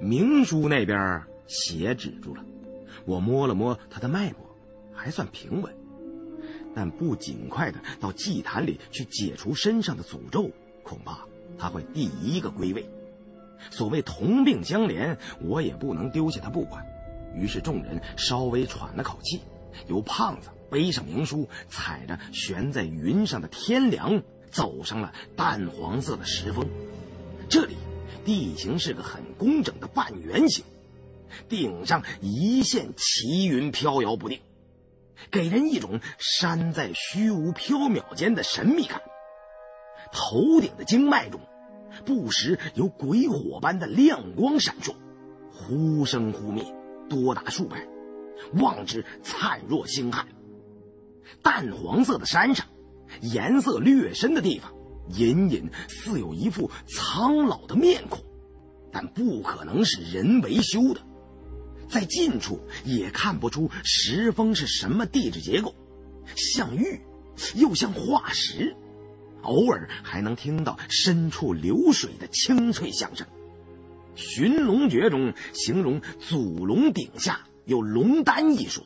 明叔那边血止住了，我摸了摸他的脉搏，还算平稳。但不尽快的到祭坛里去解除身上的诅咒，恐怕他会第一个归位。所谓同病相怜，我也不能丢下他不管。于是众人稍微喘了口气，由胖子背上明叔，踩着悬在云上的天梁，走上了淡黄色的石峰。这里地形是个很工整的半圆形，顶上一线奇云飘摇不定，给人一种山在虚无缥缈间的神秘感。头顶的经脉中，不时有鬼火般的亮光闪烁，忽生忽灭。多达数百，望之灿若星汉。淡黄色的山上，颜色略深的地方，隐隐似有一副苍老的面孔，但不可能是人为修的。在近处也看不出石峰是什么地质结构，像玉，又像化石。偶尔还能听到深处流水的清脆响声。寻龙诀中形容祖龙顶下有龙丹一说，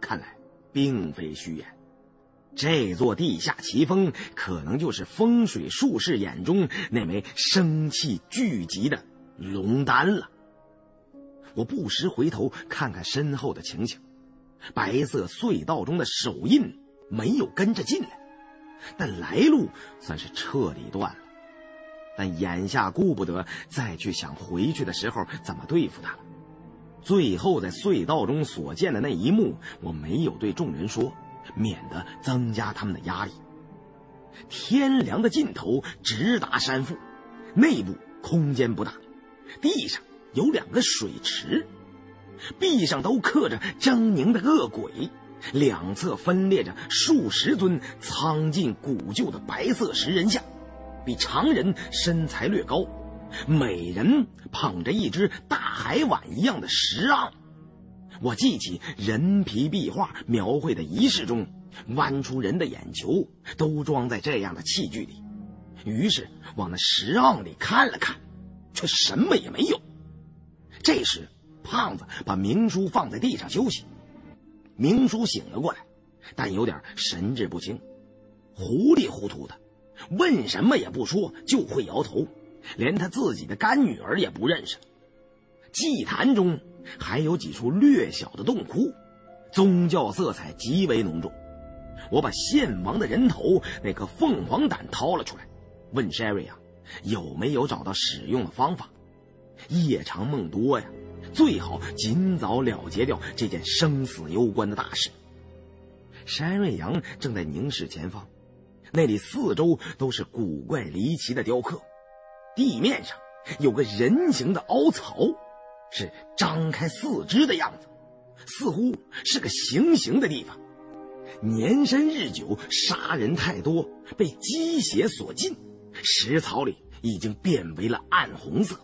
看来并非虚言。这座地下奇峰可能就是风水术士眼中那枚生气聚集的龙丹了。我不时回头看看身后的情形，白色隧道中的手印没有跟着进来，但来路算是彻底断了。但眼下顾不得再去想回去的时候怎么对付他了。最后在隧道中所见的那一幕，我没有对众人说，免得增加他们的压力。天梁的尽头直达山腹，内部空间不大，地上有两个水池，壁上都刻着狰狞的恶鬼，两侧分列着数十尊苍劲古旧的白色石人像。比常人身材略高，每人捧着一只大海碗一样的石盎。我记起人皮壁画描绘的仪式中，剜出人的眼球都装在这样的器具里。于是往那石盎里看了看，却什么也没有。这时，胖子把明叔放在地上休息。明叔醒了过来，但有点神志不清，糊里糊涂的。问什么也不说，就会摇头，连他自己的干女儿也不认识。祭坛中还有几处略小的洞窟，宗教色彩极为浓重。我把献王的人头那颗凤凰胆掏了出来，问 Sherry 啊，有没有找到使用的方法？夜长梦多呀，最好尽早了结掉这件生死攸关的大事。山瑞阳正在凝视前方。那里四周都是古怪离奇的雕刻，地面上有个人形的凹槽，是张开四肢的样子，似乎是个行刑的地方。年深日久，杀人太多，被积血所浸，石槽里已经变为了暗红色，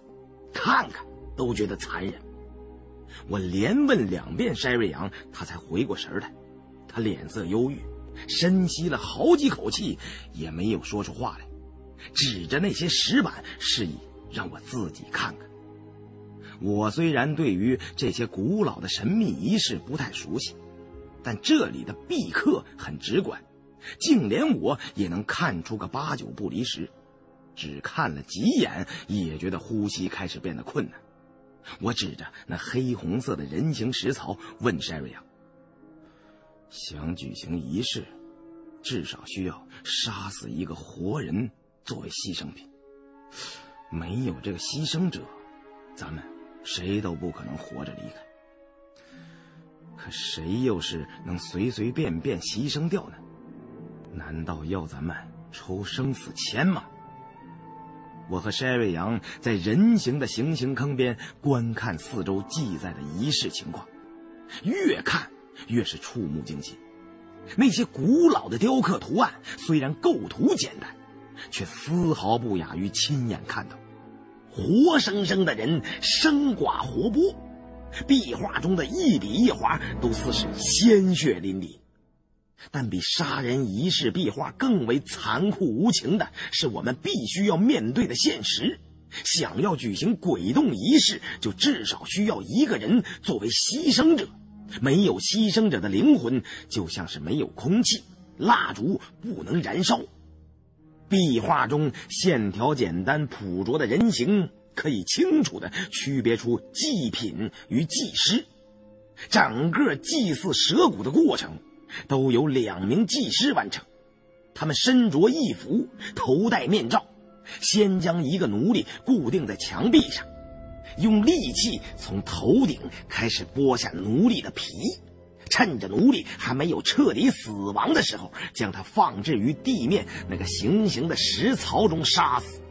看看都觉得残忍。我连问两遍筛瑞阳，他才回过神来，他脸色忧郁。深吸了好几口气，也没有说出话来，指着那些石板，示意让我自己看看。我虽然对于这些古老的神秘仪式不太熟悉，但这里的壁刻很直观，竟连我也能看出个八九不离十。只看了几眼，也觉得呼吸开始变得困难。我指着那黑红色的人形石槽，问 Sherry 啊。想举行仪式，至少需要杀死一个活人作为牺牲品。没有这个牺牲者，咱们谁都不可能活着离开。可谁又是能随随便便牺牲掉呢？难道要咱们抽生死签吗？我和筛瑞阳在人形的行刑坑边观看四周记载的仪式情况，越看。越是触目惊心，那些古老的雕刻图案虽然构图简单，却丝毫不亚于亲眼看到。活生生的人生寡活剥，壁画中的一笔一划都似是鲜血淋漓。但比杀人仪式壁画更为残酷无情的是，我们必须要面对的现实：想要举行鬼动仪式，就至少需要一个人作为牺牲者。没有牺牲者的灵魂，就像是没有空气，蜡烛不能燃烧。壁画中线条简单朴拙的人形，可以清楚地区别出祭品与祭师。整个祭祀蛇骨的过程，都由两名祭师完成。他们身着义服，头戴面罩，先将一个奴隶固定在墙壁上。用利器从头顶开始剥下奴隶的皮，趁着奴隶还没有彻底死亡的时候，将他放置于地面那个行刑的石槽中杀死。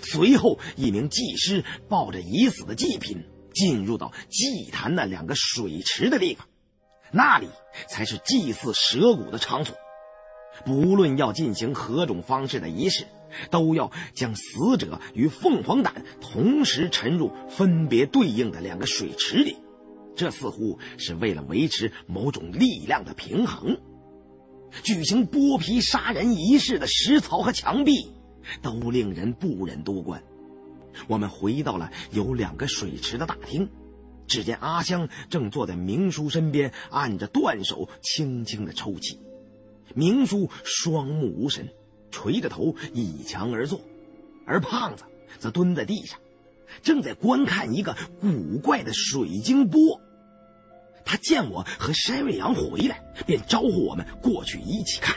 随后，一名祭师抱着已死的祭品进入到祭坛那两个水池的地方，那里才是祭祀蛇骨的场所。不论要进行何种方式的仪式。都要将死者与凤凰胆同时沉入分别对应的两个水池里，这似乎是为了维持某种力量的平衡。举行剥皮杀人仪式的石槽和墙壁，都令人不忍多观。我们回到了有两个水池的大厅，只见阿香正坐在明叔身边，按着断手，轻轻的抽泣。明叔双目无神。垂着头倚墙而坐，而胖子则蹲在地上，正在观看一个古怪的水晶波。他见我和山瑞阳回来，便招呼我们过去一起看。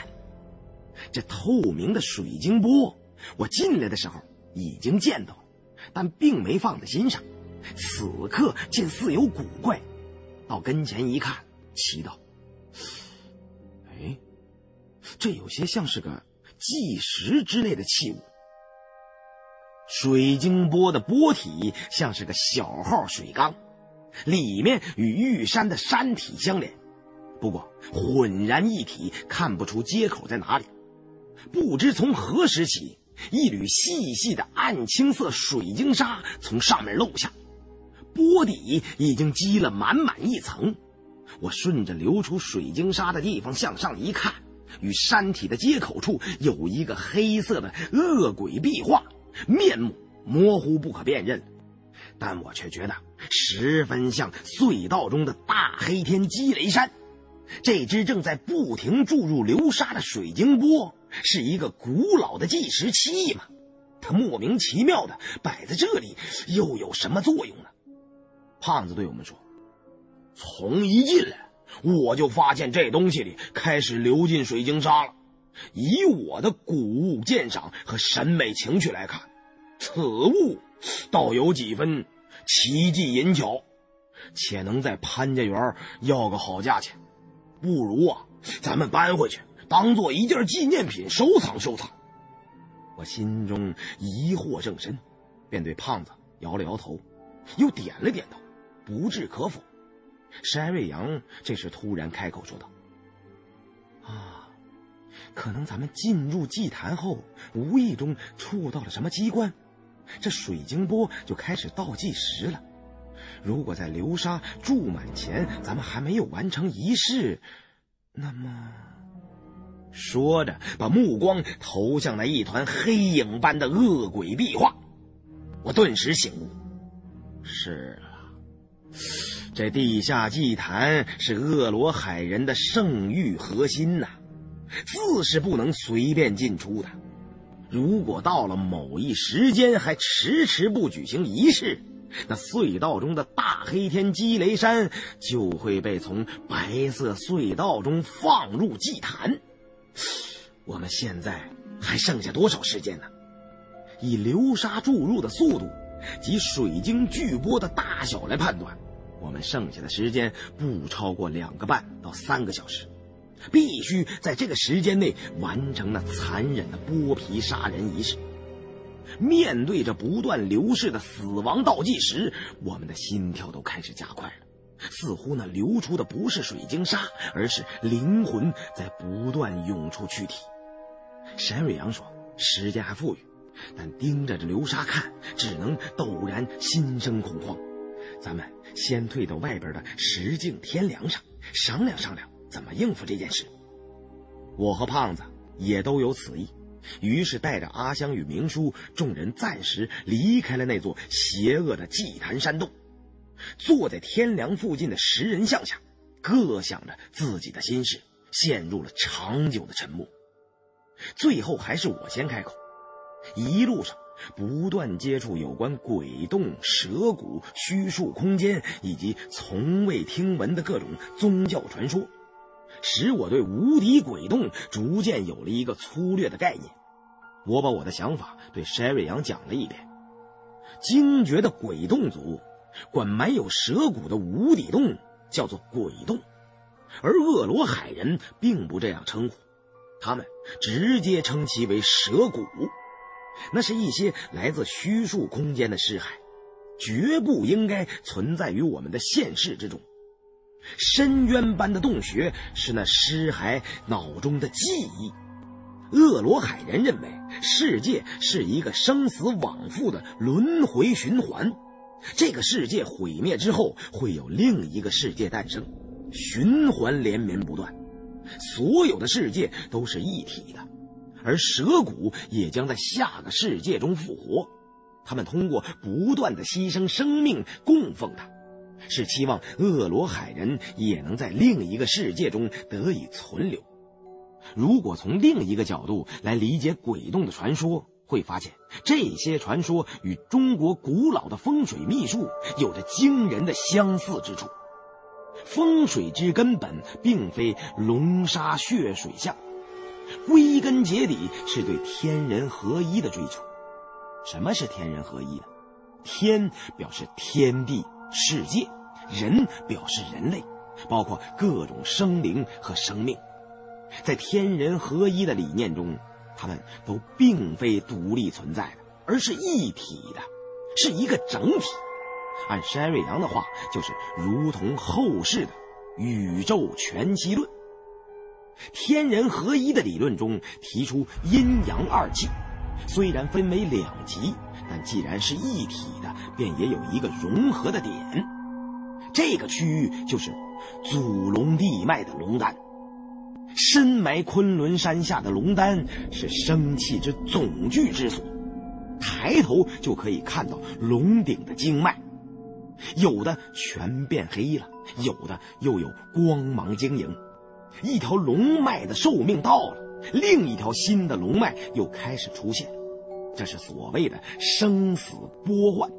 这透明的水晶波，我进来的时候已经见到，但并没放在心上。此刻见似有古怪，到跟前一看，奇道：“哎，这有些像是个……”计时之类的器物，水晶波的波体像是个小号水缸，里面与玉山的山体相连，不过浑然一体，看不出接口在哪里。不知从何时起，一缕细细的暗青色水晶沙从上面漏下，波底已经积了满满一层。我顺着流出水晶沙的地方向上一看。与山体的接口处有一个黑色的恶鬼壁画，面目模糊不可辨认，但我却觉得十分像隧道中的大黑天积雷山。这只正在不停注入流沙的水晶波，是一个古老的计时器吗？它莫名其妙的摆在这里，又有什么作用呢？胖子对我们说：“从一进来。”我就发现这东西里开始流进水晶沙了。以我的古物鉴赏和审美情趣来看，此物倒有几分奇技淫巧，且能在潘家园要个好价钱。不如啊，咱们搬回去当做一件纪念品收藏收藏。我心中疑惑正深，便对胖子摇了摇头，又点了点头，不置可否。山瑞阳这时突然开口说道：“啊，可能咱们进入祭坛后，无意中触到了什么机关，这水晶波就开始倒计时了。如果在流沙注满前，咱们还没有完成仪式，那么……”说着，把目光投向那一团黑影般的恶鬼壁画，我顿时醒悟：是了。这地下祭坛是恶罗海人的圣域核心呐，自是不能随便进出的。如果到了某一时间还迟迟不举行仪式，那隧道中的大黑天积雷山就会被从白色隧道中放入祭坛。我们现在还剩下多少时间呢？以流沙注入的速度及水晶巨波的大小来判断。我们剩下的时间不超过两个半到三个小时，必须在这个时间内完成那残忍的剥皮杀人仪式。面对着不断流逝的死亡倒计时，我们的心跳都开始加快了，似乎那流出的不是水晶沙，而是灵魂在不断涌出躯体。沈瑞阳说：“时间还富裕，但盯着这流沙看，只能陡然心生恐慌。”咱们。先退到外边的石径天梁上，商量商量怎么应付这件事。我和胖子也都有此意，于是带着阿香与明叔，众人暂时离开了那座邪恶的祭坛山洞，坐在天梁附近的石人像下，各想着自己的心事，陷入了长久的沉默。最后还是我先开口，一路上。不断接触有关鬼洞、蛇谷、虚数空间以及从未听闻的各种宗教传说，使我对无敌鬼洞逐渐有了一个粗略的概念。我把我的想法对筛瑞阳讲了一遍。惊觉的鬼洞族管埋有蛇骨的无底洞叫做鬼洞，而恶罗海人并不这样称呼，他们直接称其为蛇骨。那是一些来自虚数空间的尸骸，绝不应该存在于我们的现世之中。深渊般的洞穴是那尸骸脑中的记忆。恶罗海人认为世界是一个生死往复的轮回循环，这个世界毁灭之后会有另一个世界诞生，循环连绵不断，所有的世界都是一体的。而蛇骨也将在下个世界中复活，他们通过不断的牺牲生命供奉它，是期望恶罗海人也能在另一个世界中得以存留。如果从另一个角度来理解鬼洞的传说，会发现这些传说与中国古老的风水秘术有着惊人的相似之处。风水之根本并非龙沙血水象。归根结底是对天人合一的追求。什么是天人合一呢？天表示天地世界，人表示人类，包括各种生灵和生命。在天人合一的理念中，他们都并非独立存在的，而是一体的，是一个整体。按山瑞阳的话，就是如同后世的宇宙全息论。天人合一的理论中提出阴阳二气，虽然分为两极，但既然是一体的，便也有一个融合的点。这个区域就是祖龙地脉的龙丹。深埋昆仑山下的龙丹是生气之总聚之所，抬头就可以看到龙顶的经脉，有的全变黑了，有的又有光芒晶莹。一条龙脉的寿命到了，另一条新的龙脉又开始出现，这是所谓的生死波幻。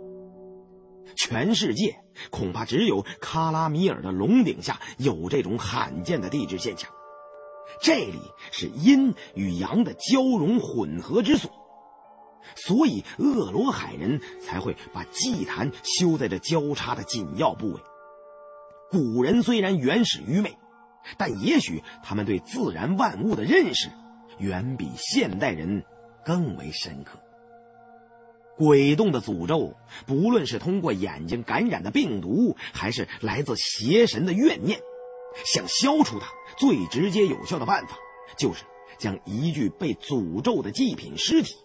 全世界恐怕只有卡拉米尔的龙顶下有这种罕见的地质现象。这里是阴与阳的交融混合之所，所以恶罗海人才会把祭坛修在这交叉的紧要部位。古人虽然原始愚昧。但也许他们对自然万物的认识，远比现代人更为深刻。鬼洞的诅咒，不论是通过眼睛感染的病毒，还是来自邪神的怨念，想消除它，最直接有效的办法，就是将一具被诅咒的祭品尸体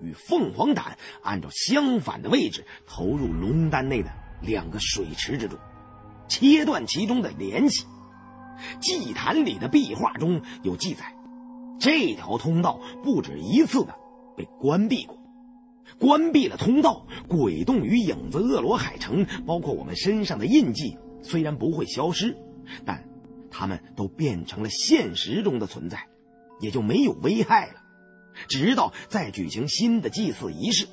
与凤凰胆按照相反的位置投入龙丹内的两个水池之中，切断其中的联系。祭坛里的壁画中有记载，这条通道不止一次的被关闭过。关闭了通道，鬼洞与影子恶罗海城，包括我们身上的印记，虽然不会消失，但他们都变成了现实中的存在，也就没有危害了。直到再举行新的祭祀仪式，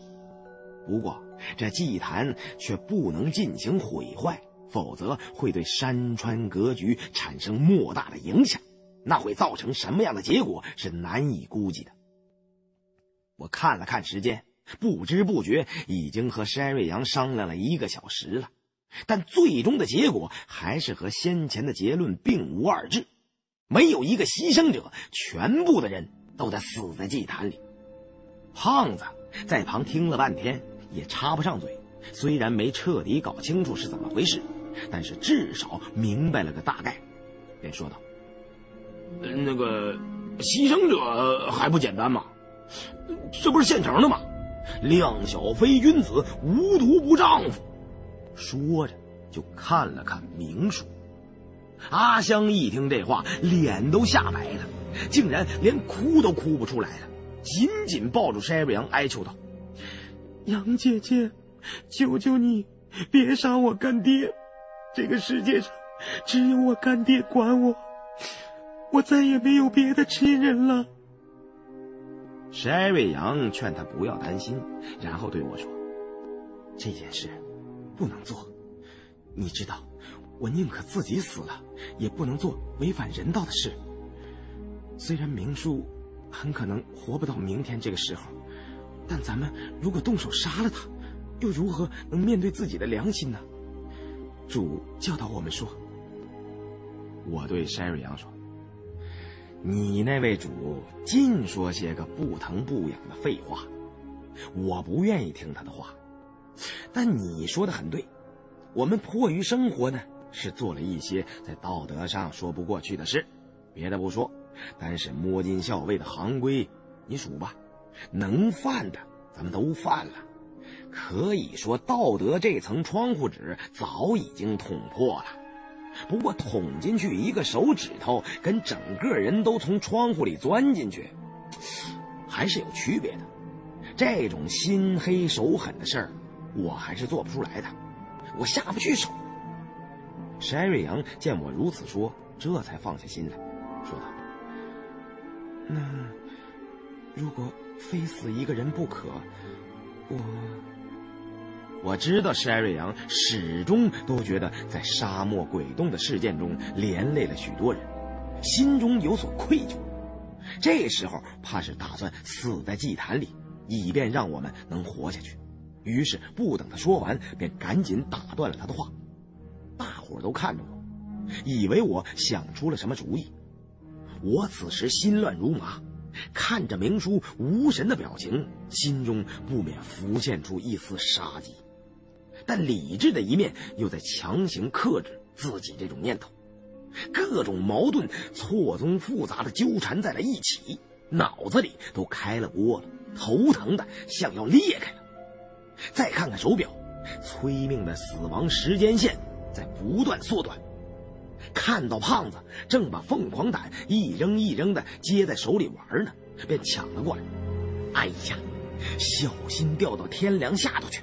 不过这祭坛却不能进行毁坏。否则会对山川格局产生莫大的影响，那会造成什么样的结果是难以估计的。我看了看时间，不知不觉已经和山瑞阳商量了一个小时了，但最终的结果还是和先前的结论并无二致，没有一个牺牲者，全部的人都得死在祭坛里。胖子在旁听了半天，也插不上嘴。虽然没彻底搞清楚是怎么回事，但是至少明白了个大概，便说道：“那个牺牲者还不简单吗？这不是现成的吗？量小非君子，无毒不丈夫。”说着就看了看明叔。阿香一听这话，脸都吓白了，竟然连哭都哭不出来了，紧紧抱住筛瑞阳，哀求道：“杨姐姐，求求你，别杀我干爹！这个世界上只有我干爹管我，我再也没有别的亲人了。”筛瑞阳劝他不要担心，然后对我说：“这件事不能做，你知道，我宁可自己死了，也不能做违反人道的事。虽然明叔很可能活不到明天这个时候，但咱们如果动手杀了他，又如何能面对自己的良心呢？主教导我们说。”我对筛瑞阳说。你那位主尽说些个不疼不痒的废话，我不愿意听他的话。但你说的很对，我们迫于生活呢，是做了一些在道德上说不过去的事。别的不说，单是摸金校尉的行规，你数吧，能犯的咱们都犯了。可以说，道德这层窗户纸早已经捅破了。不过捅进去一个手指头，跟整个人都从窗户里钻进去，还是有区别的。这种心黑手狠的事儿，我还是做不出来的，我下不去手。筛瑞阳见我如此说，这才放下心来，说道：“那如果非死一个人不可，我……”我知道施艾瑞阳始终都觉得在沙漠鬼洞的事件中连累了许多人，心中有所愧疚。这时候怕是打算死在祭坛里，以便让我们能活下去。于是不等他说完，便赶紧打断了他的话。大伙都看着我，以为我想出了什么主意。我此时心乱如麻，看着明叔无神的表情，心中不免浮现出一丝杀机。但理智的一面又在强行克制自己这种念头，各种矛盾错综复杂的纠缠在了一起，脑子里都开了锅了，头疼的像要裂开了。再看看手表，催命的死亡时间线在不断缩短。看到胖子正把凤凰胆一扔一扔的接在手里玩呢，便抢了过来。哎呀，小心掉到天凉下头去！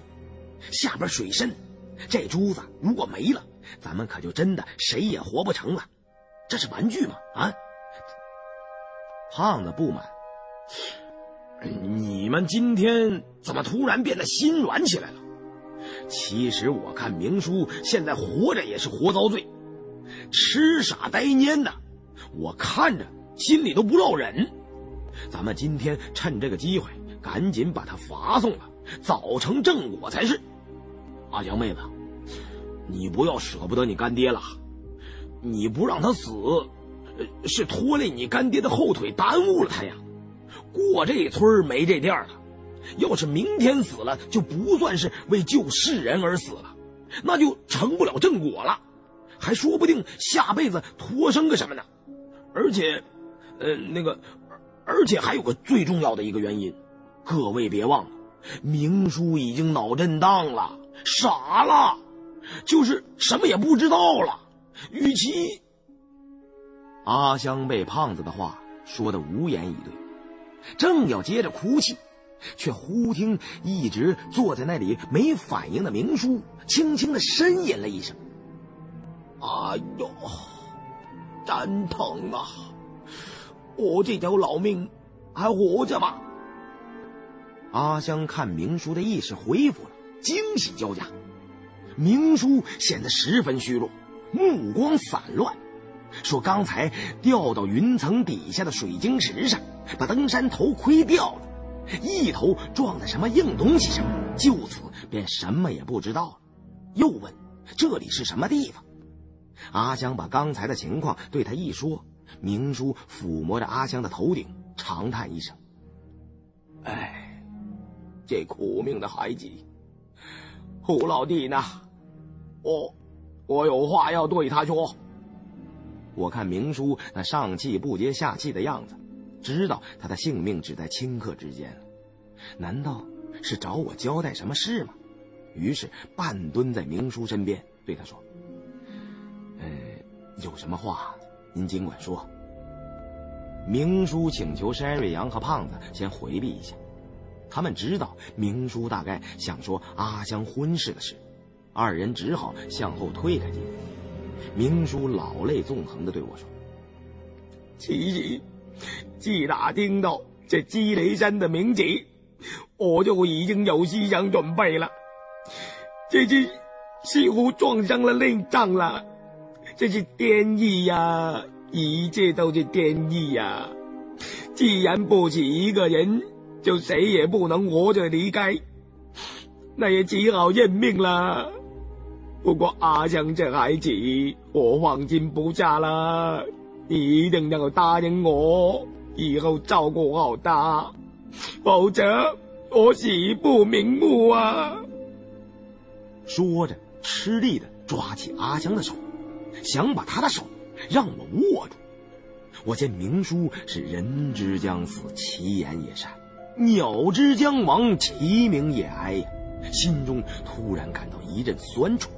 下边水深，这珠子如果没了，咱们可就真的谁也活不成了。这是玩具吗？啊！胖子不满，你们今天怎么突然变得心软起来了？其实我看明叔现在活着也是活遭罪，痴傻呆蔫的，我看着心里都不落忍。咱们今天趁这个机会，赶紧把他罚送了，早成正果才是。阿强妹子，你不要舍不得你干爹了，你不让他死，是拖累你干爹的后腿，耽误了他呀。过这村没这店了，要是明天死了，就不算是为救世人而死了，那就成不了正果了，还说不定下辈子托生个什么呢。而且，呃，那个，而且还有个最重要的一个原因，各位别忘了，明叔已经脑震荡了。傻了，就是什么也不知道了。与其……阿香被胖子的话说的无言以对，正要接着哭泣，却忽听一直坐在那里没反应的明叔轻轻的呻吟了一声：“哎呦，真疼啊！我这条老命还活着吗？”阿香看明叔的意识恢复了。惊喜交加，明叔显得十分虚弱，目光散乱，说：“刚才掉到云层底下的水晶石上，把登山头盔掉了，一头撞在什么硬东西上，就此便什么也不知道了。”又问：“这里是什么地方？”阿香把刚才的情况对他一说，明叔抚摸着阿香的头顶，长叹一声：“哎，这苦命的孩子。”胡老弟呢？我，我有话要对他说。我看明叔那上气不接下气的样子，知道他的性命只在顷刻之间了。难道是找我交代什么事吗？于是半蹲在明叔身边，对他说：“呃，有什么话您尽管说。”明叔请求山瑞阳和胖子先回避一下，他们知道明叔大概想说阿香婚事的事，二人只好向后退开几步。明叔老泪纵横的对我说：“其实，自打听到这鸡雷山的名字，我就已经有思想准备了。这次似乎撞上了令仗了，这是天意呀！一切都是天意呀！既然不起一个人，就谁也不能活着离开，那也只好认命了。不过阿香这孩子，我放心不下了。你一定要答应我，以后照顾好他，否则我死不瞑目啊！说着，吃力的抓起阿香的手，想把她的手让我握住。我见明叔是人之将死，其言也善；鸟之将亡，其鸣也哀呀。心中突然感到一阵酸楚，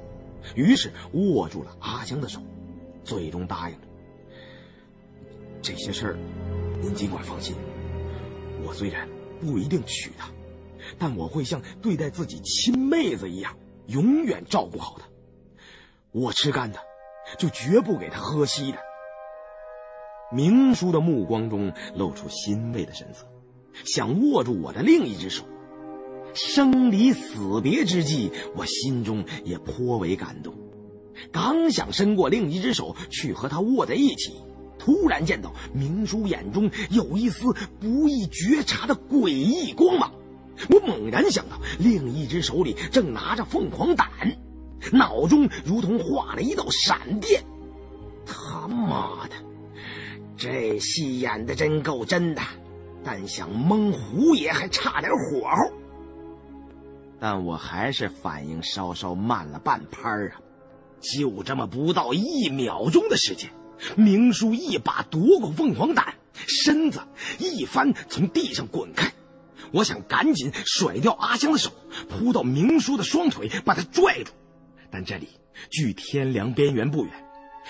于是握住了阿香的手，最终答应了。这些事儿，您尽管放心。我虽然不一定娶她，但我会像对待自己亲妹子一样。永远照顾好她，我吃干的，就绝不给她喝稀的。明叔的目光中露出欣慰的神色，想握住我的另一只手。生离死别之际，我心中也颇为感动。刚想伸过另一只手去和他握在一起，突然见到明叔眼中有一丝不易觉察的诡异光芒。我猛然想到，另一只手里正拿着凤凰胆，脑中如同画了一道闪电。他妈的，这戏演的真够真的，但想蒙胡爷还差点火候。但我还是反应稍稍慢了半拍啊！就这么不到一秒钟的时间，明叔一把夺过凤凰胆，身子一翻从地上滚开。我想赶紧甩掉阿香的手，扑到明叔的双腿，把他拽住。但这里距天梁边缘不远，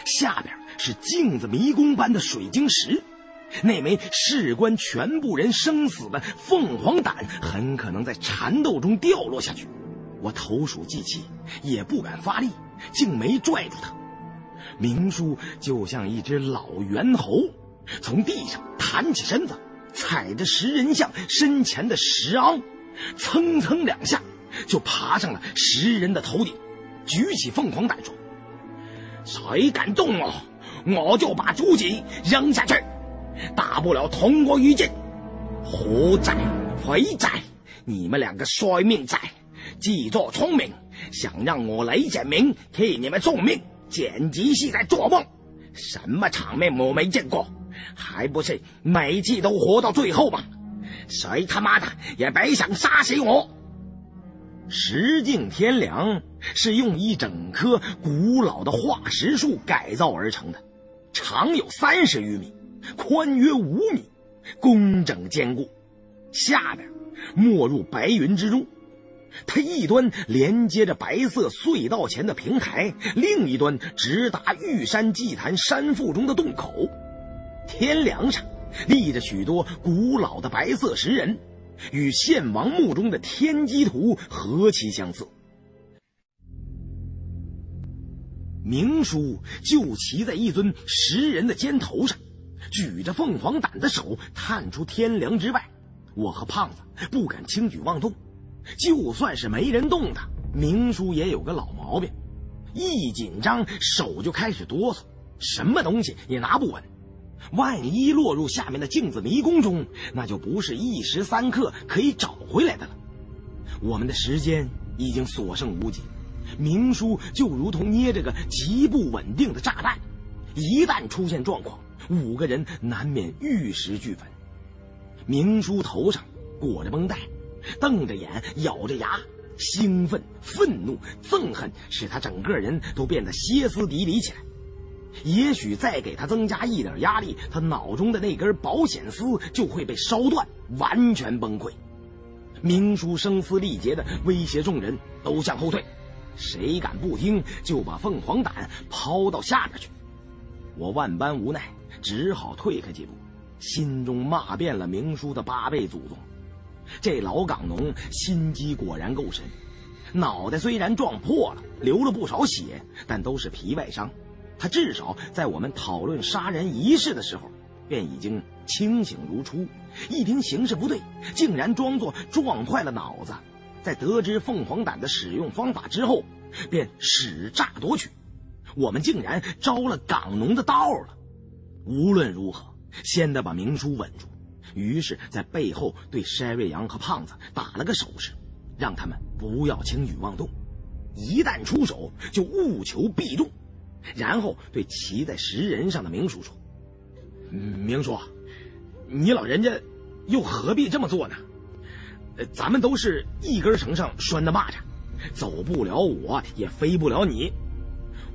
下边是镜子迷宫般的水晶石，那枚事关全部人生死的凤凰胆很可能在缠斗中掉落下去。我投鼠忌器，也不敢发力，竟没拽住他。明叔就像一只老猿猴，从地上弹起身子。踩着食人像身前的石昂，蹭蹭两下就爬上了食人的头顶，举起凤凰胆说：“谁敢动我，我就把主子扔下去，大不了同归于尽。活在肥仔，你们两个衰命仔，自作聪明，想让我雷简明替你们送命，简直是在做梦。什么场面我没见过。”还不是每季都活到最后吗？谁他妈的也别想杀死我！石镜天梁是用一整棵古老的化石树改造而成的，长有三十余米，宽约五米，工整坚固。下边没入白云之中，它一端连接着白色隧道前的平台，另一端直达玉山祭坛山腹中的洞口。天梁上立着许多古老的白色石人，与献王墓中的天机图何其相似。明叔就骑在一尊石人的肩头上，举着凤凰胆的手探出天梁之外。我和胖子不敢轻举妄动，就算是没人动他，明叔也有个老毛病，一紧张手就开始哆嗦，什么东西也拿不稳。万一落入下面的镜子迷宫中，那就不是一时三刻可以找回来的了。我们的时间已经所剩无几，明叔就如同捏着个极不稳定的炸弹，一旦出现状况，五个人难免玉石俱焚。明叔头上裹着绷带，瞪着眼，咬着牙，兴奋、愤怒、憎恨使他整个人都变得歇斯底里起来。也许再给他增加一点压力，他脑中的那根保险丝就会被烧断，完全崩溃。明叔声嘶力竭的威胁众人都向后退，谁敢不听，就把凤凰胆抛到下边去。我万般无奈，只好退开几步。心中骂遍了明叔的八辈祖宗。这老港农心机果然够深，脑袋虽然撞破了，流了不少血，但都是皮外伤。他至少在我们讨论杀人仪式的时候，便已经清醒如初。一听形势不对，竟然装作撞坏了脑子。在得知凤凰胆的使用方法之后，便使诈夺取。我们竟然招了港农的道了。无论如何，先得把明叔稳住。于是，在背后对筛瑞阳和胖子打了个手势，让他们不要轻举妄动，一旦出手就务求必中。然后对骑在石人上的明叔说：“明叔，你老人家又何必这么做呢？咱们都是一根绳上拴的蚂蚱，走不了我也飞不了你。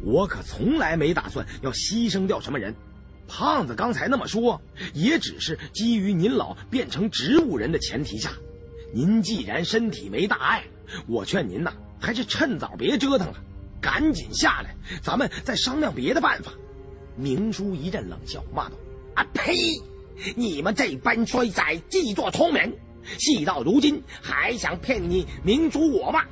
我可从来没打算要牺牲掉什么人。胖子刚才那么说，也只是基于您老变成植物人的前提下。您既然身体没大碍，我劝您呐，还是趁早别折腾了。”赶紧下来，咱们再商量别的办法。明叔一阵冷笑，骂道：“啊呸！你们这般衰仔自作聪明，事到如今还想骗你明叔我吗？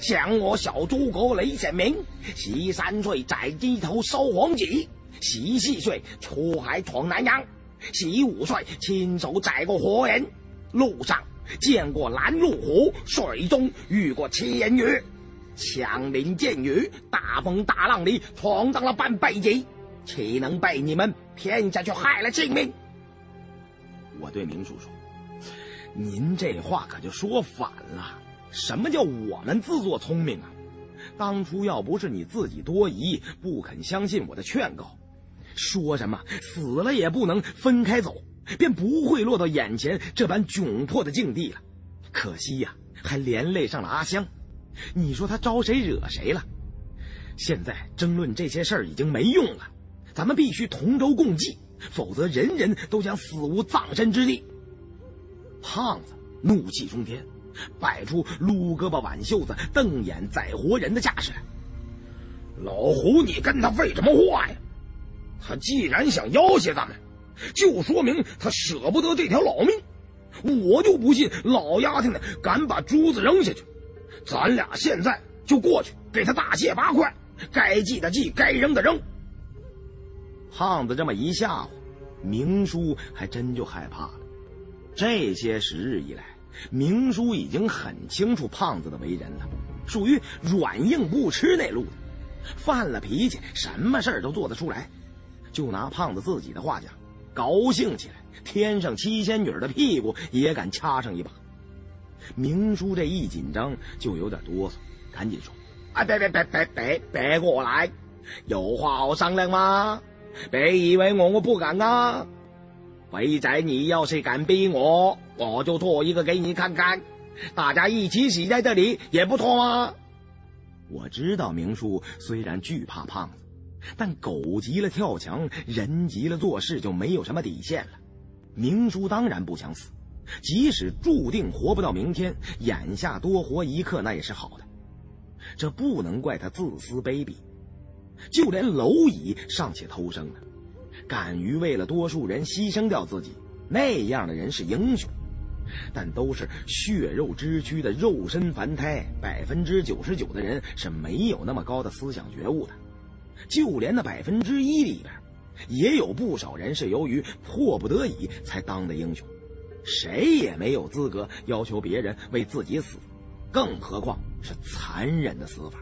想我小诸葛雷显明，十三岁在街头收黄纸，十四岁出海闯南洋，十五岁亲手宰过活人，路上见过拦路虎，水中遇过七人鱼。”枪林剑雨，大风大浪里闯荡了半辈子，岂能被你们骗下去害了性命？我对明叔说：“您这话可就说反了。什么叫我们自作聪明啊？当初要不是你自己多疑，不肯相信我的劝告，说什么死了也不能分开走，便不会落到眼前这般窘迫的境地了。可惜呀，还连累上了阿香。”你说他招谁惹谁了？现在争论这些事儿已经没用了，咱们必须同舟共济，否则人人都将死无葬身之地。胖子怒气冲天，摆出撸胳膊挽袖子、瞪眼宰活人的架势。老胡，你跟他废什么话呀？他既然想要挟咱们，就说明他舍不得这条老命。我就不信老丫头呢敢把珠子扔下去。咱俩现在就过去给他大卸八块，该记的记，该扔的扔。胖子这么一吓唬，明叔还真就害怕了。这些时日以来，明叔已经很清楚胖子的为人了，属于软硬不吃那路的，犯了脾气，什么事儿都做得出来。就拿胖子自己的话讲，高兴起来，天上七仙女的屁股也敢掐上一把。明叔这一紧张就有点哆嗦，赶紧说：“啊，别别别别别别过来，有话好商量吗？别以为我我不敢啊！肥仔，你要是敢逼我，我就做一个给你看看，大家一起死在这里也不错吗？”我知道明叔虽然惧怕胖子，但狗急了跳墙，人急了做事就没有什么底线了。明叔当然不想死。即使注定活不到明天，眼下多活一刻那也是好的。这不能怪他自私卑鄙，就连蝼蚁尚且偷生呢，敢于为了多数人牺牲掉自己，那样的人是英雄。但都是血肉之躯的肉身凡胎，百分之九十九的人是没有那么高的思想觉悟的。就连那百分之一里边，也有不少人是由于迫不得已才当的英雄。谁也没有资格要求别人为自己死，更何况是残忍的死法。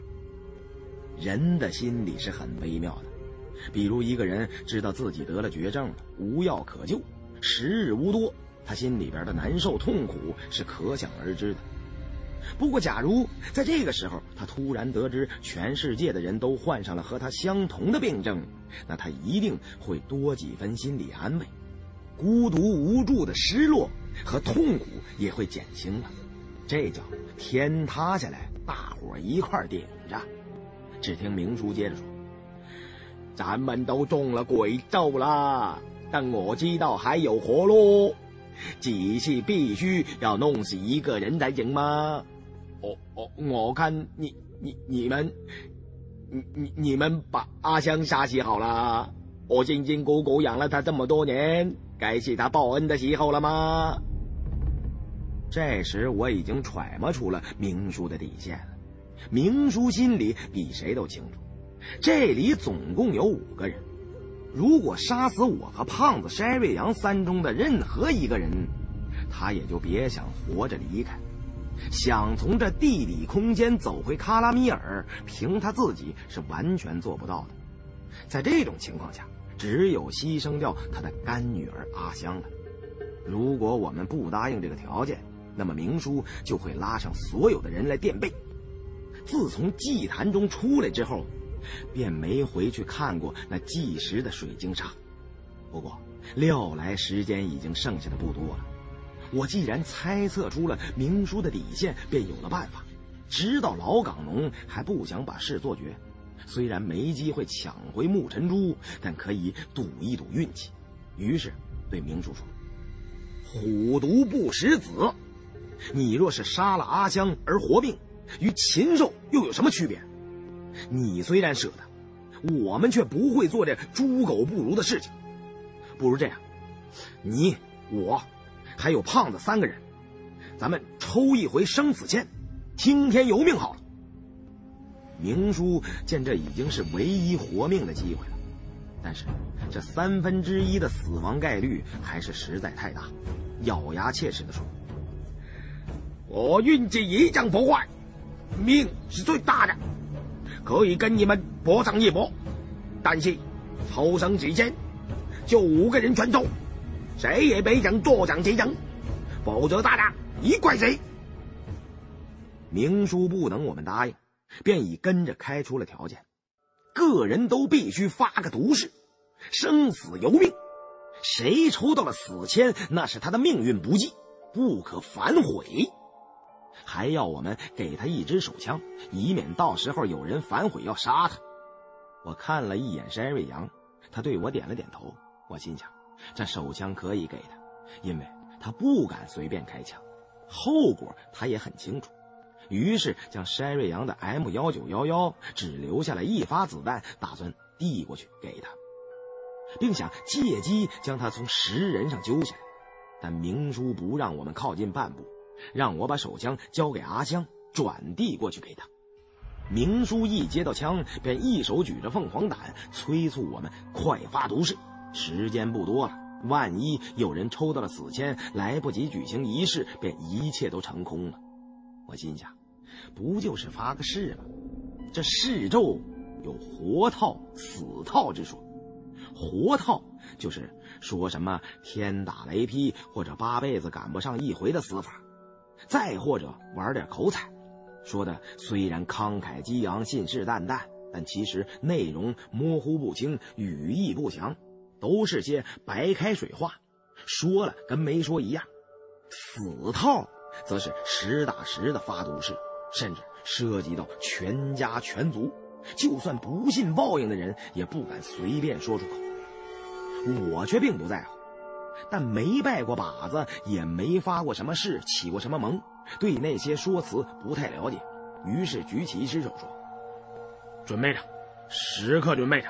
人的心理是很微妙的，比如一个人知道自己得了绝症了，无药可救，时日无多，他心里边的难受痛苦是可想而知的。不过，假如在这个时候他突然得知全世界的人都患上了和他相同的病症，那他一定会多几分心理安慰。孤独无助的失落和痛苦也会减轻了，这叫天塌下来，大伙一块顶着。只听明叔接着说：“咱们都中了鬼咒了，但我知道还有活路，只是必须要弄死一个人才行吗？我我我看你你你们，你你你们把阿香杀死好了，我辛辛苦苦养了他这么多年。”该是他报恩的时候了吗？这时我已经揣摩出了明叔的底线了。明叔心里比谁都清楚，这里总共有五个人，如果杀死我和胖子筛瑞阳三中的任何一个人，他也就别想活着离开。想从这地理空间走回卡拉米尔，凭他自己是完全做不到的。在这种情况下，只有牺牲掉他的干女儿阿香了。如果我们不答应这个条件，那么明叔就会拉上所有的人来垫背。自从祭坛中出来之后，便没回去看过那计时的水晶沙。不过料来时间已经剩下的不多了。我既然猜测出了明叔的底线，便有了办法。知道老港农还不想把事做绝，虽然没机会抢回木尘珠，但可以赌一赌运气。于是对明叔说：“虎毒不食子，你若是杀了阿香而活命，与禽兽又有什么区别？你虽然舍得，我们却不会做这猪狗不如的事情。不如这样，你我。”还有胖子三个人，咱们抽一回生死签，听天由命好了。明叔见这已经是唯一活命的机会了，但是这三分之一的死亡概率还是实在太大，咬牙切齿地说：“我运气一向不坏，命是最大的，可以跟你们搏上一搏。但是抽生几签，就五个人全抽。”谁也别想坐享其成，否则大家一怪谁。明叔不等我们答应，便已跟着开出了条件：个人都必须发个毒誓，生死由命。谁抽到了死签，那是他的命运不济，不可反悔。还要我们给他一支手枪，以免到时候有人反悔要杀他。我看了一眼山瑞阳，他对我点了点头。我心想。这手枪可以给他，因为他不敢随便开枪，后果他也很清楚。于是将山瑞阳的 M 幺九幺幺只留下了一发子弹，打算递过去给他，并想借机将他从石人上揪下来。但明叔不让我们靠近半步，让我把手枪交给阿香，转递过去给他。明叔一接到枪，便一手举着凤凰胆，催促我们快发毒誓。时间不多了，万一有人抽到了死签，来不及举行仪式，便一切都成空了。我心想，不就是发个誓吗？这誓咒有活套、死套之说。活套就是说什么天打雷劈或者八辈子赶不上一回的死法，再或者玩点口彩，说的虽然慷慨激昂、信誓旦旦，但其实内容模糊不清、语义不详。都是些白开水话，说了跟没说一样。死套则是实打实的发毒誓，甚至涉及到全家全族，就算不信报应的人也不敢随便说出口。我却并不在乎，但没拜过把子，也没发过什么誓，起过什么蒙，对那些说辞不太了解，于是举起一只手说：“准备着，时刻准备着。”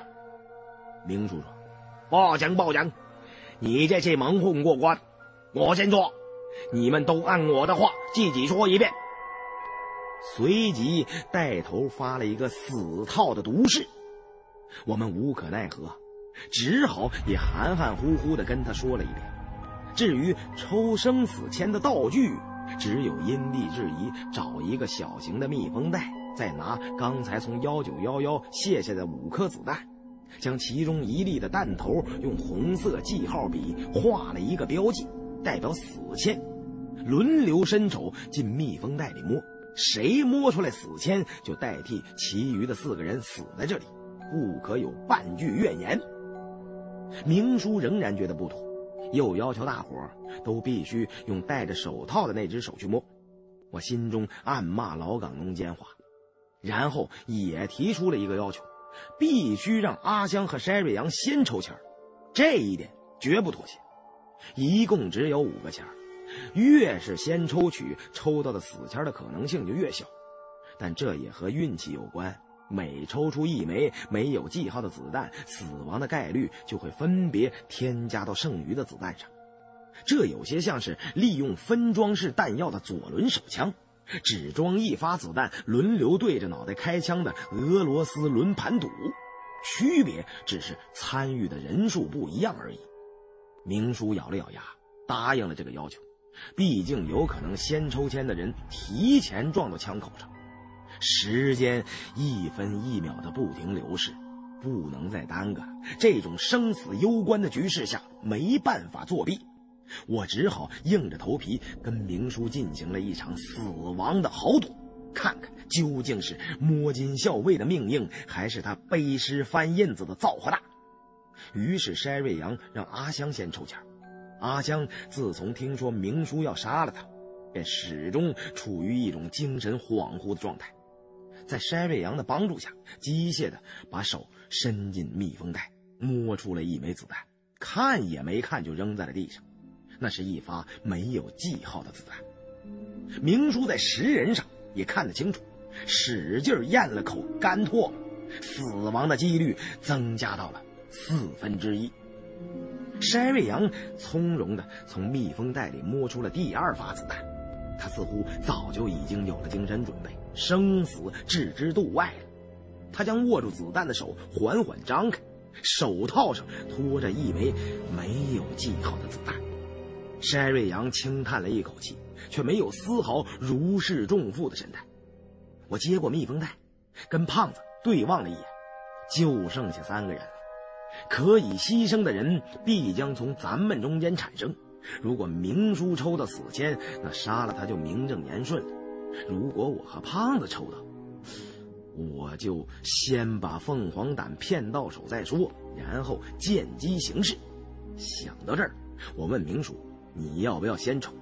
明叔说。报警！报警！你这是蒙混过关。我先说，你们都按我的话自己说一遍。随即带头发了一个死套的毒誓。我们无可奈何，只好也含含糊糊的跟他说了一遍。至于抽生死签的道具，只有因地制宜找一个小型的密封袋，再拿刚才从幺九幺幺卸下的五颗子弹。将其中一粒的弹头用红色记号笔画了一个标记，代表死签，轮流伸手进密封袋里摸，谁摸出来死签，就代替其余的四个人死在这里，不可有半句怨言。明叔仍然觉得不妥，又要求大伙都必须用戴着手套的那只手去摸。我心中暗骂老港农奸猾，然后也提出了一个要求。必须让阿香和筛瑞阳先抽签这一点绝不妥协。一共只有五个签越是先抽取，抽到的死签的可能性就越小。但这也和运气有关，每抽出一枚没有记号的子弹，死亡的概率就会分别添加到剩余的子弹上。这有些像是利用分装式弹药的左轮手枪，只装一发子弹，轮流对着脑袋开枪的俄罗斯轮盘赌，区别只是参与的人数不一样而已。明叔咬了咬牙，答应了这个要求。毕竟有可能先抽签的人提前撞到枪口上。时间一分一秒的不停流逝，不能再耽搁。这种生死攸关的局势下，没办法作弊，我只好硬着头皮跟明叔进行了一场死亡的豪赌，看看究竟是摸金校尉的命硬，还是他背诗翻印子的造化大。于是筛瑞阳让阿香先抽签。阿香自从听说明叔要杀了他，便始终处于一种精神恍惚的状态。在筛瑞阳的帮助下，机械地把手伸进密封袋，摸出了一枚子弹，看也没看就扔在了地上。那是一发没有记号的子弹。明叔在识人上也看得清楚，使劲咽了口干唾沫，死亡的几率增加到了四分之一。筛瑞阳从容地从密封袋里摸出了第二发子弹，他似乎早就已经有了精神准备。生死置之度外了。他将握住子弹的手缓缓张开，手套上托着一枚没有记号的子弹。筛瑞阳轻叹了一口气，却没有丝毫如释重负的神态。我接过密封袋，跟胖子对望了一眼，就剩下三个人了。可以牺牲的人必将从咱们中间产生。如果明叔抽到死签，那杀了他就名正言顺。如果我和胖子抽到，我就先把凤凰胆骗到手再说，然后见机行事。想到这儿，我问明叔：“你要不要先抽？”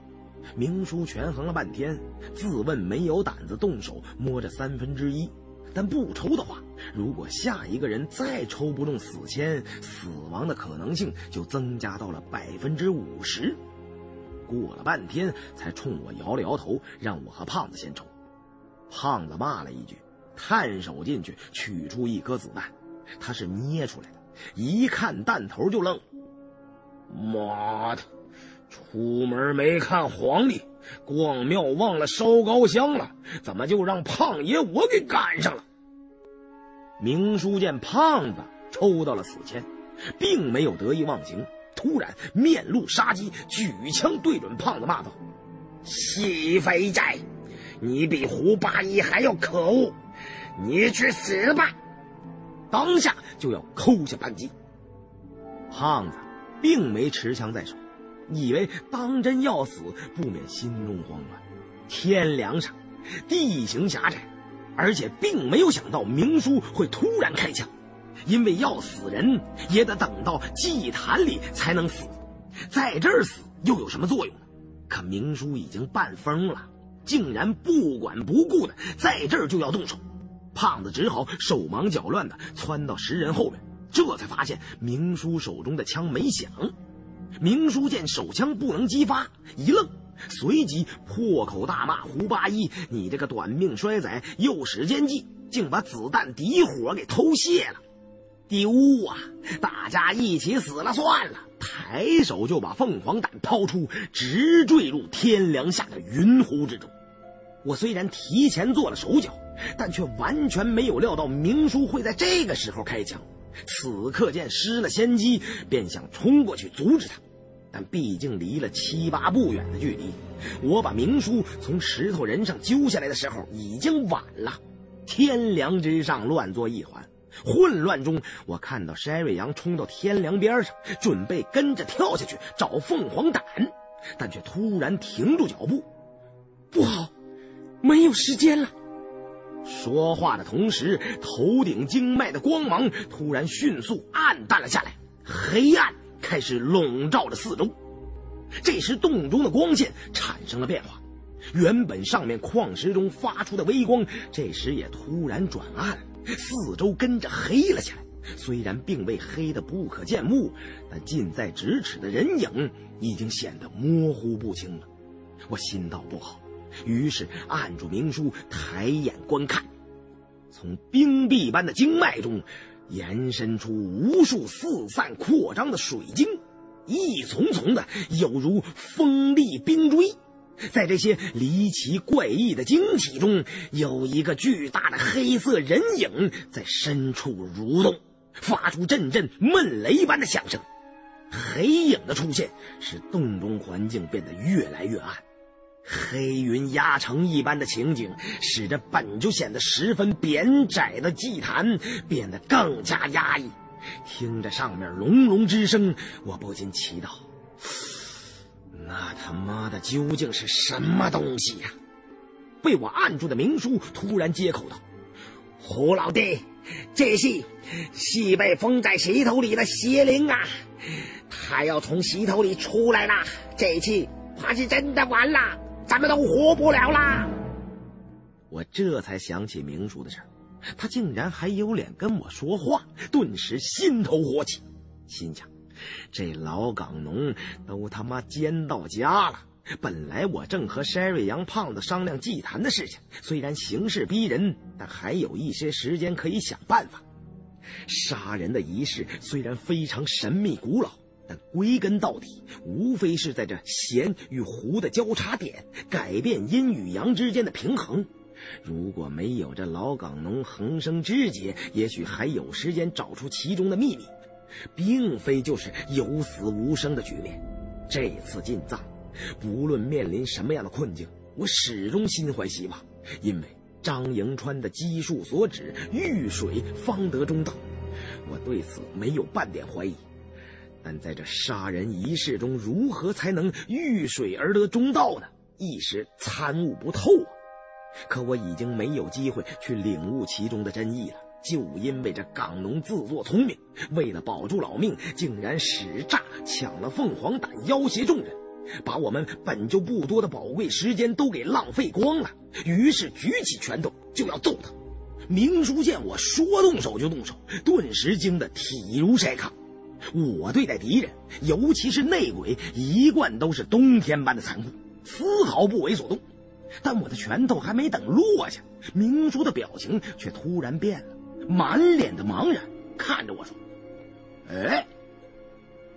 明叔权衡了半天，自问没有胆子动手摸这三分之一，但不抽的话，如果下一个人再抽不中死签，死亡的可能性就增加到了百分之五十。过了半天，才冲我摇了摇头，让我和胖子先抽。胖子骂了一句，探手进去取出一颗子弹，他是捏出来的，一看弹头就愣。妈的，出门没看黄历，逛庙忘了烧高香了，怎么就让胖爷我给赶上了？明叔见胖子抽到了死签，并没有得意忘形。突然面露杀机，举枪对准胖子骂道：“西非寨，你比胡八一还要可恶！你去死吧！”当下就要扣下扳机。胖子并没持枪在手，以为当真要死，不免心中慌乱。天凉上，地形狭窄，而且并没有想到明叔会突然开枪。因为要死人也得等到祭坛里才能死，在这儿死又有什么作用呢？可明叔已经半疯了，竟然不管不顾的在这儿就要动手。胖子只好手忙脚乱的窜到石人后面，这才发现明叔手中的枪没响。明叔见手枪不能激发，一愣，随即破口大骂胡八一：“你这个短命衰仔，又使奸计，竟把子弹底火给偷泄了！”丢啊！大家一起死了算了。抬手就把凤凰胆抛出，直坠入天梁下的云湖之中。我虽然提前做了手脚，但却完全没有料到明叔会在这个时候开枪。此刻见失了先机，便想冲过去阻止他，但毕竟离了七八步远的距离。我把明叔从石头人上揪下来的时候，已经晚了。天梁之上乱作一团。混乱中，我看到筛瑞阳冲到天梁边上，准备跟着跳下去找凤凰胆，但却突然停住脚步。不好，没有时间了！说话的同时，头顶经脉的光芒突然迅速暗淡了下来，黑暗开始笼罩着四周。这时，洞中的光线产生了变化，原本上面矿石中发出的微光，这时也突然转暗。四周跟着黑了起来，虽然并未黑得不可见目，但近在咫尺的人影已经显得模糊不清了。我心道不好，于是按住明叔，抬眼观看。从冰壁般的经脉中延伸出无数四散扩张的水晶，一丛丛的，有如锋利冰锥。在这些离奇怪异的晶体中，有一个巨大的黑色人影在深处蠕动，发出阵阵闷雷般的响声。黑影的出现使洞中环境变得越来越暗，黑云压城一般的情景使得本就显得十分扁窄的祭坛变得更加压抑。听着上面隆隆之声，我不禁祈祷。那他妈的究竟是什么东西呀？被我按住的明叔突然接口道：“胡老弟，这是西被封在石头里的邪灵啊！他要从石头里出来了，这次怕是真的完了，咱们都活不了啦！”我这才想起明叔的事他竟然还有脸跟我说话，顿时心头火起，心想。这老港农都他妈奸到家了！本来我正和筛瑞阳胖子商量祭坛的事情，虽然形势逼人，但还有一些时间可以想办法。杀人的仪式虽然非常神秘古老，但归根到底，无非是在这弦与弧的交叉点改变阴与阳之间的平衡。如果没有这老港农横生枝节，也许还有时间找出其中的秘密。并非就是有死无生的局面。这次进藏，不论面临什么样的困境，我始终心怀希望，因为张迎川的基数所指，遇水方得中道。我对此没有半点怀疑。但在这杀人仪式中，如何才能遇水而得中道呢？一时参悟不透啊！可我已经没有机会去领悟其中的真意了。就因为这港农自作聪明，为了保住老命，竟然使诈抢了凤凰胆，要挟众人，把我们本就不多的宝贵时间都给浪费光了。于是举起拳头就要揍他。明叔见我说动手就动手，顿时惊得体如筛糠。我对待敌人，尤其是内鬼，一贯都是冬天般的残酷，丝毫不为所动。但我的拳头还没等落下，明叔的表情却突然变了。满脸的茫然，看着我说：“哎，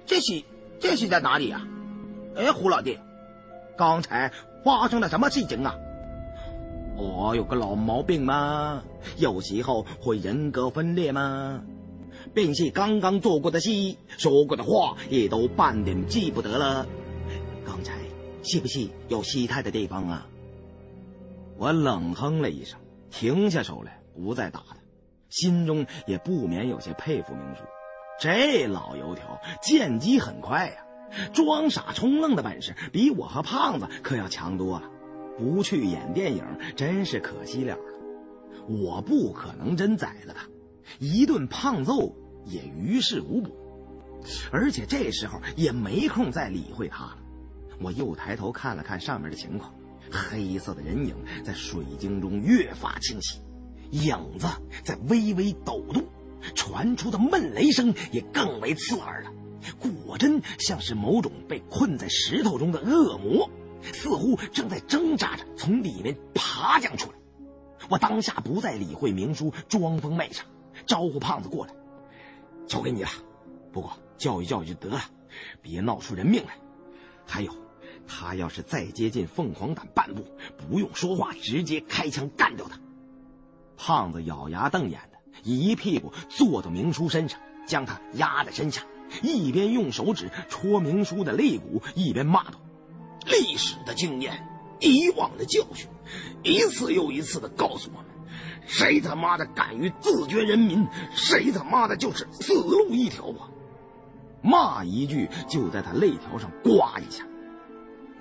这是这是在哪里呀？哎，胡老弟，刚才发生了什么事情啊？我有个老毛病吗？有时候会人格分裂吗？便是刚刚做过的事、说过的话，也都半点记不得了。刚才是不是有失态的地方啊？”我冷哼了一声，停下手来，不再打他。心中也不免有些佩服明叔，这老油条见机很快呀，装傻充愣的本事比我和胖子可要强多了。不去演电影真是可惜了了。我不可能真宰了他，一顿胖揍也于事无补，而且这时候也没空再理会他了。我又抬头看了看上面的情况，黑色的人影在水晶中越发清晰。影子在微微抖动，传出的闷雷声也更为刺耳了。果真像是某种被困在石头中的恶魔，似乎正在挣扎着从里面爬将出来。我当下不再理会明叔装疯卖傻，招呼胖子过来，交给你了。不过教育教育就得了，别闹出人命来。还有，他要是再接近凤凰胆半步，不用说话，直接开枪干掉他。胖子咬牙瞪眼的，一屁股坐到明叔身上，将他压在身下，一边用手指戳明叔的肋骨，一边骂道：“历史的经验，以往的教训，一次又一次的告诉我们，谁他妈的敢于自绝人民，谁他妈的就是死路一条啊！”骂一句，就在他肋条上刮一下。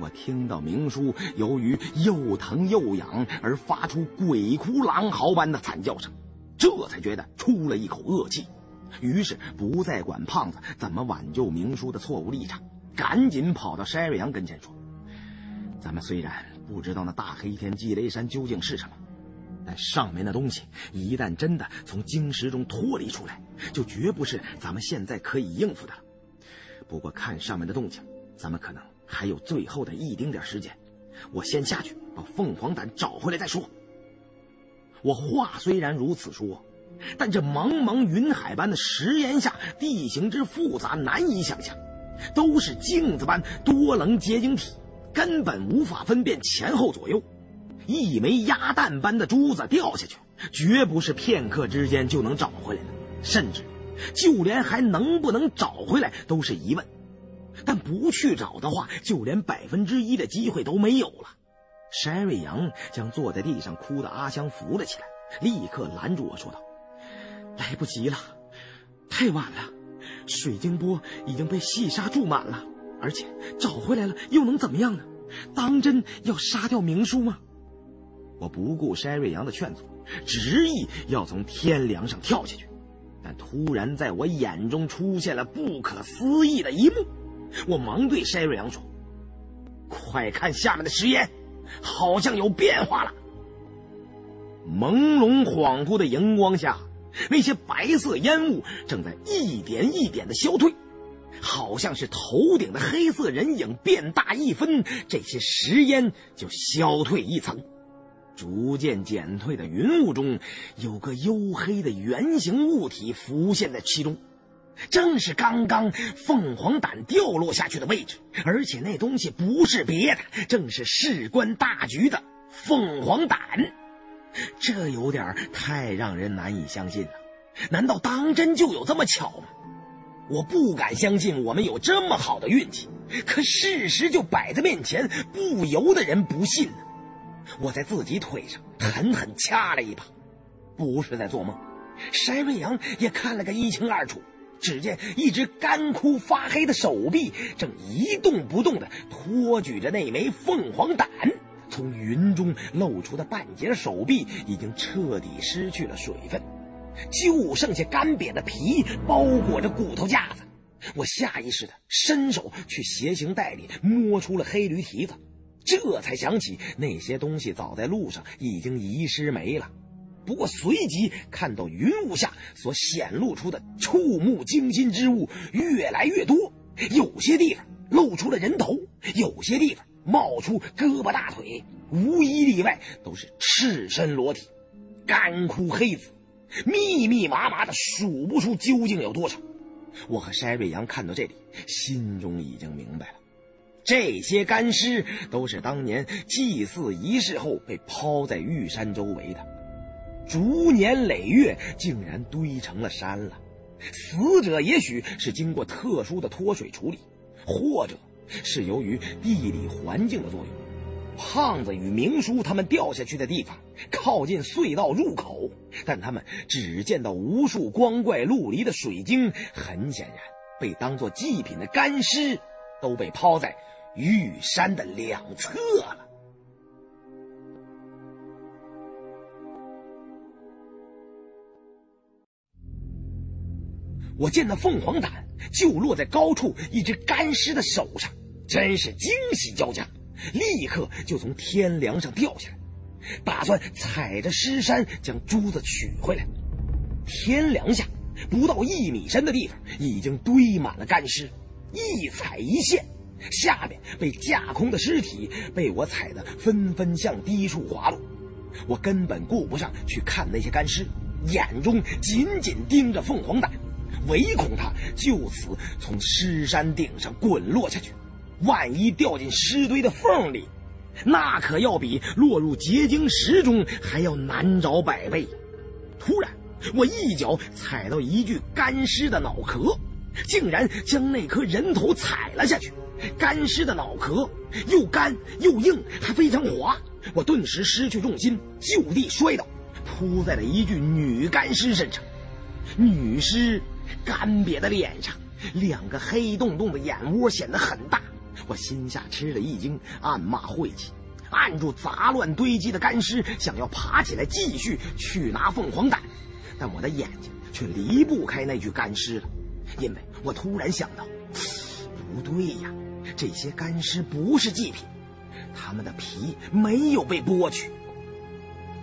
我听到明叔由于又疼又痒而发出鬼哭狼嚎般的惨叫声，这才觉得出了一口恶气，于是不再管胖子怎么挽救明叔的错误立场，赶紧跑到筛瑞阳跟前说：“咱们虽然不知道那大黑天地雷山究竟是什么，但上面的东西一旦真的从晶石中脱离出来，就绝不是咱们现在可以应付的了。不过看上面的动静，咱们可能……”还有最后的一丁点时间，我先下去把凤凰胆找回来再说。我话虽然如此说，但这茫茫云海般的石岩下，地形之复杂难以想象，都是镜子般多棱结晶体，根本无法分辨前后左右。一枚鸭蛋般的珠子掉下去，绝不是片刻之间就能找回来的，甚至就连还能不能找回来都是疑问。但不去找的话，就连百分之一的机会都没有了。山瑞阳将坐在地上哭的阿香扶了起来，立刻拦住我说道：“来不及了，太晚了，水晶波已经被细沙注满了，而且找回来了又能怎么样呢？当真要杀掉明叔吗？”我不顾山瑞阳的劝阻，执意要从天梁上跳下去，但突然在我眼中出现了不可思议的一幕，我忙对山瑞阳说：“快看下面的石岩！”好像有变化了。朦胧恍惚的荧光下，那些白色烟雾正在一点一点的消退，好像是头顶的黑色人影变大一分，这些石烟就消退一层。逐渐减退的云雾中，有个黝黑的圆形物体浮现在其中。正是刚刚凤凰胆掉落下去的位置，而且那东西不是别的，正是事关大局的凤凰胆。这有点太让人难以相信了。难道当真就有这么巧吗？我不敢相信我们有这么好的运气，可事实就摆在面前，不由得人不信。我在自己腿上狠狠掐了一把，不是在做梦。山瑞阳也看了个一清二楚。只见一只干枯发黑的手臂正一动不动地托举着那枚凤凰胆，从云中露出的半截手臂已经彻底失去了水分，就剩下干瘪的皮包裹着骨头架子。我下意识地伸手去鞋行袋里摸出了黑驴蹄子，这才想起那些东西早在路上已经遗失没了。不过，随即看到云雾下所显露出的触目惊心之物越来越多，有些地方露出了人头，有些地方冒出胳膊大腿，无一例外都是赤身裸体，干枯黑紫，密密麻麻的，数不出究竟有多少。我和筛瑞阳看到这里，心中已经明白了，这些干尸都是当年祭祀仪式后被抛在玉山周围的。逐年累月，竟然堆成了山了。死者也许是经过特殊的脱水处理，或者是由于地理环境的作用。胖子与明叔他们掉下去的地方靠近隧道入口，但他们只见到无数光怪陆离的水晶。很显然，被当作祭品的干尸都被抛在玉山的两侧了。我见那凤凰胆就落在高处一只干尸的手上，真是惊喜交加，立刻就从天梁上掉下来，打算踩着尸山将珠子取回来。天梁下不到一米深的地方已经堆满了干尸，一踩一陷，下面被架空的尸体被我踩得纷纷向低处滑落。我根本顾不上去看那些干尸，眼中紧紧盯着凤凰胆。唯恐他就此从尸山顶上滚落下去，万一掉进尸堆的缝里，那可要比落入结晶石中还要难找百倍。突然，我一脚踩到一具干尸的脑壳，竟然将那颗人头踩了下去。干尸的脑壳又干又硬，还非常滑，我顿时失去重心，就地摔倒，扑在了一具女干尸身上。女尸。干瘪的脸上，两个黑洞洞的眼窝显得很大。我心下吃了一惊，暗骂晦气，按住杂乱堆积的干尸，想要爬起来继续去拿凤凰胆，但我的眼睛却离不开那具干尸了，因为我突然想到，不对呀，这些干尸不是祭品，他们的皮没有被剥去。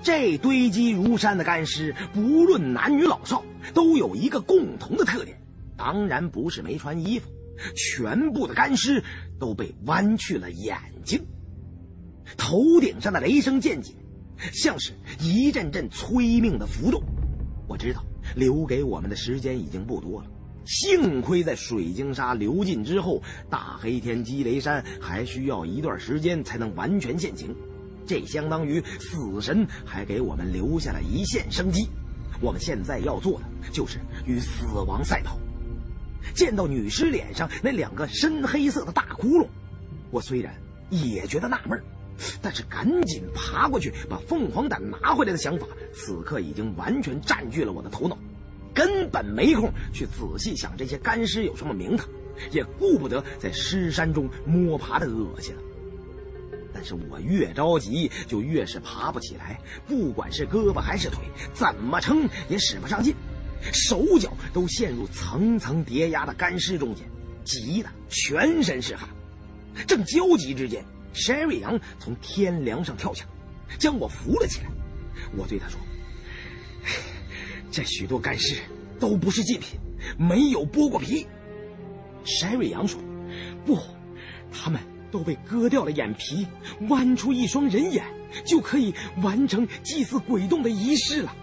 这堆积如山的干尸，不论男女老少，都有一个共同的特点，当然不是没穿衣服，全部的干尸都被剜去了眼睛。头顶上的雷声渐紧，像是一阵阵催命的符咒。我知道留给我们的时间已经不多了。幸亏在水晶沙流尽之后，大黑天积雷山还需要一段时间才能完全现形，这相当于死神还给我们留下了一线生机。我们现在要做的就是与死亡赛跑。见到女尸脸上那两个深黑色的大窟窿，我虽然也觉得纳闷，但是赶紧爬过去把凤凰胆拿回来的想法，此刻已经完全占据了我的头脑。根本没空去仔细想这些干尸有什么名堂，也顾不得在尸山中摸爬的恶心了。但是我越着急，就越是爬不起来，不管是胳膊还是腿，怎么撑也使不上劲，手脚都陷入层层叠压的干尸中间，急得全身是汗。正焦急之间，Sherry 杨从天梁上跳下，将我扶了起来。我对他说。这许多干尸都不是祭品，没有剥过皮。山瑞阳说：“不，他们都被割掉了眼皮，剜出一双人眼，就可以完成祭祀鬼洞的仪式了。”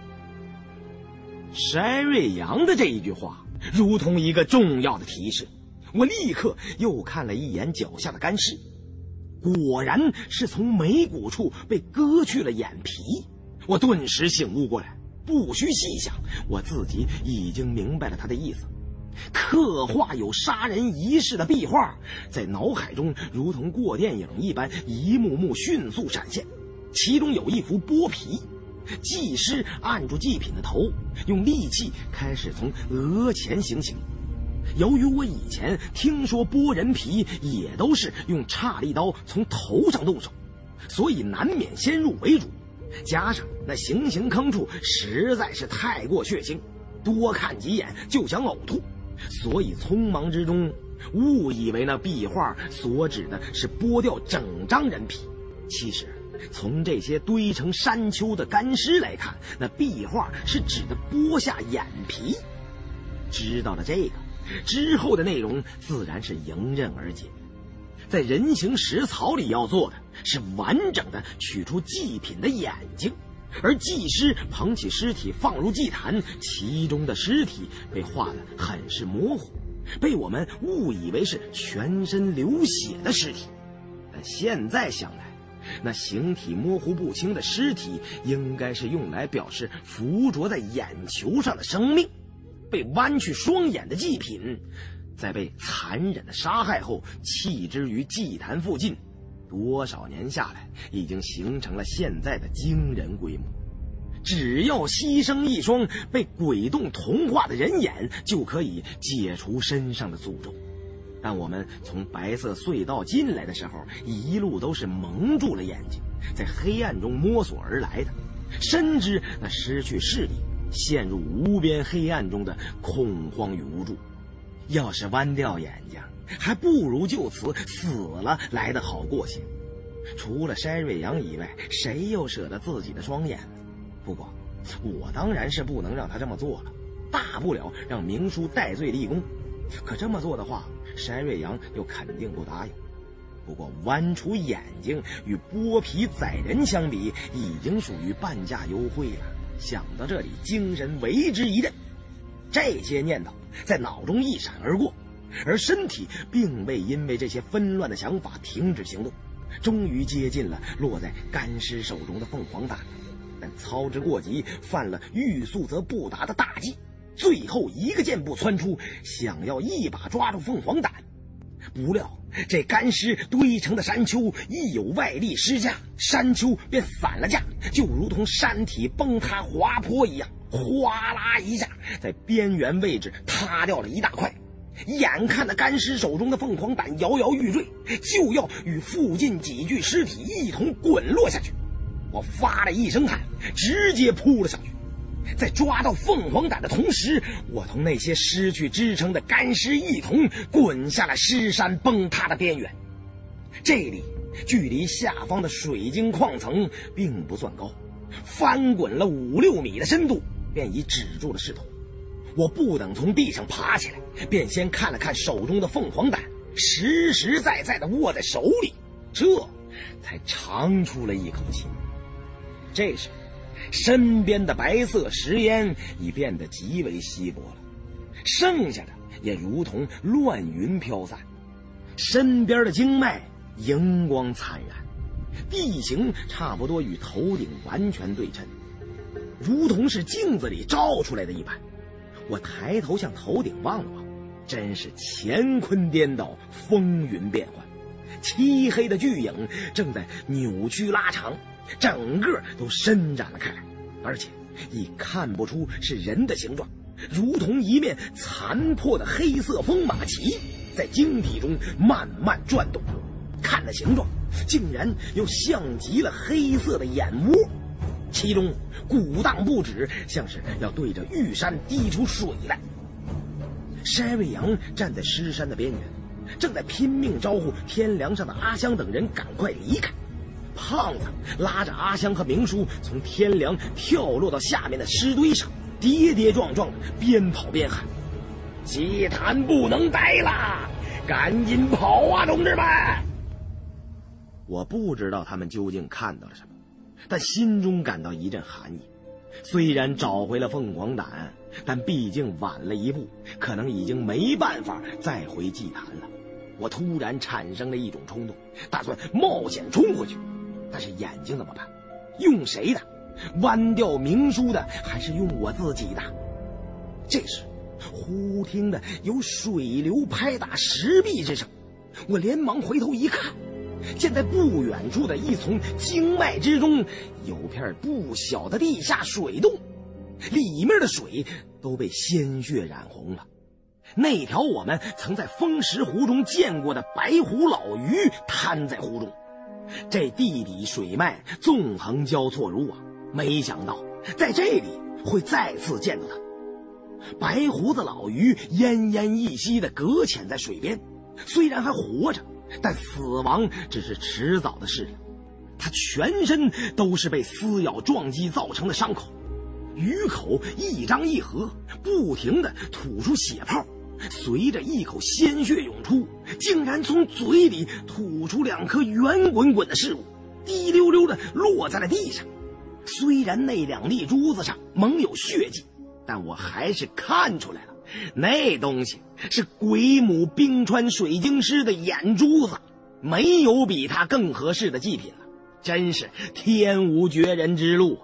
山瑞阳的这一句话如同一个重要的提示，我立刻又看了一眼脚下的干尸，果然是从眉骨处被割去了眼皮。我顿时醒悟过来。不需细想，我自己已经明白了他的意思。刻画有杀人仪式的壁画，在脑海中如同过电影一般，一幕幕迅速闪现。其中有一幅剥皮，祭师按住祭品的头，用利器开始从额前行刑。由于我以前听说剥人皮也都是用叉利刀从头上动手，所以难免先入为主。加上那行刑坑处实在是太过血腥，多看几眼就想呕吐，所以匆忙之中误以为那壁画所指的是剥掉整张人皮。其实，从这些堆成山丘的干尸来看，那壁画是指的剥下眼皮。知道了这个之后的内容，自然是迎刃而解。在人形石槽里要做的是完整的取出祭品的眼睛，而祭师捧起尸体放入祭坛，其中的尸体被画得很是模糊，被我们误以为是全身流血的尸体。但现在想来，那形体模糊不清的尸体应该是用来表示附着在眼球上的生命，被剜去双眼的祭品。在被残忍的杀害后弃之于祭坛附近，多少年下来，已经形成了现在的惊人规模。只要牺牲一双被鬼洞同化的人眼，就可以解除身上的诅咒。但我们从白色隧道进来的时候，一路都是蒙住了眼睛，在黑暗中摸索而来的，深知那失去视力、陷入无边黑暗中的恐慌与无助。要是剜掉眼睛，还不如就此死了来得好过些。除了山瑞阳以外，谁又舍得自己的双眼？不过，我当然是不能让他这么做了，大不了让明叔戴罪立功。可这么做的话，山瑞阳又肯定不答应。不过，剜除眼睛与剥皮宰人相比，已经属于半价优惠了。想到这里，精神为之一振。这些念头。在脑中一闪而过，而身体并未因为这些纷乱的想法停止行动，终于接近了落在干尸手中的凤凰胆，但操之过急，犯了欲速则不达的大忌，最后一个箭步窜出，想要一把抓住凤凰胆，不料这干尸堆成的山丘一有外力施加，山丘便散了架，就如同山体崩塌滑坡一样。哗啦一下，在边缘位置塌掉了一大块，眼看着干尸手中的凤凰胆摇摇欲坠，就要与附近几具尸体一同滚落下去。我发了一声喊，直接扑了上去。在抓到凤凰胆的同时，我同那些失去支撑的干尸一同滚下了尸山崩塌的边缘。这里距离下方的水晶矿层并不算高，翻滚了五六米的深度。便已止住了势头，我不等从地上爬起来，便先看了看手中的凤凰胆，实实在在的握在手里，这才长出了一口气。这时，身边的白色石烟已变得极为稀薄了，剩下的也如同乱云飘散。身边的经脉荧光灿然，地形差不多与头顶完全对称，如同是镜子里照出来的一般。我抬头向头顶望了望，真是乾坤颠倒，风云变幻。漆黑的巨影正在扭曲拉长，整个都伸展了开来，而且已看不出是人的形状，如同一面残破的黑色风马旗，在晶体中慢慢转动。看那形状，竟然又像极了黑色的眼窝，其中鼓荡不止，像是要对着玉山滴出水来。山瑞阳站在尸山的边缘。正在拼命招呼天梁上的阿香等人赶快离开，胖子拉着阿香和明叔从天梁跳落到下面的尸堆上，跌跌撞撞的边跑边喊：“祭坛不能待了，赶紧跑啊，同志们！”我不知道他们究竟看到了什么，但心中感到一阵寒意。虽然找回了凤凰胆，但毕竟晚了一步，可能已经没办法再回祭坛了。我突然产生了一种冲动，打算冒险冲回去，但是眼睛怎么办？用谁的？弯掉明叔的，还是用我自己的？这时，忽听的有水流拍打石壁之声，我连忙回头一看，见在不远处的一丛经脉之中，有片不小的地下水洞，里面的水都被鲜血染红了。那条我们曾在风石湖中见过的白虎老鱼瘫在湖中，这地底水脉纵横交错如网，没想到在这里会再次见到它。白胡子老鱼奄奄一息地搁浅在水边，虽然还活着，但死亡只是迟早的事了。它全身都是被撕咬撞击造成的伤口，鱼口一张一合，不停地吐出血泡。随着一口鲜血涌出，竟然从嘴里吐出两颗圆滚滚的事物，滴溜溜的落在了地上。虽然那两粒珠子上蒙有血迹，但我还是看出来了，那东西是鬼母冰川水晶师的眼珠子，没有比它更合适的祭品了。真是天无绝人之路！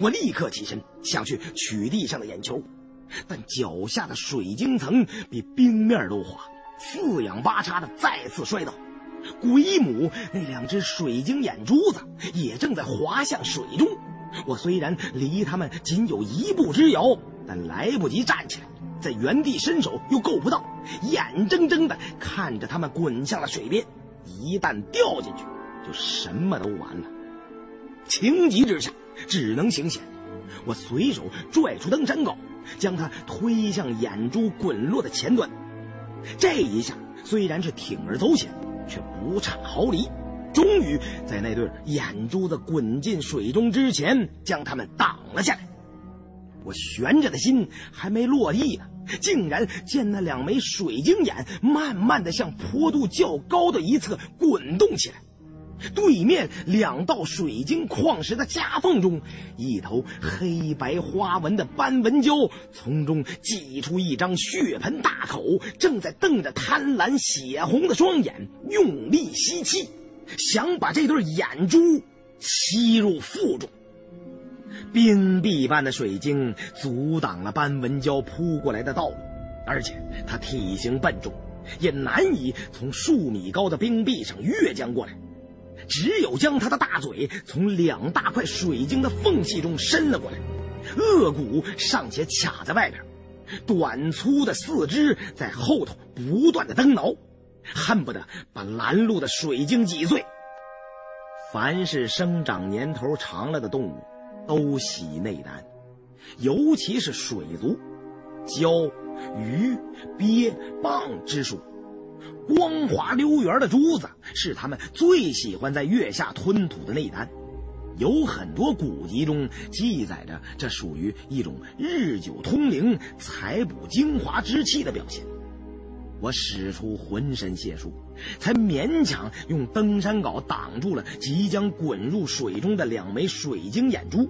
我立刻起身想去取地上的眼球。但脚下的水晶层比冰面都滑，四仰八叉的再次摔倒。鬼母那两只水晶眼珠子也正在滑向水中。我虽然离他们仅有一步之遥，但来不及站起来，在原地伸手又够不到，眼睁睁地看着他们滚向了水边。一旦掉进去，就什么都完了。情急之下，只能行险。我随手拽出登山镐。将他推向眼珠滚落的前端，这一下虽然是铤而走险，却不差毫厘，终于在那对眼珠子滚进水中之前将他们挡了下来。我悬着的心还没落地呢，竟然见那两枚水晶眼慢慢的向坡度较高的一侧滚动起来。对面两道水晶矿石的夹缝中，一头黑白花纹的斑纹蛟从中挤出一张血盆大口，正在瞪着贪婪血红的双眼，用力吸气，想把这对眼珠吸入腹中。冰壁般的水晶阻挡了斑纹蛟扑过来的道路，而且它体型笨重，也难以从数米高的冰壁上越江过来。只有将它的大嘴从两大块水晶的缝隙中伸了过来，颚骨尚且卡在外边，短粗的四肢在后头不断的蹬挠，恨不得把拦路的水晶挤碎。凡是生长年头长了的动物，都喜内丹，尤其是水族，蛟、鱼、鳖、蚌之属。光滑溜圆的珠子是他们最喜欢在月下吞吐的内丹，有很多古籍中记载着，这属于一种日久通灵、采补精华之气的表现。我使出浑身解数，才勉强用登山镐挡住了即将滚入水中的两枚水晶眼珠。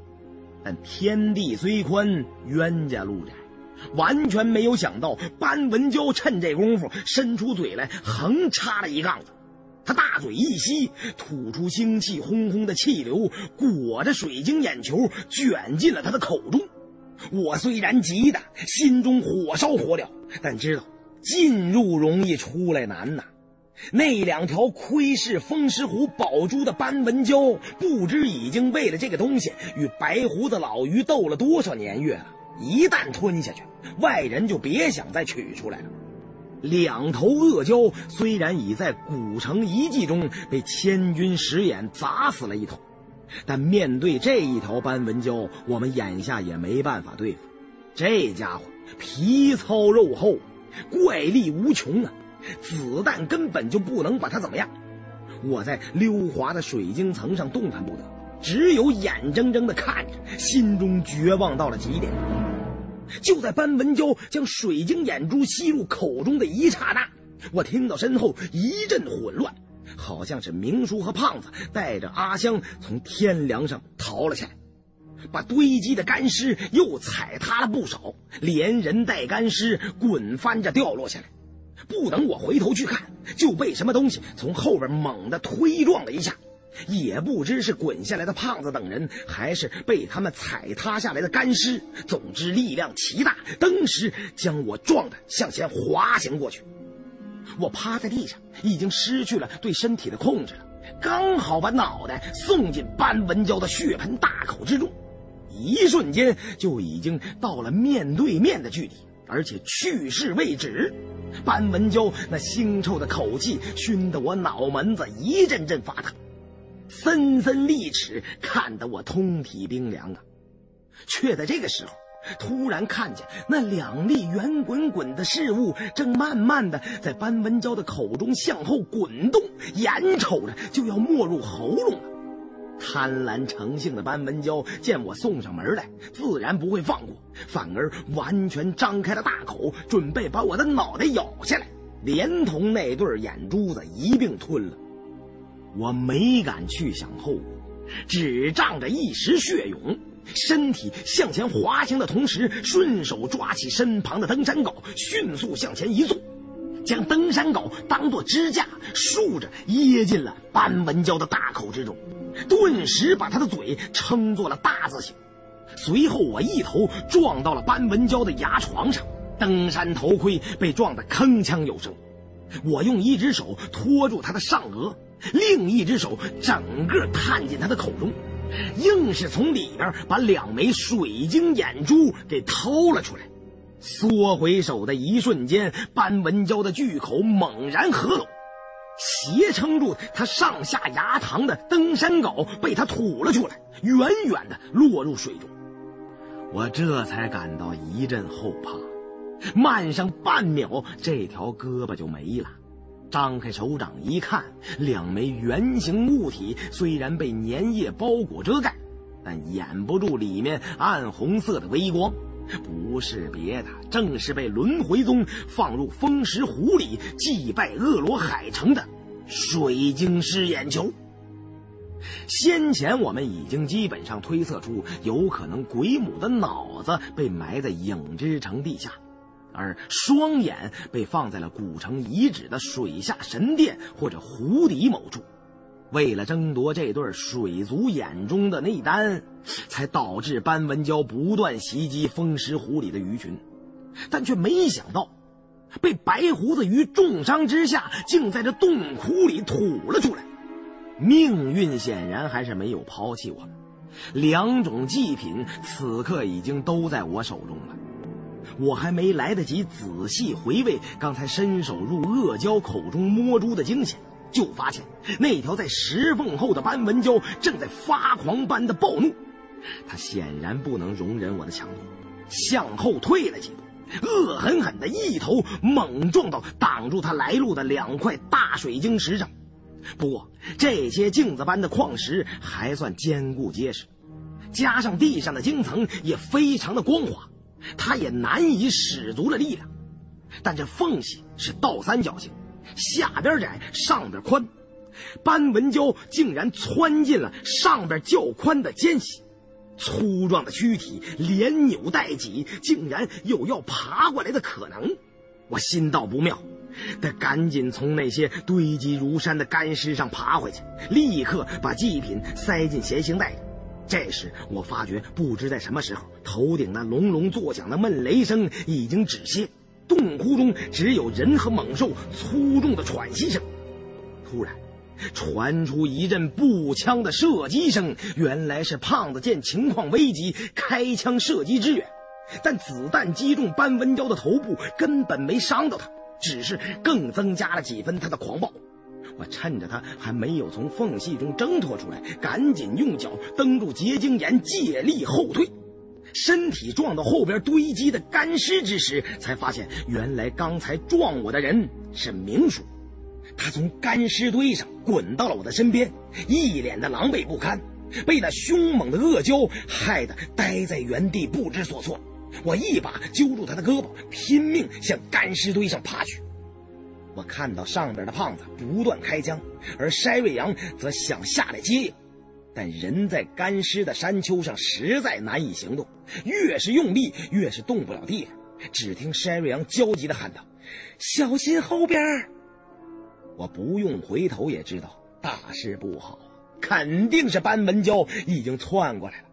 但天地虽宽，冤家路窄，完全没有想到班文娇趁这功夫伸出嘴来，横插了一杠子。他大嘴一吸，吐出腥气轰轰的气流，裹着水晶眼球卷进了他的口中。我虽然急得心中火烧火燎，但知道进入容易出来难呐。那两条窥视风石湖宝珠的斑纹蛟，不知已经为了这个东西与白胡子老鱼斗了多少年月了。一旦吞下去，外人就别想再取出来了。两头恶蛟虽然已在古城遗迹中被千钧石眼砸死了一头。但面对这一条斑纹蛟，我们眼下也没办法对付。这家伙皮糙肉厚，怪力无穷啊！子弹根本就不能把它怎么样。我在溜滑的水晶层上动弹不得，只有眼睁睁地看着，心中绝望到了极点。就在斑纹蛟将水晶眼珠吸入口中的一刹那，我听到身后一阵混乱。好像是明叔和胖子带着阿香从天梁上逃了下来，把堆积的干尸又踩塌了不少，连人带干尸滚翻着掉落下来。不等我回头去看，就被什么东西从后边猛地推撞了一下，也不知是滚下来的胖子等人，还是被他们踩塌下来的干尸。总之力量奇大，登时将我撞得向前滑行过去。我趴在地上，已经失去了对身体的控制了，刚好把脑袋送进斑纹蛟的血盆大口之中，一瞬间就已经到了面对面的距离，而且去世未止。班文娇那腥臭的口气熏得我脑门子一阵阵发烫，森森利齿看得我通体冰凉啊！却在这个时候。突然看见那两粒圆滚滚的事物正慢慢的在班文娇的口中向后滚动，眼瞅着就要没入喉咙了。贪婪成性的斑纹蛟见我送上门来，自然不会放过，反而完全张开了大口，准备把我的脑袋咬下来，连同那对眼珠子一并吞了。我没敢去想后果，只仗着一时血勇。身体向前滑行的同时，顺手抓起身旁的登山镐，迅速向前一纵，将登山镐当作支架，竖着掖进了斑纹蛟的大口之中，顿时把他的嘴撑作了大字形。随后，我一头撞到了斑纹蛟的牙床上，登山头盔被撞得铿锵有声。我用一只手托住他的上额，另一只手整个探进他的口中。硬是从里边把两枚水晶眼珠给掏了出来，缩回手的一瞬间，斑纹蛟的巨口猛然合拢，斜撑住他上下牙膛的登山镐被他吐了出来，远远的落入水中。我这才感到一阵后怕，慢上半秒，这条胳膊就没了。张开手掌一看，两枚圆形物体虽然被粘液包裹遮盖，但掩不住里面暗红色的微光，不是别的，正是被轮回宗放入风石湖里祭拜恶罗海城的水晶狮眼球。先前我们已经基本上推测出，有可能鬼母的脑子被埋在影之城地下。而双眼被放在了古城遗址的水下神殿或者湖底某处，为了争夺这对水族眼中的内丹，才导致斑纹蛟不断袭击风石湖里的鱼群，但却没想到，被白胡子鱼重伤之下，竟在这洞窟里吐了出来。命运显然还是没有抛弃我们，两种祭品此刻已经都在我手中了。我还没来得及仔细回味刚才伸手入恶蛟口中摸珠的惊险，就发现那条在石缝后的斑纹蛟正在发狂般的暴怒。它显然不能容忍我的强夺，向后退了几步，恶狠狠地一头猛撞到挡住它来路的两块大水晶石上。不过这些镜子般的矿石还算坚固结实，加上地上的晶层也非常的光滑。他也难以使足了力量，但这缝隙是倒三角形，下边窄，上边宽。斑纹蛟竟然窜进了上边较宽的间隙，粗壮的躯体连扭带挤，竟然有要爬过来的可能。我心道不妙，得赶紧从那些堆积如山的干尸上爬回去，立刻把祭品塞进闲行袋里。这时，我发觉不知在什么时候，头顶那隆隆作响的闷雷声已经止歇，洞窟中只有人和猛兽粗重的喘息声。突然，传出一阵步枪的射击声，原来是胖子见情况危急，开枪射击支援。但子弹击中班文娇的头部，根本没伤到他，只是更增加了几分他的狂暴。我趁着他还没有从缝隙中挣脱出来，赶紧用脚蹬住结晶岩，借力后退。身体撞到后边堆积的干尸之时，才发现原来刚才撞我的人是明叔。他从干尸堆上滚到了我的身边，一脸的狼狈不堪，被那凶猛的恶蛟害得呆在原地不知所措。我一把揪住他的胳膊，拼命向干尸堆上爬去。我看到上边的胖子不断开枪，而筛瑞阳则想下来接应，但人在干尸的山丘上实在难以行动，越是用力越是动不了地。只听筛瑞阳焦急地喊道：“小心后边！”我不用回头也知道大事不好，肯定是班文娇已经窜过来了。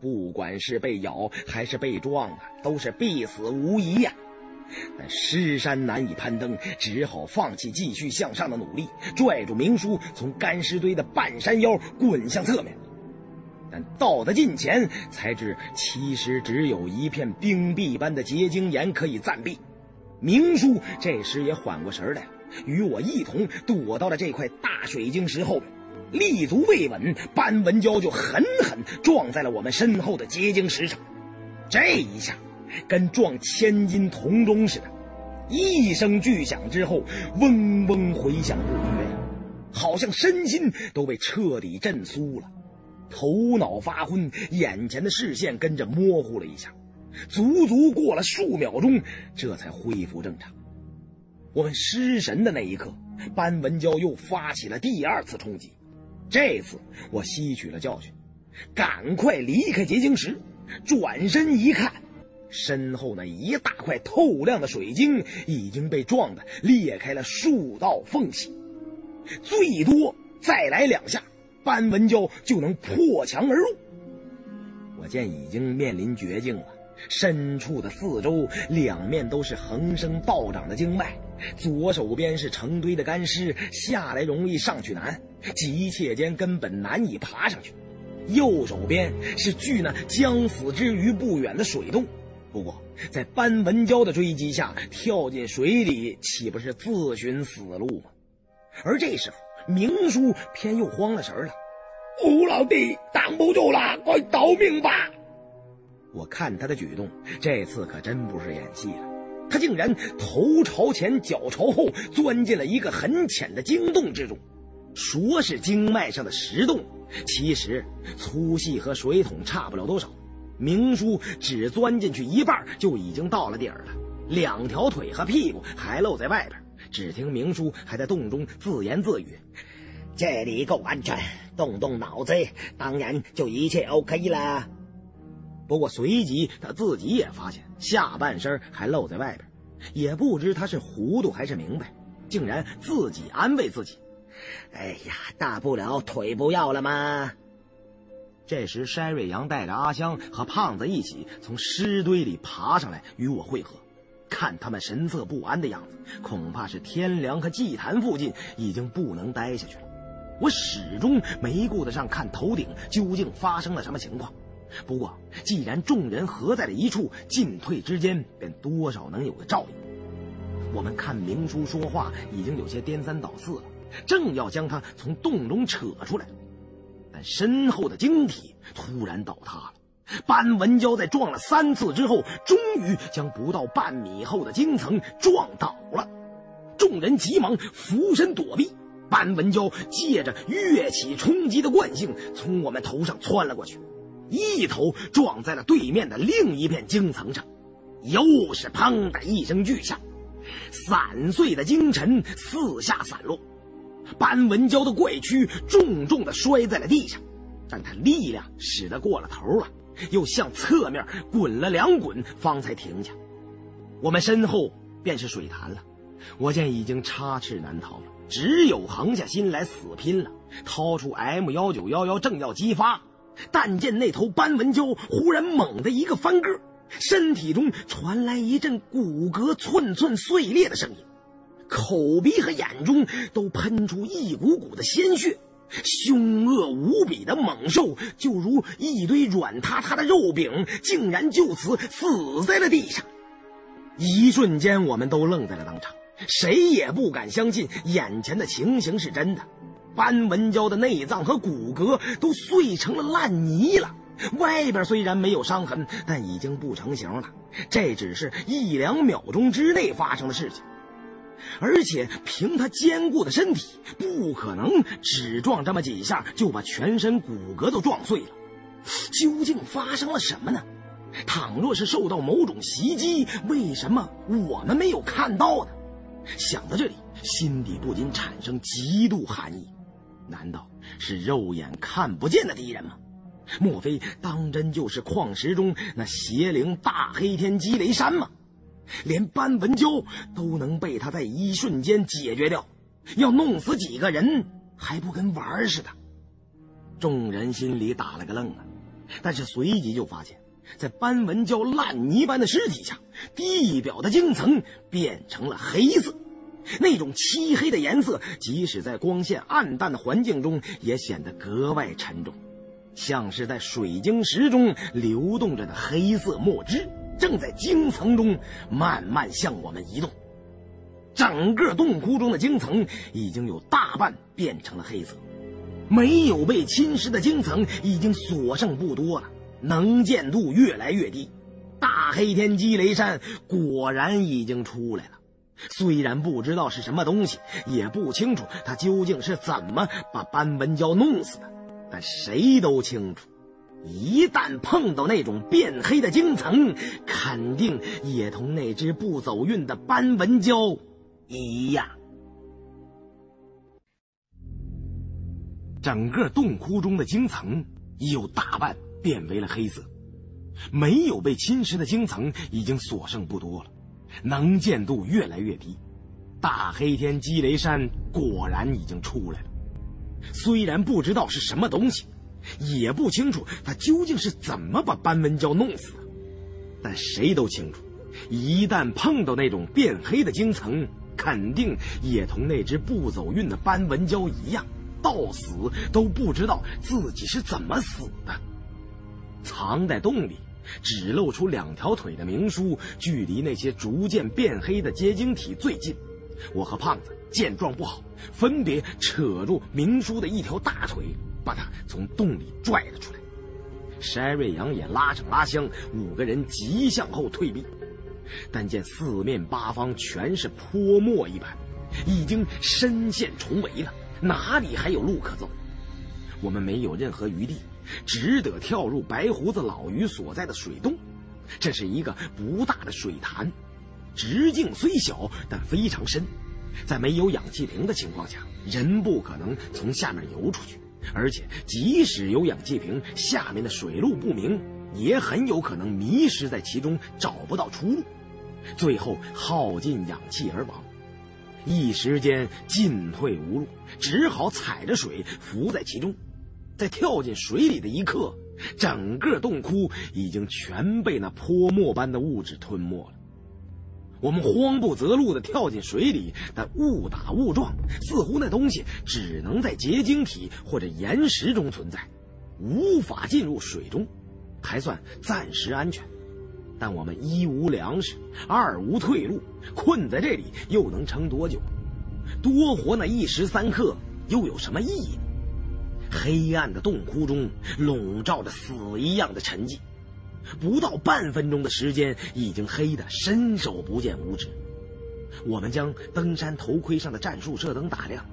不管是被咬还是被撞啊，都是必死无疑呀。但尸山难以攀登，只好放弃继续向上的努力，拽住明叔从干尸堆的半山腰滚向侧面。但到得近前，才知其实只有一片冰壁般的结晶岩可以暂避。明叔这时也缓过神来，与我一同躲到了这块大水晶石后面。立足未稳，班文娇就狠狠撞在了我们身后的结晶石上。这一下，跟撞千斤铜钟似的，一声巨响之后，嗡嗡回响不绝，好像身心都被彻底震酥了，头脑发昏，眼前的视线跟着模糊了一下，足足过了数秒钟，这才恢复正常。我们失神的那一刻，班文娇又发起了第二次冲击。这次我吸取了教训，赶快离开结晶石，转身一看，身后那一大块透亮的水晶已经被撞得裂开了数道缝隙，最多再来两下，班文娇就能破墙而入。我见已经面临绝境了，深处的四周两面都是横生暴涨的经脉。左手边是成堆的干尸，下来容易上去难，急切间根本难以爬上去。右手边是距那将死之余不远的水洞，不过在班文娇的追击下，跳进水里岂不是自寻死路吗？而这时候，明叔偏又慌了神了：“吴老弟，挡不住了，快逃命吧！”我看他的举动，这次可真不是演戏了。他竟然头朝前，脚朝后，钻进了一个很浅的晶洞之中。说是经脉上的石洞，其实粗细和水桶差不了多少。明叔只钻进去一半，就已经到了底儿了，两条腿和屁股还露在外边。只听明叔还在洞中自言自语：“这里够安全，动动脑子，当然就一切 OK 了。”不过随即他自己也发现下半身还露在外边，也不知他是糊涂还是明白，竟然自己安慰自己：“哎呀，大不了腿不要了吗？”这时，筛瑞阳带着阿香和胖子一起从尸堆里爬上来与我会合，看他们神色不安的样子，恐怕是天凉和祭坛附近已经不能待下去了。我始终没顾得上看头顶究竟发生了什么情况。不过，既然众人合在了一处，进退之间便多少能有个照应。我们看明叔说话已经有些颠三倒四了，正要将他从洞中扯出来，身后的晶体突然倒塌了。班文娇在撞了三次之后，终于将不到半米厚的晶层撞倒了。众人急忙俯身躲避，班文娇借着跃起冲击的惯性，从我们头上窜了过去。一头撞在了对面的另一片晶层上，又是砰的一声巨响，散碎的晶尘四下散落，班文娇的怪躯重重的摔在了地上，但他力量使得过了头了，又向侧面滚了两滚，方才停下。我们身后便是水潭了，我见已经插翅难逃了，只有横下心来死拼了，掏出 M 幺九幺幺正要激发，但见那头斑纹蛟忽然猛地一个翻个。身体中传来一阵骨骼寸寸碎裂的声音，口鼻和眼中都喷出一股股的鲜血，凶恶无比的猛兽就如一堆软塌塌的肉饼，竟然就此死在了地上。一瞬间，我们都愣在了当场，谁也不敢相信眼前的情形是真的。斑纹蛟的内脏和骨骼都碎成了烂泥了。外边虽然没有伤痕，但已经不成形了。这只是一两秒钟之内发生的事情，而且凭他坚固的身体，不可能只撞这么几下就把全身骨骼都撞碎了。究竟发生了什么呢？倘若是受到某种袭击，为什么我们没有看到呢？想到这里，心底不禁产生极度寒意。难道是肉眼看不见的敌人吗？莫非当真就是矿石中那邪灵大黑天击雷山吗？连斑纹蛟都能被他在一瞬间解决掉，要弄死几个人还不跟玩似的？众人心里打了个愣啊！但是随即就发现，在斑纹蛟烂泥般的尸体下，地表的晶层变成了黑色，那种漆黑的颜色，即使在光线暗淡的环境中，也显得格外沉重。像是在水晶石中流动着的黑色墨汁，正在晶层中慢慢向我们移动。整个洞窟中的晶层已经有大半变成了黑色，没有被侵蚀的晶层已经所剩不多了，能见度越来越低。大黑天击雷山果然已经出来了，虽然不知道是什么东西，也不清楚他究竟是怎么把斑纹蛟弄死的。但谁都清楚，一旦碰到那种变黑的晶层，肯定也同那只不走运的斑纹蛟一样。整个洞窟中的晶层已有大半变为了黑色，没有被侵蚀的晶层已经所剩不多了，能见度越来越低。大黑天积雷山果然已经出来了。虽然不知道是什么东西，也不清楚他究竟是怎么把斑纹蛟弄死的，但谁都清楚，一旦碰到那种变黑的晶层，肯定也同那只不走运的斑纹蛟一样，到死都不知道自己是怎么死的。藏在洞里，只露出两条腿的明叔，距离那些逐渐变黑的结晶体最近。我和胖子见状不好，分别扯住明叔的一条大腿，把他从洞里拽了出来。山瑞阳也拉上拉香，五个人急向后退避。但见四面八方全是泼墨一般，已经深陷重围了，哪里还有路可走？我们没有任何余地，只得跳入白胡子老鱼所在的水洞。这是一个不大的水潭。直径虽小，但非常深，在没有氧气瓶的情况下，人不可能从下面游出去。而且，即使有氧气瓶，下面的水路不明，也很有可能迷失在其中，找不到出路，最后耗尽氧气而亡。一时间进退无路，只好踩着水浮在其中。在跳进水里的一刻，整个洞窟已经全被那泼墨般的物质吞没了。我们慌不择路地跳进水里，但误打误撞，似乎那东西只能在结晶体或者岩石中存在，无法进入水中，还算暂时安全。但我们一无粮食，二无退路，困在这里又能撑多久？多活那一时三刻又有什么意义呢？黑暗的洞窟中笼罩着死一样的沉寂。不到半分钟的时间，已经黑得伸手不见五指。我们将登山头盔上的战术射灯打亮，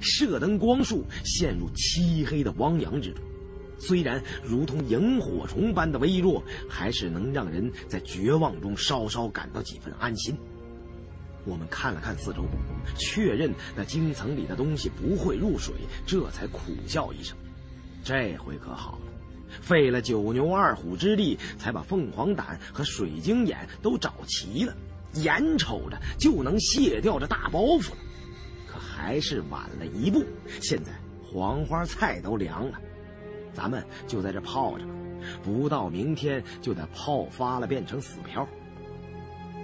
射灯光束陷入漆黑的汪洋之中。虽然如同萤火虫般的微弱，还是能让人在绝望中稍稍感到几分安心。我们看了看四周，确认那京层里的东西不会入水，这才苦笑一声：“这回可好了，费了九牛二虎之力，才把凤凰胆和水晶眼都找齐了，眼瞅着就能卸掉这大包袱了。可还是晚了一步，现在黄花菜都凉了，咱们就在这泡着吧，不到明天就得泡发了，变成死漂。”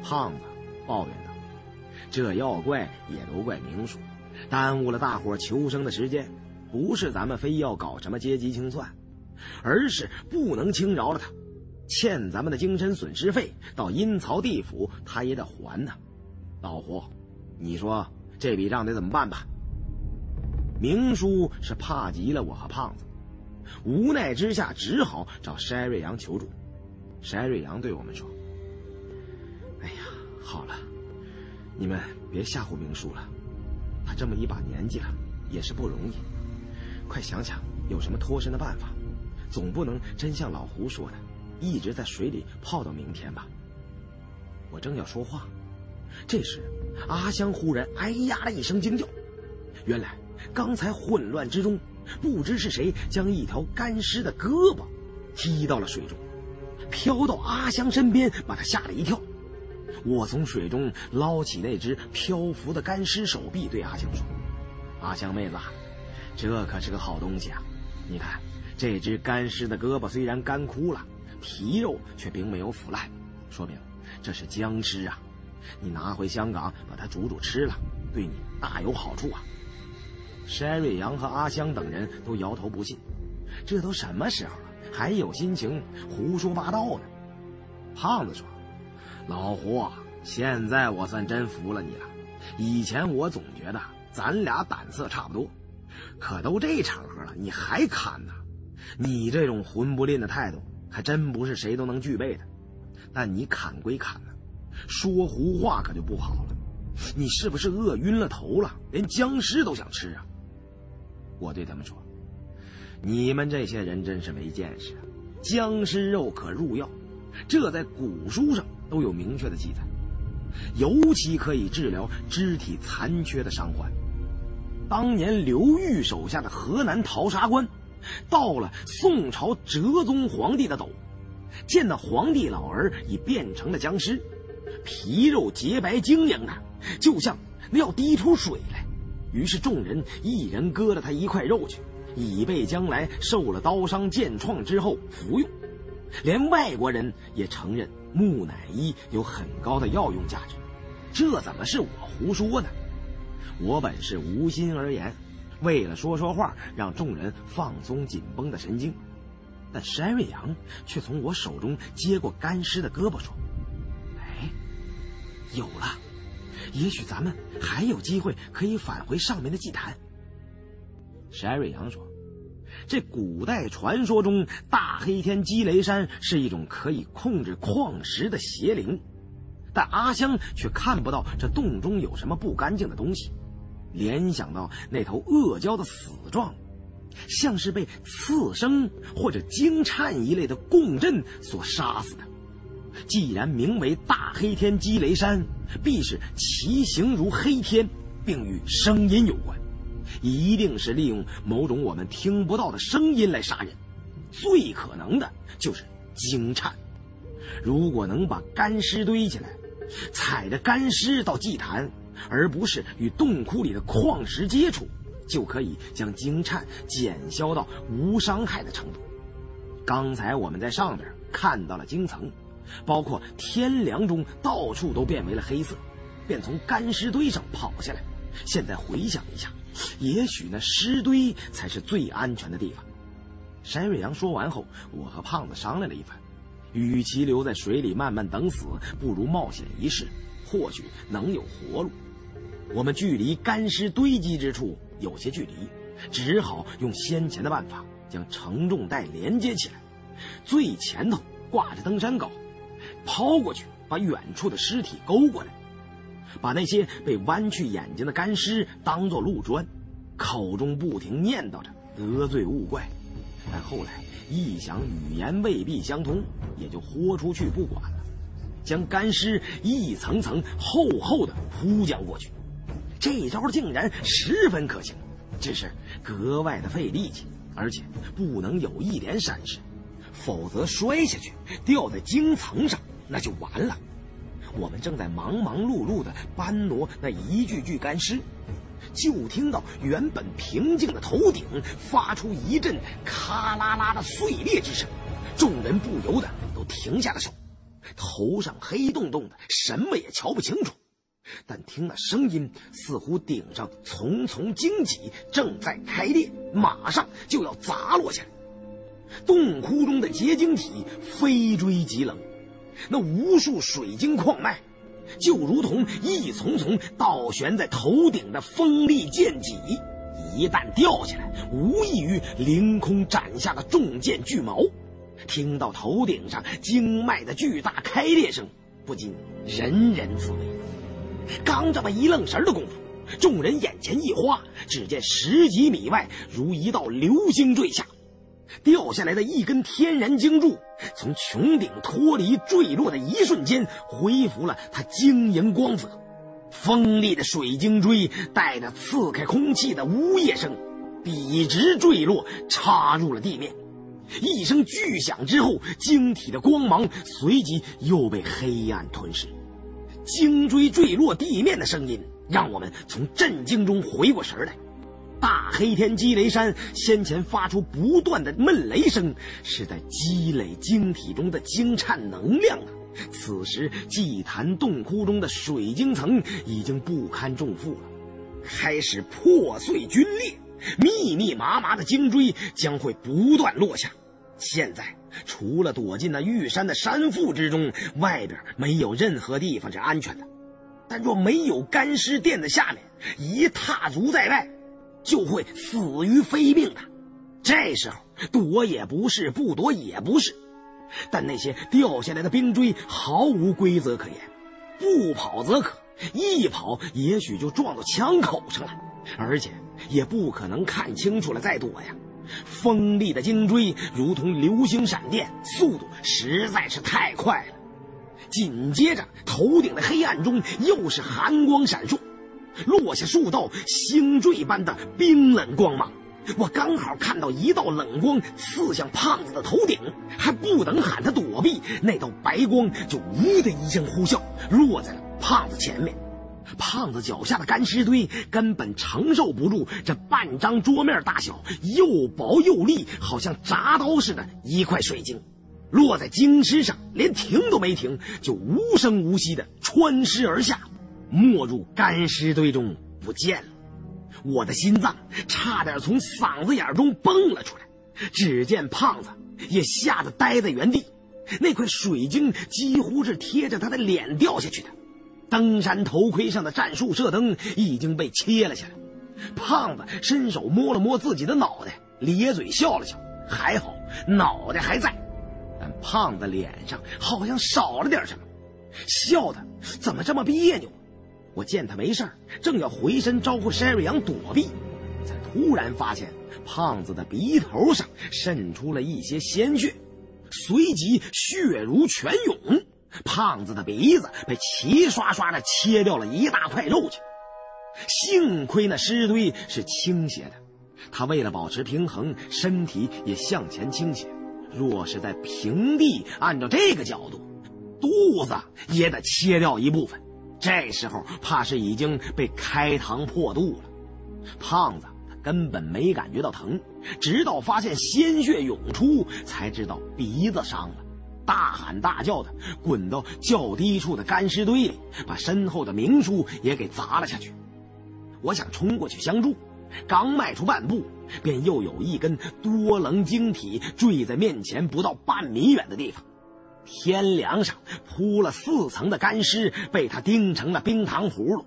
胖子抱怨道。这要怪也都怪明叔，耽误了大伙求生的时间。不是咱们非要搞什么阶级清算，而是不能轻饶了他，欠咱们的精神损失费，到阴曹地府他也得还呢。老胡，你说这笔账得怎么办吧？明叔是怕极了我和胖子，无奈之下只好找筛瑞阳求助。筛瑞阳对我们说：“哎呀，好了。”你们别吓唬明叔了，他这么一把年纪了，也是不容易。快想想有什么脱身的办法，总不能真像老胡说的，一直在水里泡到明天吧？我正要说话，这时阿香忽然哎呀了一声惊叫，原来刚才混乱之中，不知是谁将一条干尸的胳膊踢到了水中，飘到阿香身边，把她吓了一跳。我从水中捞起那只漂浮的干尸手臂，对阿香说：“阿香妹子，这可是个好东西啊！你看，这只干尸的胳膊虽然干枯了，皮肉却并没有腐烂，说明这是僵尸啊！你拿回香港把它煮煮吃了，对你大有好处啊！”山瑞阳和阿香等人都摇头不信，这都什么时候了，还有心情胡说八道呢？胖子说。老胡，现在我算真服了你了。以前我总觉得咱俩胆色差不多，可都这场合了，你还砍呢？你这种混不吝的态度，还真不是谁都能具备的。但你砍归砍呢，说胡话可就不好了。你是不是饿晕了头了，连僵尸都想吃啊？我对他们说：“你们这些人真是没见识啊！僵尸肉可入药，这在古书上。”都有明确的记载，尤其可以治疗肢体残缺的伤患。当年刘裕手下的河南陶沙关，到了宋朝哲宗皇帝的斗，见到皇帝老儿已变成了僵尸，皮肉洁白晶莹的，就像那要滴出水来。于是众人一人割了他一块肉去，以备将来受了刀伤剑创之后服用。连外国人也承认。木乃伊有很高的药用价值，这怎么是我胡说呢？我本是无心而言，为了说说话，让众人放松紧绷的神经。但山瑞阳却从我手中接过干尸的胳膊，说：“哎，有了，也许咱们还有机会可以返回上面的祭坛。”山瑞阳说。这古代传说中，大黑天积雷山是一种可以控制矿石的邪灵，但阿香却看不到这洞中有什么不干净的东西，联想到那头恶蛟的死状，像是被刺声或者惊颤一类的共振所杀死的。既然名为大黑天积雷山，必是其形如黑天，并与声音有关。一定是利用某种我们听不到的声音来杀人，最可能的就是惊颤。如果能把干尸堆起来，踩着干尸到祭坛，而不是与洞窟里的矿石接触，就可以将惊颤减消到无伤害的程度。刚才我们在上边看到了晶层，包括天梁中到处都变为了黑色，便从干尸堆上跑下来。现在回想一下。也许那尸堆才是最安全的地方。山瑞阳说完后，我和胖子商量了一番，与其留在水里慢慢等死，不如冒险一试，或许能有活路。我们距离干尸堆积之处有些距离，只好用先前的办法将承重带连接起来，最前头挂着登山镐，抛过去把远处的尸体勾过来。把那些被弯曲眼睛的干尸当作路砖，口中不停念叨着得罪物怪，但后来一想语言未必相通，也就豁出去不管了。将干尸一层层厚厚的铺将过去。这招竟然十分可行，只是格外的费力气，而且不能有一点闪失，否则摔下去掉在经层上那就完了。我们正在忙忙碌碌的搬挪那一具具干尸，就听到原本平静的头顶发出一阵咔啦啦的碎裂之声，众人不由得都停下了手，头上黑洞洞的，什么也瞧不清楚。但听那声音，似乎顶上重重荆棘正在开裂，马上就要砸落下来。洞窟中的结晶体飞追急冷，那无数水晶矿脉，就如同一丛丛倒悬在头顶的锋利剑戟，一旦掉下来，无异于凌空斩下的重剑巨矛。听到头顶上经脉的巨大开裂声，不禁人人自危。刚这么一愣神的功夫，众人眼前一花，只见十几米外如一道流星坠下，掉下来的一根天然晶柱，从穹顶脱离坠落的一瞬间，恢复了它晶莹光泽。锋利的水晶锥带着刺开空气的呜咽声，笔直坠落，插入了地面。一声巨响之后，晶体的光芒随即又被黑暗吞噬。精锥坠落地面的声音，让我们从震惊中回过神来。大黑天积雷山先前发出不断的闷雷声，是在积累晶体中的晶颤能量啊！此时祭坛洞窟中的水晶层已经不堪重负了，开始破碎龟裂，密密麻麻的晶锥将会不断落下。现在。除了躲进那玉山的山腹之中，外边没有任何地方是安全的。但若没有干尸垫在下面，一踏足在外，就会死于非命的。这时候躲也不是，不躲也不是。但那些掉下来的冰锥毫无规则可言，不跑则可，一跑也许就撞到枪口上了，而且也不可能看清楚了再躲呀。锋利的金锥如同流星闪电，速度实在是太快了。紧接着，头顶的黑暗中又是寒光闪烁，落下数道星坠般的冰冷光芒。我刚好看到一道冷光刺向胖子的头顶，还不等喊他躲避，那道白光就“呜”的一声呼啸，落在了胖子前面。胖子脚下的干尸堆根本承受不住这半张桌面大小、又薄又利，好像铡刀似的一块水晶，落在晶尸上，连停都没停，就无声无息的穿尸而下，没入干尸堆中不见了。我的心脏差点从嗓子眼中蹦了出来。只见胖子也吓得呆在原地，那块水晶几乎是贴着他的脸掉下去的。登山头盔上的战术射灯已经被切了下来，胖子伸手摸了摸自己的脑袋，咧嘴笑了笑，还好脑袋还在，但胖子脸上好像少了点什么，笑的怎么这么别扭？我见他没事正要回身招呼山瑞阳躲避，才突然发现胖子的鼻头上渗出了一些鲜血，随即血如泉涌。胖子的鼻子被齐刷刷的切掉了一大块肉去，幸亏那尸堆是倾斜的，他为了保持平衡，身体也向前倾斜。若是在平地，按照这个角度，肚子也得切掉一部分。这时候怕是已经被开膛破肚了。胖子根本没感觉到疼，直到发现鲜血涌出，才知道鼻子伤了。大喊大叫的滚到较低处的干尸堆里，把身后的明叔也给砸了下去。我想冲过去相助，刚迈出半步，便又有一根多棱晶体坠在面前不到半米远的地方。天梁上铺了四层的干尸，被他钉成了冰糖葫芦。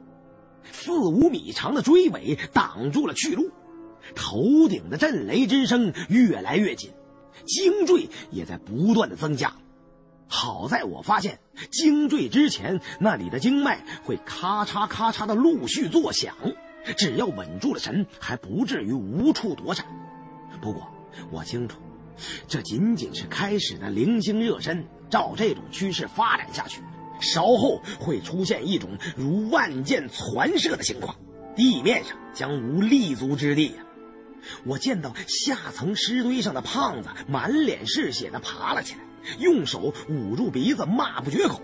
四五米长的锥尾挡住了去路，头顶的震雷之声越来越近，精坠也在不断的增加。好在我发现经坠之前，那里的经脉会咔嚓咔嚓的陆续作响，只要稳住了神，还不至于无处躲闪。不过我清楚，这仅仅是开始的零星热身，照这种趋势发展下去，稍后会出现一种如万箭攒射的情况，地面上将无立足之地！我见到下层尸堆上的胖子满脸是血的爬了起来，用手捂住鼻子骂不绝口，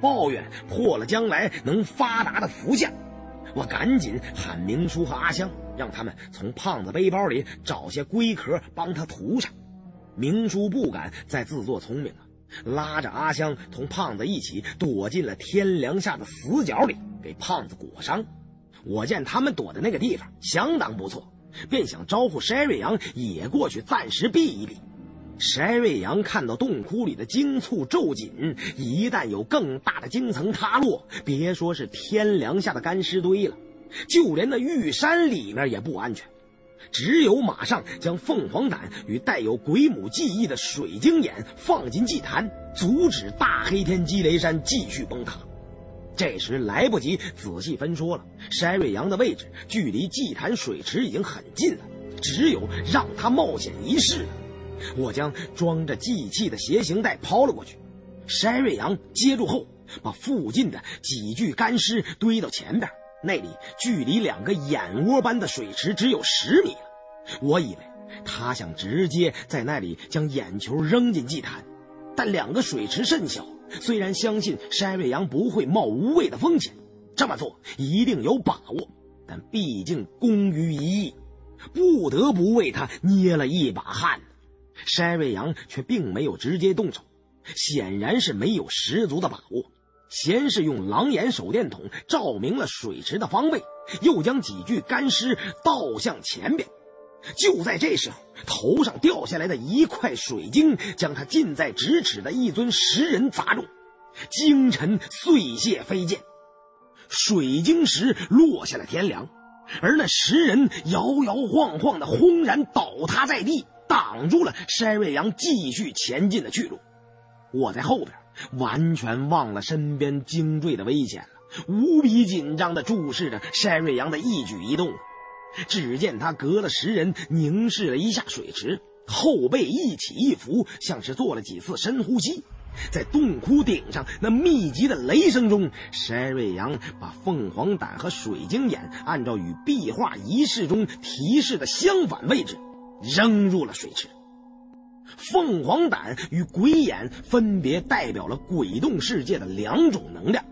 抱怨破了将来能发达的福相。我赶紧喊明叔和阿香，让他们从胖子背包里找些龟壳帮他涂上。明叔不敢再自作聪明了，拉着阿香同胖子一起躲进了天梁下的死角里，给胖子裹伤。我见他们躲的那个地方相当不错。便想招呼筛瑞阳也过去暂时避一避。筛瑞阳看到洞窟里的荆簇骤紧，一旦有更大的荆层塌落，别说是天梁下的干尸堆了，就连那玉山里面也不安全。只有马上将凤凰胆与带有鬼母记忆的水晶眼放进祭坛，阻止大黑天积雷山继续崩塌。这时来不及仔细分说了，筛瑞阳的位置距离祭坛水池已经很近了，只有让他冒险一试。我将装着祭器的斜形袋抛了过去，筛瑞阳接住后，把附近的几具干尸堆到前边，那里距离两个眼窝般的水池只有十米了。我以为他想直接在那里将眼球扔进祭坛，但两个水池甚小。虽然相信山瑞阳不会冒无谓的风险，这么做一定有把握，但毕竟功于一役，不得不为他捏了一把汗。山瑞阳却并没有直接动手，显然是没有十足的把握。先是用狼眼手电筒照明了水池的方位，又将几具干尸倒向前边。就在这时候，头上掉下来的一块水晶将他近在咫尺的一尊石人砸中，精尘碎屑飞溅，水晶石落下了天梁，而那石人摇摇晃晃的轰然倒塌在地，挡住了山瑞阳继续前进的去路。我在后边完全忘了身边精锐的危险了，无比紧张地注视着山瑞阳的一举一动。只见他隔了十人，凝视了一下水池，后背一起一伏，像是做了几次深呼吸。在洞窟顶上那密集的雷声中，筛瑞阳把凤凰胆和水晶眼按照与壁画仪式中提示的相反位置扔入了水池。凤凰胆与鬼眼分别代表了鬼洞世界的两种能量。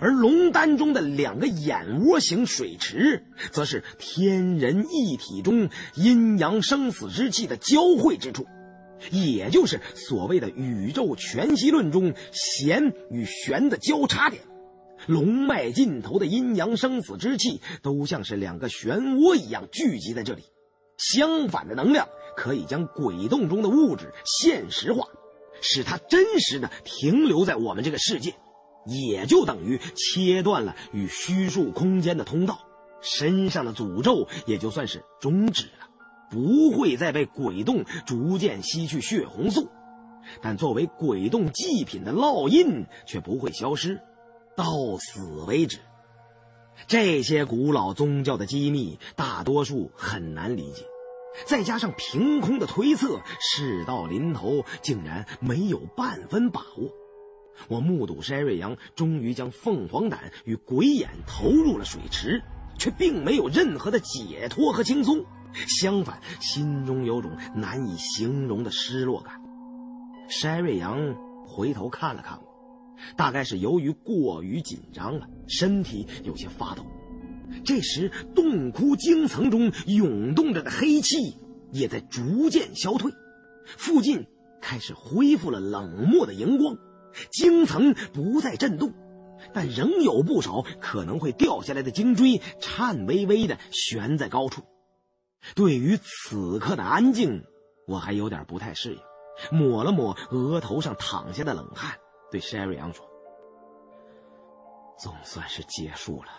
而龙丹中的两个眼窝形水池，则是天人一体中阴阳生死之气的交汇之处，也就是所谓的宇宙全息论中弦与玄的交叉点。龙脉尽头的阴阳生死之气，都像是两个漩涡一样聚集在这里。相反的能量，可以将鬼洞中的物质现实化，使它真实的停留在我们这个世界。也就等于切断了与虚数空间的通道，身上的诅咒也就算是终止了，不会再被鬼洞逐渐吸去血红素，但作为鬼洞祭品的烙印却不会消失，到死为止。这些古老宗教的机密，大多数很难理解，再加上凭空的推测，事到临头竟然没有半分把握。我目睹筛瑞阳终于将凤凰胆与鬼眼投入了水池，却并没有任何的解脱和轻松，相反，心中有种难以形容的失落感。筛瑞阳回头看了看我，大概是由于过于紧张了，身体有些发抖。这时，洞窟晶层中涌动着的黑气也在逐渐消退，附近开始恢复了冷漠的荧光。晶层不再震动，但仍有不少可能会掉下来的晶锥颤巍巍地悬在高处。对于此刻的安静，我还有点不太适应，抹了抹额头上淌下的冷汗，对山瑞阳说：“总算是结束了，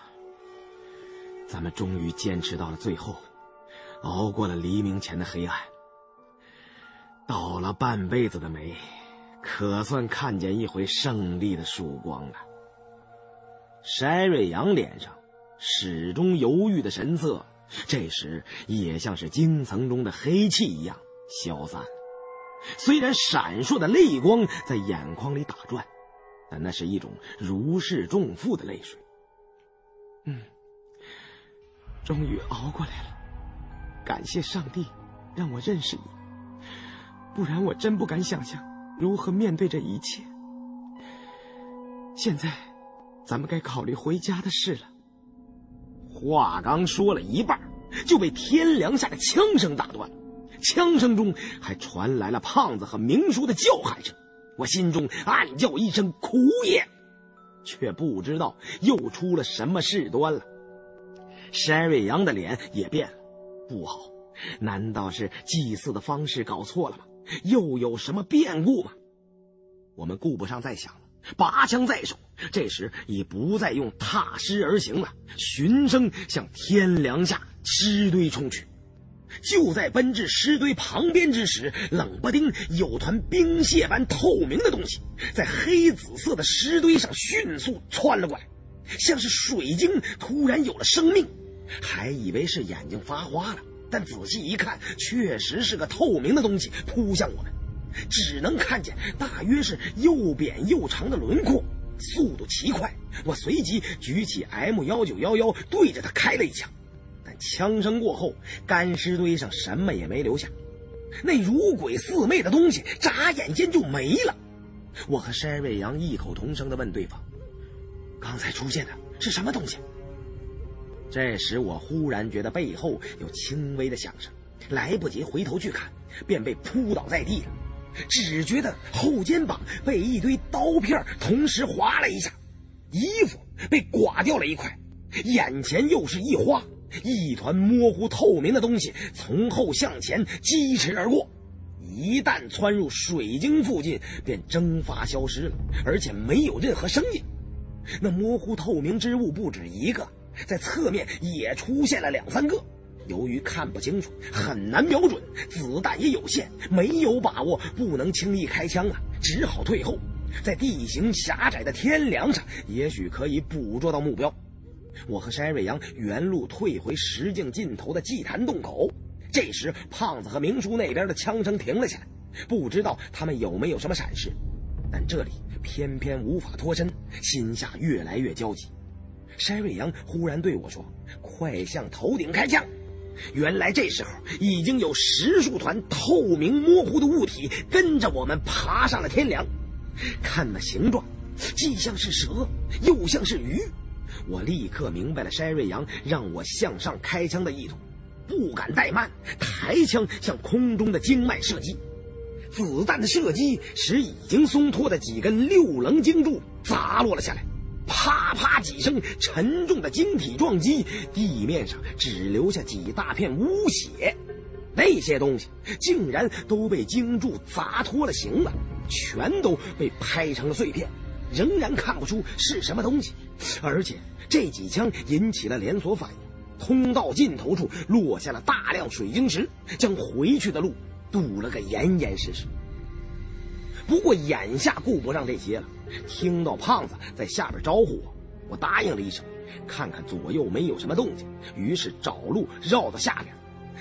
咱们终于坚持到了最后，熬过了黎明前的黑暗，倒了半辈子的霉。”可算看见一回胜利的曙光了。筛瑞阳脸上始终犹豫的神色，这时也像是京层中的黑气一样消散。虽然闪烁的泪光在眼眶里打转，但那是一种如释重负的泪水。嗯，终于熬过来了，感谢上帝，让我认识你，不然我真不敢想象如何面对这一切。现在，咱们该考虑回家的事了。话刚说了一半，就被天凉下的枪声打断。枪声中还传来了胖子和明叔的叫喊声，我心中暗叫一声苦也，却不知道又出了什么事端了。山瑞阳的脸也变了，不好，难道是祭祀的方式搞错了吗？又有什么变故吗？我们顾不上再想了。拔枪在手，这时已不再用踏尸而行了，循声向天梁下尸堆冲去。就在奔至尸堆旁边之时，冷不丁有团冰屑般透明的东西在黑紫色的尸堆上迅速窜了过来，像是水晶突然有了生命。还以为是眼睛发花了，但仔细一看，确实是个透明的东西扑向我们。只能看见大约是又扁又长的轮廓，速度奇快。我随即举起 M 幺九幺幺，对着他开了一枪。但枪声过后，干尸堆上什么也没留下，那如鬼似魅的东西眨眼间就没了。我和山瑞阳异口同声地问对方：“刚才出现的是什么东西？”这时我忽然觉得背后有轻微的响声，来不及回头去看，便被扑倒在地了。只觉得后肩膀被一堆刀片同时划了一下，衣服被刮掉了一块，眼前又是一花，一团模糊透明的东西从后向前疾驰而过，一旦窜入水晶附近，便蒸发消失了，而且没有任何声音。那模糊透明之物不止一个，在侧面也出现了两三个。由于看不清楚，很难瞄准，子弹也有限，没有把握，不能轻易开枪啊，只好退后。在地形狭窄的天梁上，也许可以捕捉到目标。我和山瑞阳原路退回石径尽头的祭坛洞口。这时，胖子和明叔那边的枪声停了下来，不知道他们有没有什么闪失。但这里偏偏无法脱身，心下越来越焦急。山瑞阳忽然对我说：“快向头顶开枪！”原来这时候已经有十数团透明模糊的物体跟着我们爬上了天梁，看那形状，既像是蛇，又像是鱼。我立刻明白了山瑞阳让我向上开枪的意图，不敢怠慢，抬枪向空中的经脉射击。子弹的射击使已经松脱的几根六棱晶柱砸落了下来。啪啪几声沉重的晶体撞击，地面上只留下几大片污血。那些东西竟然都被晶柱砸脱了形了，全都被拍成了碎片，仍然看不出是什么东西。而且这几枪引起了连锁反应，通道尽头处落下了大量水晶石，将回去的路堵了个严严实实。不过眼下顾不上这些了。听到胖子在下边招呼我，我答应了一声，看看左右没有什么动静，于是找路绕到下边。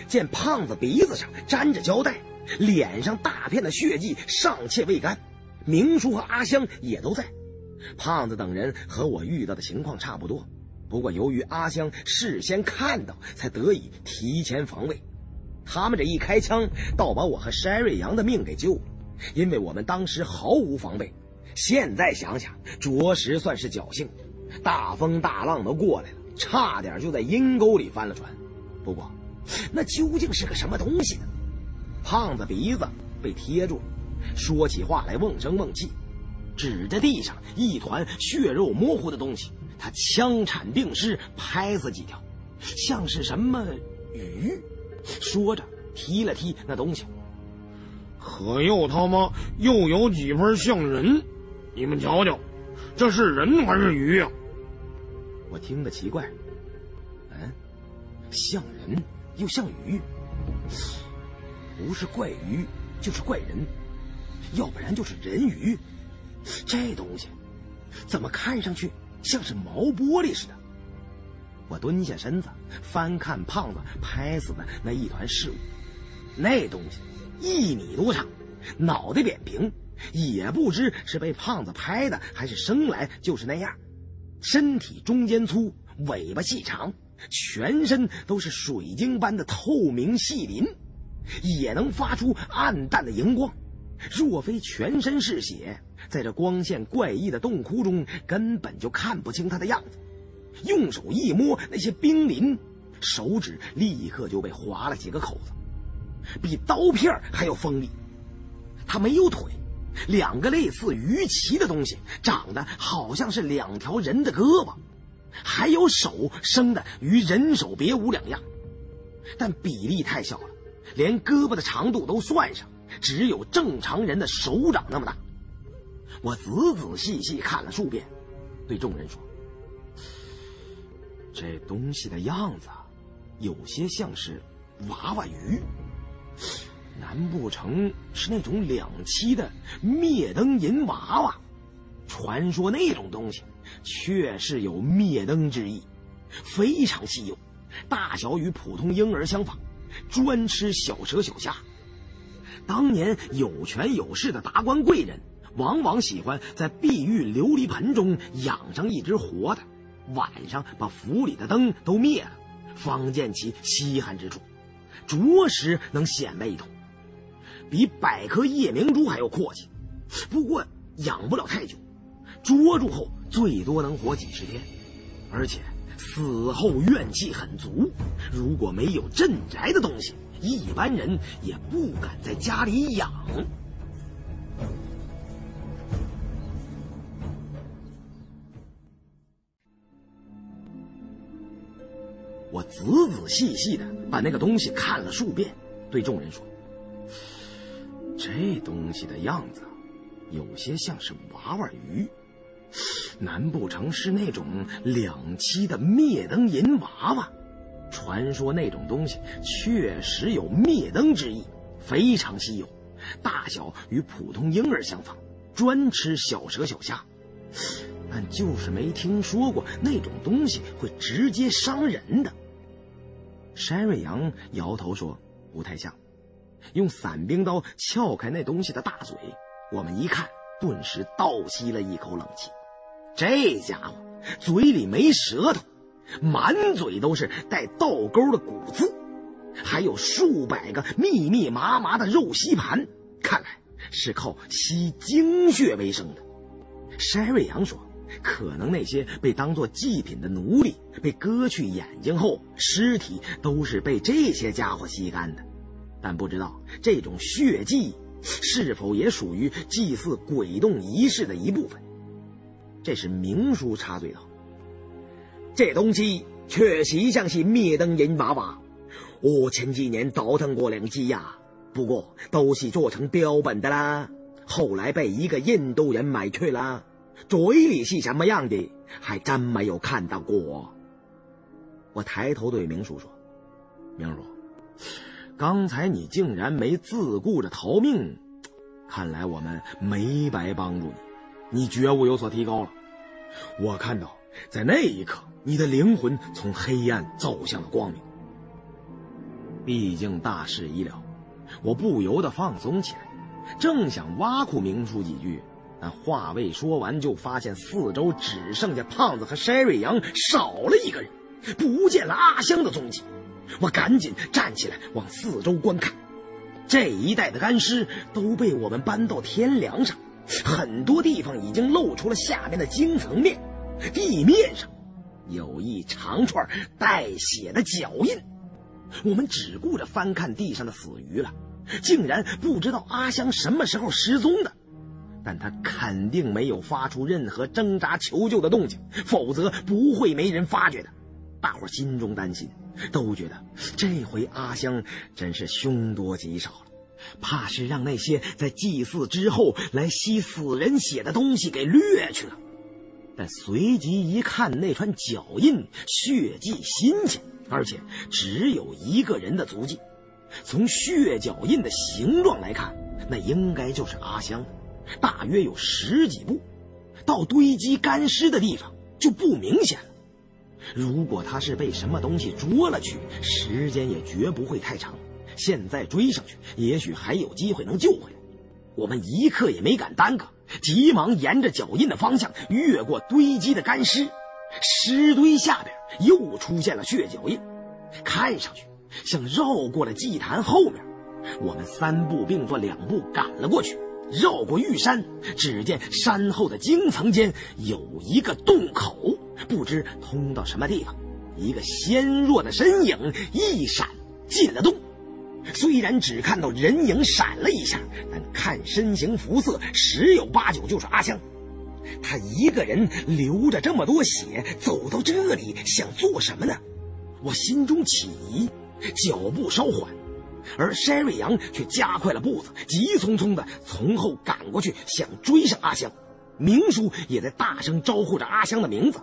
见胖子鼻子上粘着胶带，脸上大片的血迹尚且未干，明叔和阿香也都在。胖子等人和我遇到的情况差不多，不过由于阿香事先看到，才得以提前防卫。他们这一开枪，倒把我和山瑞阳的命给救了，因为我们当时毫无防备。现在想想，着实算是侥幸。大风大浪都过来了，差点就在阴沟里翻了船。不过，那究竟是个什么东西呢？胖子鼻子被贴住了，说起话来瓮声瓮气，指着地上一团血肉模糊的东西，他枪铲并施，拍死几条，像是什么鱼。说着，踢了踢那东西，可又他妈又有几分像人。你们瞧瞧，这是人还是鱼呀？我听得奇怪，嗯，像人又像鱼，不是怪鱼就是怪人，要不然就是人鱼。这东西怎么看上去像是毛玻璃似的？我蹲下身子翻看胖子拍死的那一团事物，那东西一米多长，脑袋扁平。也不知是被胖子拍的，还是生来就是那样。身体中间粗，尾巴细长，全身都是水晶般的透明细鳞，也能发出暗淡的荧光。若非全身是血，在这光线怪异的洞窟中，根本就看不清他的样子。用手一摸那些冰鳞，手指立刻就被划了几个口子，比刀片还要锋利。他没有腿。两个类似鱼鳍的东西，长得好像是两条人的胳膊，还有手生的与人手别无两样，但比例太小了，连胳膊的长度都算上，只有正常人的手掌那么大。我仔仔细细看了数遍，对众人说：“这东西的样子，有些像是娃娃鱼。”难不成是那种两栖的灭灯银娃娃？传说那种东西确实有灭灯之意，非常稀有，大小与普通婴儿相仿，专吃小蛇小虾。当年有权有势的达官贵人，往往喜欢在碧玉琉璃盆中养上一只活的，晚上把府里的灯都灭了，方见其稀罕之处，着实能显摆一通。比百颗夜明珠还要阔气，不过养不了太久，捉住后最多能活几十天，而且死后怨气很足。如果没有镇宅的东西，一般人也不敢在家里养。我仔仔细细的把那个东西看了数遍，对众人说。这东西的样子，有些像是娃娃鱼，难不成是那种两栖的灭灯银娃娃？传说那种东西确实有灭灯之意，非常稀有，大小与普通婴儿相仿，专吃小蛇小虾，但就是没听说过那种东西会直接伤人的。山瑞阳摇头说：“不太像。”用伞兵刀撬开那东西的大嘴，我们一看，顿时倒吸了一口冷气。这家伙嘴里没舌头，满嘴都是带倒钩的骨刺，还有数百个密密麻麻的肉吸盘，看来是靠吸精血为生的。山瑞阳说：“可能那些被当作祭品的奴隶被割去眼睛后，尸体都是被这些家伙吸干的。”但不知道这种血迹是否也属于祭祀鬼洞仪式的一部分。这时明叔插嘴道：“这东西确实像是灭灯银娃娃，我前几年倒腾过两只呀，不过都是做成标本的啦。后来被一个印度人买去了，嘴里是什么样的，还真没有看到过。”我抬头对明叔说：“明叔。”刚才你竟然没自顾着逃命，看来我们没白帮助你，你觉悟有所提高了。我看到，在那一刻，你的灵魂从黑暗走向了光明。毕竟大事已了，我不由得放松起来，正想挖苦明叔几句，但话未说完，就发现四周只剩下胖子和筛瑞阳，少了一个人，不见了阿香的踪迹。我赶紧站起来，往四周观看。这一带的干尸都被我们搬到天梁上，很多地方已经露出了下面的晶层面。地面上有一长串带血的脚印。我们只顾着翻看地上的死鱼了，竟然不知道阿香什么时候失踪的。但他肯定没有发出任何挣扎求救的动静，否则不会没人发觉的。大伙心中担心。都觉得这回阿香真是凶多吉少了，怕是让那些在祭祀之后来吸死人血的东西给掠去了。但随即一看那串脚印，血迹新鲜，而且只有一个人的足迹。从血脚印的形状来看，那应该就是阿香，大约有十几步，到堆积干尸的地方就不明显了。如果他是被什么东西捉了去，时间也绝不会太长。现在追上去，也许还有机会能救回来。我们一刻也没敢耽搁，急忙沿着脚印的方向越过堆积的干尸，尸堆下边又出现了血脚印，看上去像绕过了祭坛后面。我们三步并作两步赶了过去，绕过玉山，只见山后的荆层间有一个洞口，不知通到什么地方。一个纤弱的身影一闪进了洞。虽然只看到人影闪了一下，但看身形肤色，十有八九就是阿香。他一个人流着这么多血，走到这里想做什么呢？我心中起疑，脚步稍缓，而山瑞阳却加快了步子，急匆匆的从后赶过去，想追上阿香。明叔也在大声招呼着阿香的名字。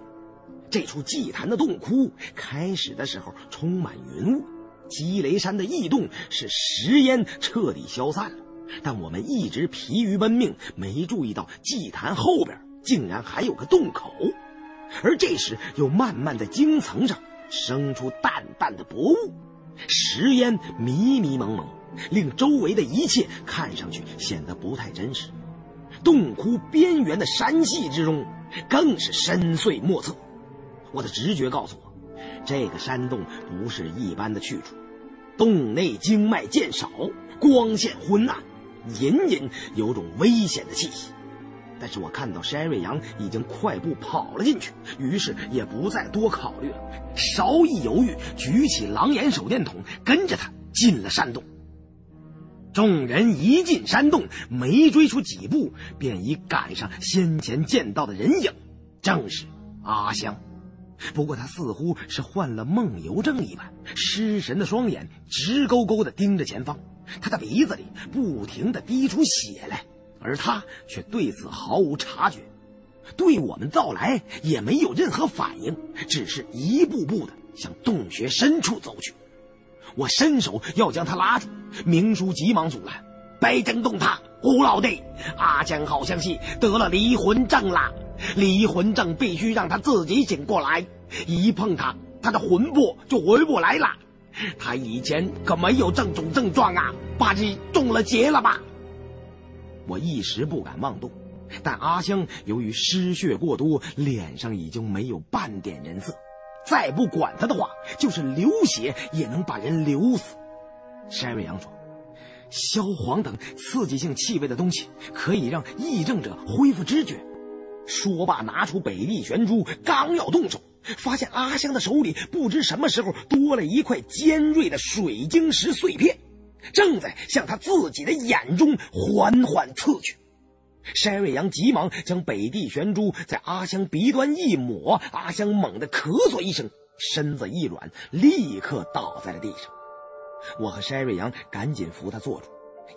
这处祭坛的洞窟开始的时候充满云雾。积雷山的异动使石烟彻底消散了，但我们一直疲于奔命，没注意到祭坛后边竟然还有个洞口，而这时又慢慢在晶层上生出淡淡的薄雾，石烟迷迷蒙蒙，令周围的一切看上去显得不太真实。洞窟边缘的山隙之中更是深邃莫测，我的直觉告诉我，这个山洞不是一般的去处。洞内经脉渐少，光线昏暗，隐隐有种危险的气息。但是我看到山瑞阳已经快步跑了进去，于是也不再多考虑了，稍一犹豫，举起狼眼手电筒，跟着他进了山洞。众人一进山洞，没追出几步，便已赶上先前见到的人影，正是阿香。不过他似乎是患了梦游症一般，失神的双眼直勾勾地盯着前方，他的鼻子里不停地滴出血来，而他却对此毫无察觉，对我们到来也没有任何反应，只是一步步地向洞穴深处走去。我伸手要将他拉住，明叔急忙阻拦：“别惊动他，胡老弟，阿江好像是得了离魂症啦。”离魂症必须让他自己醒过来，一碰他，他的魂魄就回不来了。他以前可没有这种症状啊，怕是中了邪了吧？我一时不敢妄动，但阿香由于失血过多，脸上已经没有半点人色，再不管他的话，就是流血也能把人流死。山瑞阳说：“硝磺等刺激性气味的东西可以让癔症者恢复知觉。”说罢，拿出北地玄珠，刚要动手，发现阿香的手里不知什么时候多了一块尖锐的水晶石碎片，正在向他自己的眼中缓缓刺去。山瑞阳急忙将北地玄珠在阿香鼻端一抹，阿香猛地咳嗽一声，身子一软，立刻倒在了地上。我和山瑞阳赶紧扶他坐住，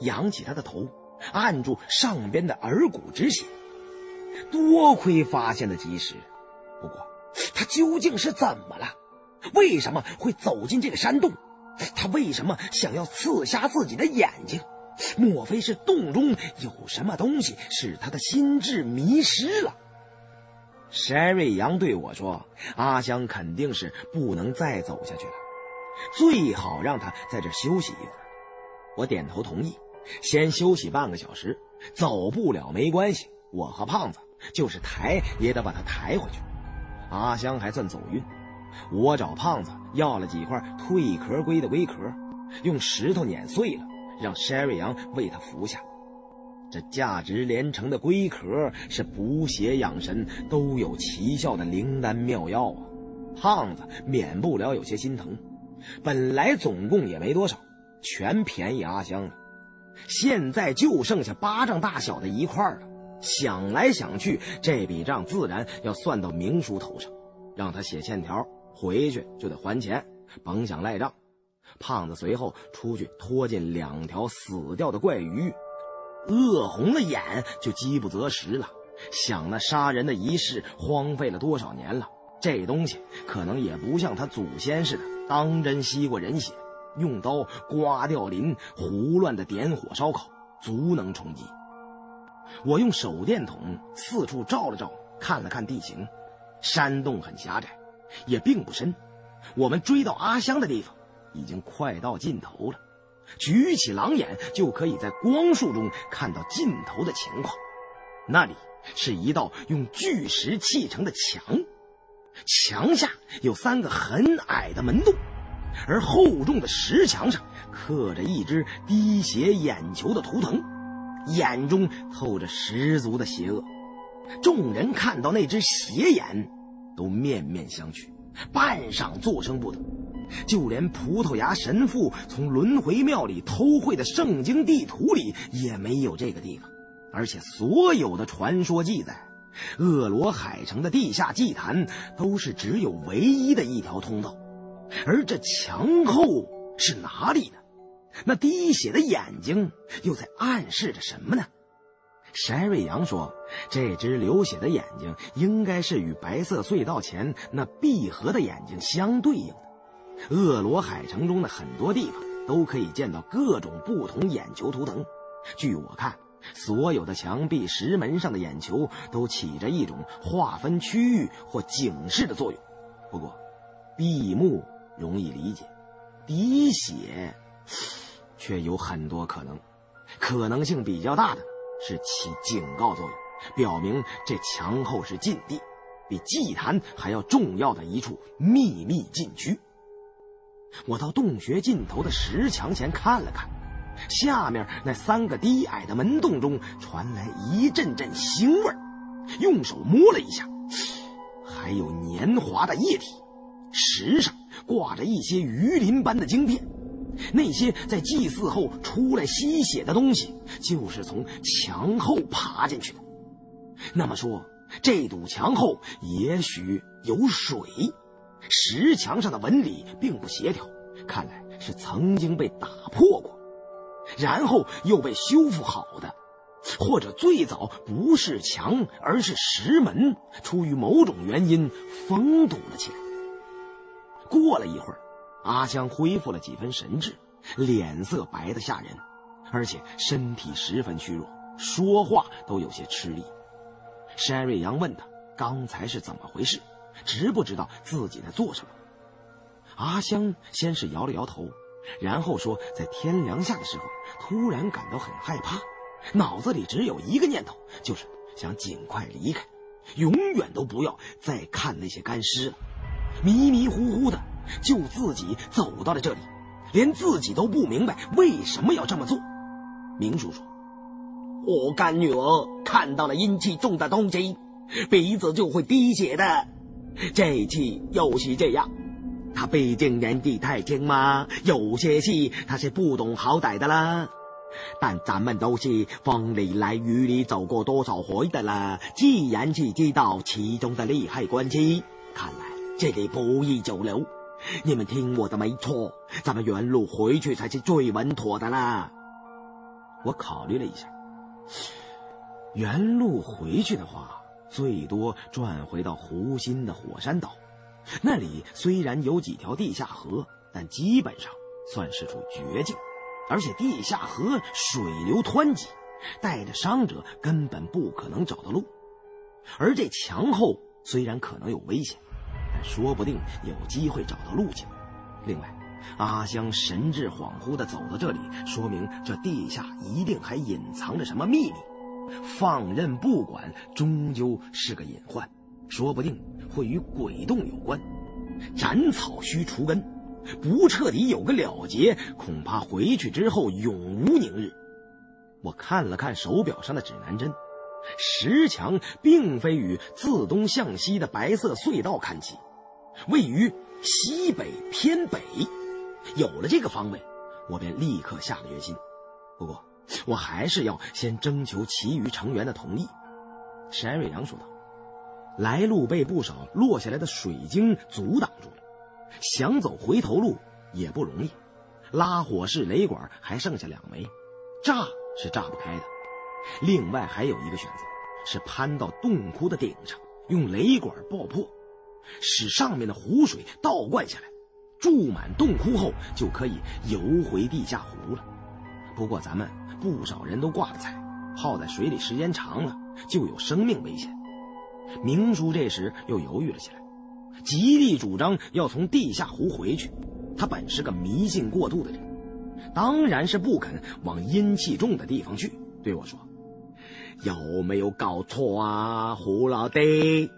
仰起他的头，按住上边的耳骨止血。多亏发现的及时，不过他究竟是怎么了？为什么会走进这个山洞？他为什么想要刺瞎自己的眼睛？莫非是洞中有什么东西使他的心智迷失了？山瑞阳对我说：“阿香肯定是不能再走下去了，最好让他在这休息一会儿。”我点头同意，先休息半个小时，走不了没关系。我和胖子就是抬也得把他抬回去。阿香还算走运，我找胖子要了几块蜕壳龟的龟壳，用石头碾碎了，让山瑞阳为他服下。这价值连城的龟壳是补血养神都有奇效的灵丹妙药啊！胖子免不了有些心疼，本来总共也没多少，全便宜阿香了，现在就剩下巴掌大小的一块了。想来想去，这笔账自然要算到明叔头上，让他写欠条，回去就得还钱，甭想赖账。胖子随后出去拖进两条死掉的怪鱼，饿红了眼，就饥不择食了。想那杀人的仪式荒废了多少年了，这东西可能也不像他祖先似的当真吸过人血，用刀刮掉鳞，胡乱的点火烧烤，足能充饥。我用手电筒四处照了照，看了看地形，山洞很狭窄，也并不深。我们追到阿香的地方，已经快到尽头了。举起狼眼就可以在光束中看到尽头的情况。那里是一道用巨石砌成的墙，墙下有三个很矮的门洞，而厚重的石墙上刻着一只滴血眼球的图腾，眼中透着十足的邪恶。众人看到那只邪眼，都面面相觑，半晌作声不得。就连葡萄牙神父从轮回庙里偷绘的圣经地图里也没有这个地方。而且，所有的传说记载，厄罗海城的地下祭坛都是只有唯一的一条通道。而这墙后是哪里呢？那滴血的眼睛又在暗示着什么呢？山瑞阳说：“这只流血的眼睛应该是与白色隧道前那闭合的眼睛相对应的。厄罗海城中的很多地方都可以见到各种不同眼球图腾。据我看，所有的墙壁、石门上的眼球都起着一种划分区域或警示的作用。不过，闭目容易理解，滴血却有很多可能，可能性比较大的。”是起警告作用，表明这墙后是禁地，比祭坛还要重要的一处秘密禁区。我到洞穴尽头的石墙前看了看，下面那三个低矮的门洞中传来一阵阵腥味，用手摸了一下，还有黏滑的液体，石上挂着一些鱼鳞般的晶片。那些在祭祀后出来吸血的东西，就是从墙后爬进去的。那么说，这堵墙后也许有水。石墙上的纹理并不协调，看来是曾经被打破过，然后又被修复好的，或者最早不是墙，而是石门，出于某种原因封堵了起来。过了一会儿。阿香恢复了几分神智，脸色白得吓人，而且身体十分虚弱，说话都有些吃力。山瑞阳问他刚才是怎么回事，知不知道自己在做什么？阿香先是摇了摇头，然后说，在天凉下的时候，突然感到很害怕，脑子里只有一个念头，就是想尽快离开，永远都不要再看那些干尸了，迷迷糊糊的。就自己走到了这里，连自己都不明白为什么要这么做。明叔说：“我干女儿看到了阴气重的东西，鼻子就会滴血的。这次又是这样。他毕竟年纪太轻嘛，有些事他是不懂好歹的啦。但咱们都是风里来雨里走过多少回的了，自然是知道其中的利害关系。看来这里不宜久留。”你们听我的，没错，咱们原路回去才是最稳妥的啦。我考虑了一下，原路回去的话，最多转回到湖心的火山岛，那里虽然有几条地下河，但基本上算是处绝境，而且地下河水流湍急，带着伤者根本不可能找到路。而这墙后虽然可能有危险。说不定有机会找到路径。另外，阿香神志恍惚地走到这里，说明这地下一定还隐藏着什么秘密。放任不管，终究是个隐患，说不定会与鬼洞有关。斩草须除根，不彻底有个了结，恐怕回去之后永无宁日。我看了看手表上的指南针，石墙并非与自东向西的白色隧道看齐。位于西北偏北，有了这个方位，我便立刻下了决心。不过，我还是要先征求其余成员的同意。山瑞阳说道：“来路被不少落下来的水晶阻挡住了，想走回头路也不容易。拉火式雷管还剩下两枚，炸是炸不开的。另外还有一个选择，是攀到洞窟的顶上，用雷管爆破。”使上面的湖水倒灌下来，注满洞窟后就可以游回地下湖了。不过咱们不少人都挂了彩，泡在水里时间长了就有生命危险。明叔这时又犹豫了起来，极力主张要从地下湖回去。他本是个迷信过度的人，当然是不肯往阴气重的地方去，对我说：“有没有搞错啊，胡老弟？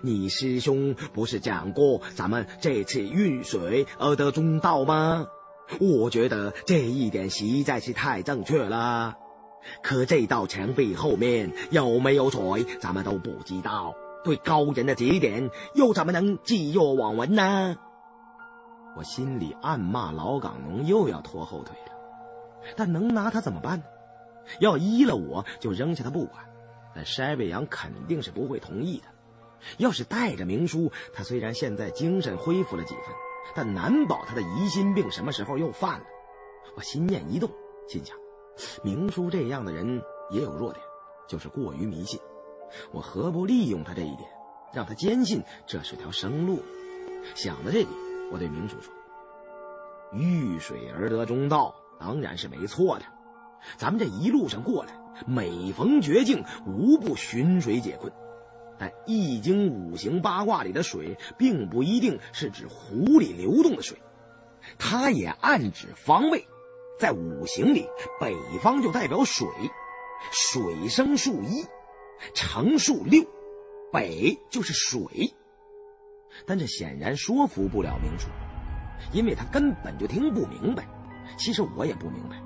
你师兄不是讲过咱们这次遇水而得中道吗？我觉得这一点实在是太正确了。可这道墙壁后面有没有水，咱们都不知道。对高人的指点，又怎么能置若罔闻呢？”我心里暗骂老港农又要拖后腿了，但能拿他怎么办呢？要依了我就扔下他不管，但筛北阳肯定是不会同意的。要是带着明叔，他虽然现在精神恢复了几分，但难保他的疑心病什么时候又犯了。我心念一动，心想：明叔这样的人也有弱点，就是过于迷信。我何不利用他这一点，让他坚信这是条生路？想到这里。我对明叔说：“遇水而得中道，当然是没错的。咱们这一路上过来，每逢绝境，无不寻水解困。但《易经》五行八卦里的水，并不一定是指湖里流动的水，它也暗指方位。在五行里，北方就代表水，水生数一，成数六，北就是水。”但这显然说服不了明叔，因为他根本就听不明白。其实我也不明白，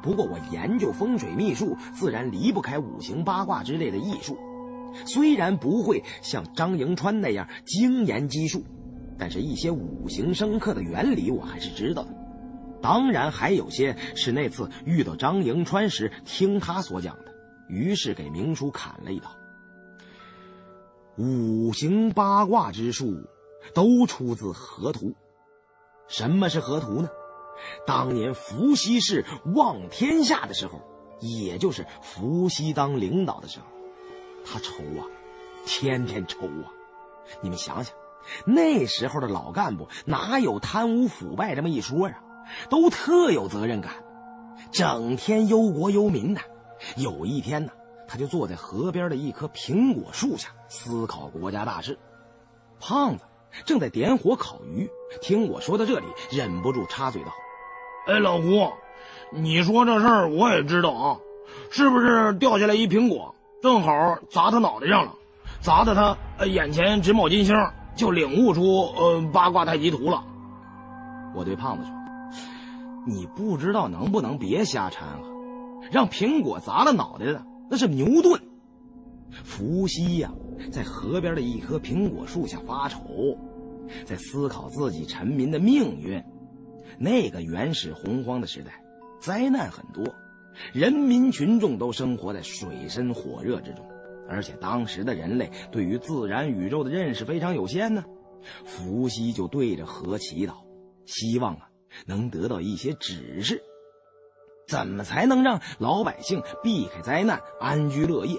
不过我研究风水秘术，自然离不开五行八卦之类的艺术。虽然不会像张迎川那样精研机术，但是一些五行生克的原理我还是知道的。当然，还有些是那次遇到张迎川时听他所讲的，于是给明叔砍了一刀。五行八卦之术，都出自河图。什么是河图呢？当年伏羲氏望天下的时候，也就是伏羲当领导的时候，他愁啊，天天愁啊。你们想想，那时候的老干部哪有贪污腐败这么一说啊？都特有责任感，整天忧国忧民的。有一天呢。他就坐在河边的一棵苹果树下思考国家大事。胖子正在点火烤鱼，听我说到这里，忍不住插嘴道：“哎，老胡，你说这事儿我也知道啊，是不是掉下来一苹果，正好砸他脑袋上了，砸的他眼前直冒金星，就领悟出呃八卦太极图了？”我对胖子说：“你不知道能不能别瞎掺和，让苹果砸了脑袋的。”那是牛顿，伏羲呀，在河边的一棵苹果树下发愁，在思考自己臣民的命运。那个原始洪荒的时代，灾难很多，人民群众都生活在水深火热之中，而且当时的人类对于自然宇宙的认识非常有限呢。伏羲就对着河祈祷，希望啊能得到一些指示。怎么才能让老百姓避开灾难、安居乐业？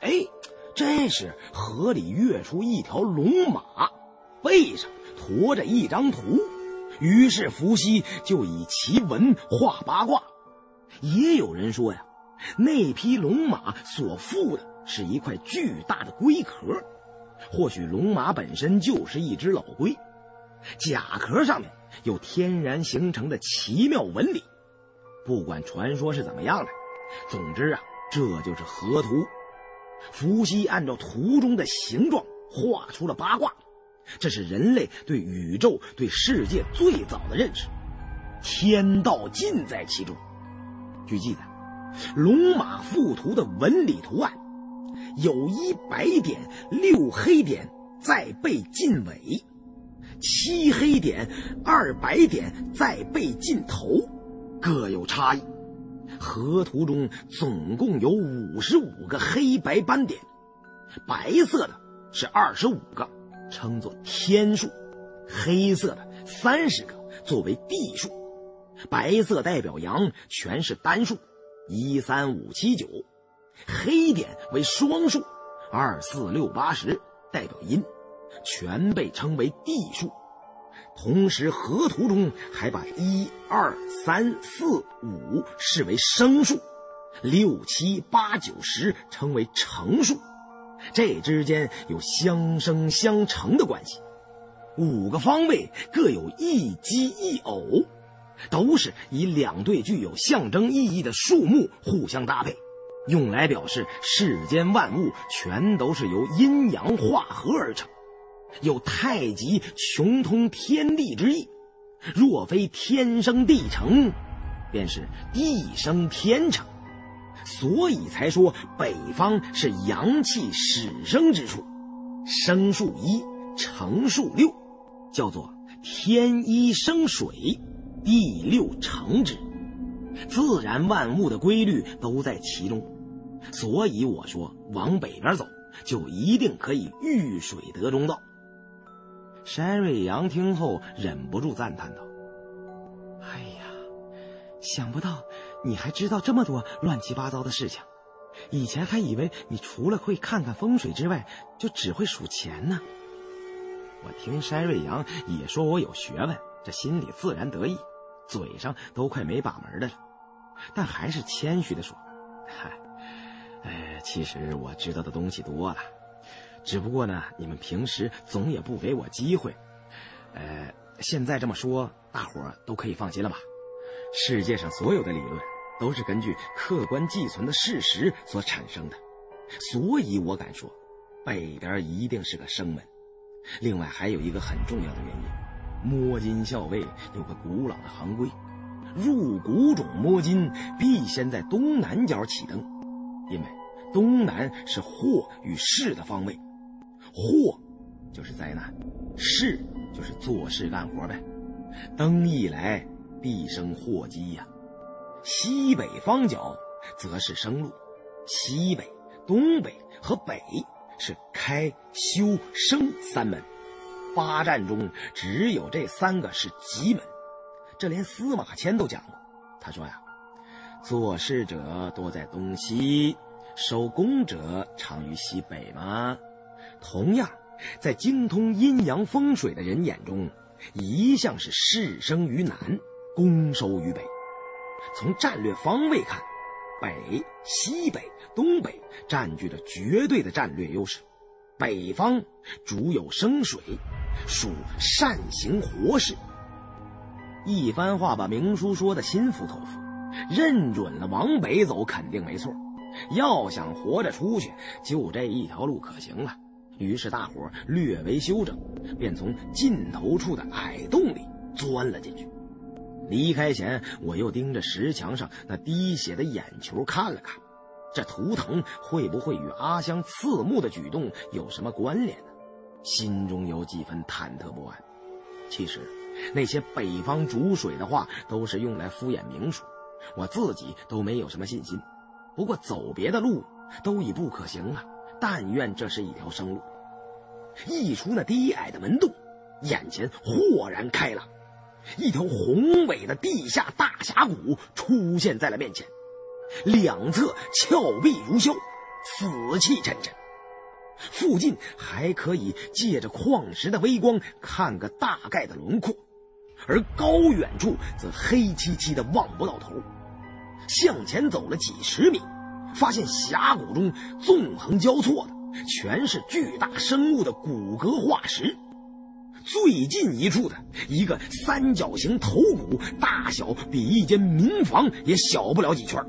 哎，这时河里跃出一条龙马，背上驮着一张图。于是伏羲就以奇文画八卦。也有人说呀，那匹龙马所附的是一块巨大的龟壳，或许龙马本身就是一只老龟。甲壳上面有天然形成的奇妙纹理。不管传说是怎么样的，总之啊，这就是河图。伏羲按照图中的形状画出了八卦，这是人类对宇宙、对世界最早的认识，天道尽在其中。据记载，龙马附图的纹理图案，有一白点，六黑点在背近尾，七黑点，二白点在背近头。各有差异，河图中总共有五十五个黑白斑点，白色的是二十五个，称作天数；黑色的三十个作为地数；白色代表阳，全是单数，一三五七九；黑点为双数，二四六八十代表阴，全被称为地数。同时，河图中还把一二三四五视为生数，六七八九十称为成数，这之间有相生相成的关系。五个方位各有一奇一偶，都是以两对具有象征意义的树木互相搭配，用来表示世间万物全都是由阴阳化合而成，有太极穷通天地之意。若非天生地成，便是地生天成，所以才说北方是阳气始生之处，生数一，成数六，叫做天一生水。第六成之，自然万物的规律都在其中，所以我说往北边走，就一定可以遇水得中道。山瑞阳听后忍不住赞叹道：“哎呀，想不到你还知道这么多乱七八糟的事情，以前还以为你除了会看看风水之外，就只会数钱呢。”我听山瑞阳也说我有学问，这心里自然得意。嘴上都快没把门的了，但还是谦虚的说：“嗨，呃，其实我知道的东西多了，只不过呢，你们平时总也不给我机会。呃，现在这么说，大伙儿都可以放心了吧？世界上所有的理论都是根据客观寄存的事实所产生的，所以我敢说，北边一定是个生门。另外还有一个很重要的原因。”摸金校尉有个古老的行规：入古种摸金，必先在东南角起灯，因为东南是祸与事的方位，祸就是灾难，事就是做事干活呗。灯一来，必生祸机呀。西北方角则是生路，西北、东北和北是开、修、生三门。八战中只有这三个是吉门，这连司马迁都讲过。他说呀：“做事者多在东西，守宫者常于西北吗？”同样，在精通阴阳风水的人眼中，一向是事生于南，攻收于北。从战略方位看，北、西北、东北占据着绝对的战略优势。北方主有生水。属善行活事，一番话把明叔说的心服口服，认准了往北走肯定没错。要想活着出去，就这一条路可行了。于是大伙略为修整，便从尽头处的矮洞里钻了进去。离开前，我又盯着石墙上那滴血的眼球看了看，这图腾会不会与阿香刺目的举动有什么关联呢？心中有几分忐忑不安。其实，那些北方煮水的话都是用来敷衍明叔，我自己都没有什么信心。不过走别的路都已不可行了，但愿这是一条生路。一出那低矮的门洞，眼前豁然开朗，一条宏伟的地下大峡谷出现在了面前，两侧峭壁如削，死气沉沉。附近还可以借着矿石的微光看个大概的轮廓，而高远处则黑漆漆的望不到头。向前走了几十米，发现峡谷中纵横交错的全是巨大生物的骨骼化石。最近一处的一个三角形头骨，大小比一间民房也小不了几圈。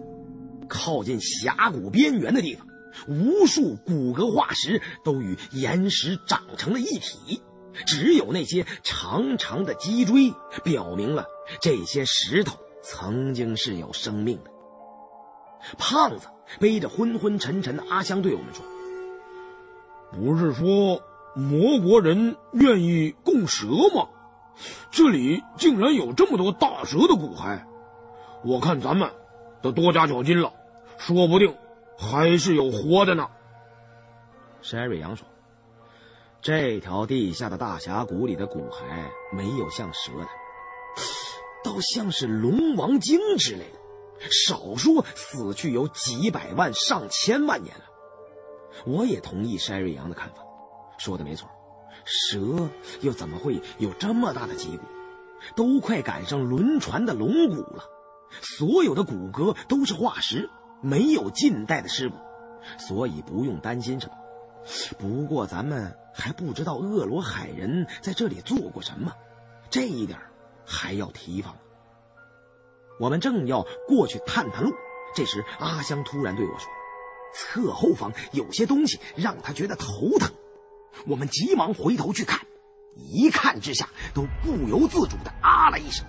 靠近峡谷边缘的地方。无数骨骼化石都与岩石长成了一体，只有那些长长的脊椎表明了这些石头曾经是有生命的。胖子背着昏昏沉沉的阿香对我们说：“不是说魔国人愿意供蛇吗？这里竟然有这么多大蛇的骨骸，我看咱们得多加小心了，说不定。”还是有活的呢。山瑞阳说：“这条地下的大峡谷里的骨骸没有像蛇的，倒像是龙王精之类的。少说死去有几百万、上千万年了。”我也同意山瑞阳的看法，说的没错。蛇又怎么会有这么大的脊骨？都快赶上轮船的龙骨了，所有的骨骼都是化石。没有近代的尸骨，所以不用担心什么。不过咱们还不知道恶罗海人在这里做过什么，这一点还要提防。我们正要过去探探路，这时阿香突然对我说：“侧后方有些东西让他觉得头疼。”我们急忙回头去看，一看之下都不由自主的啊了一声，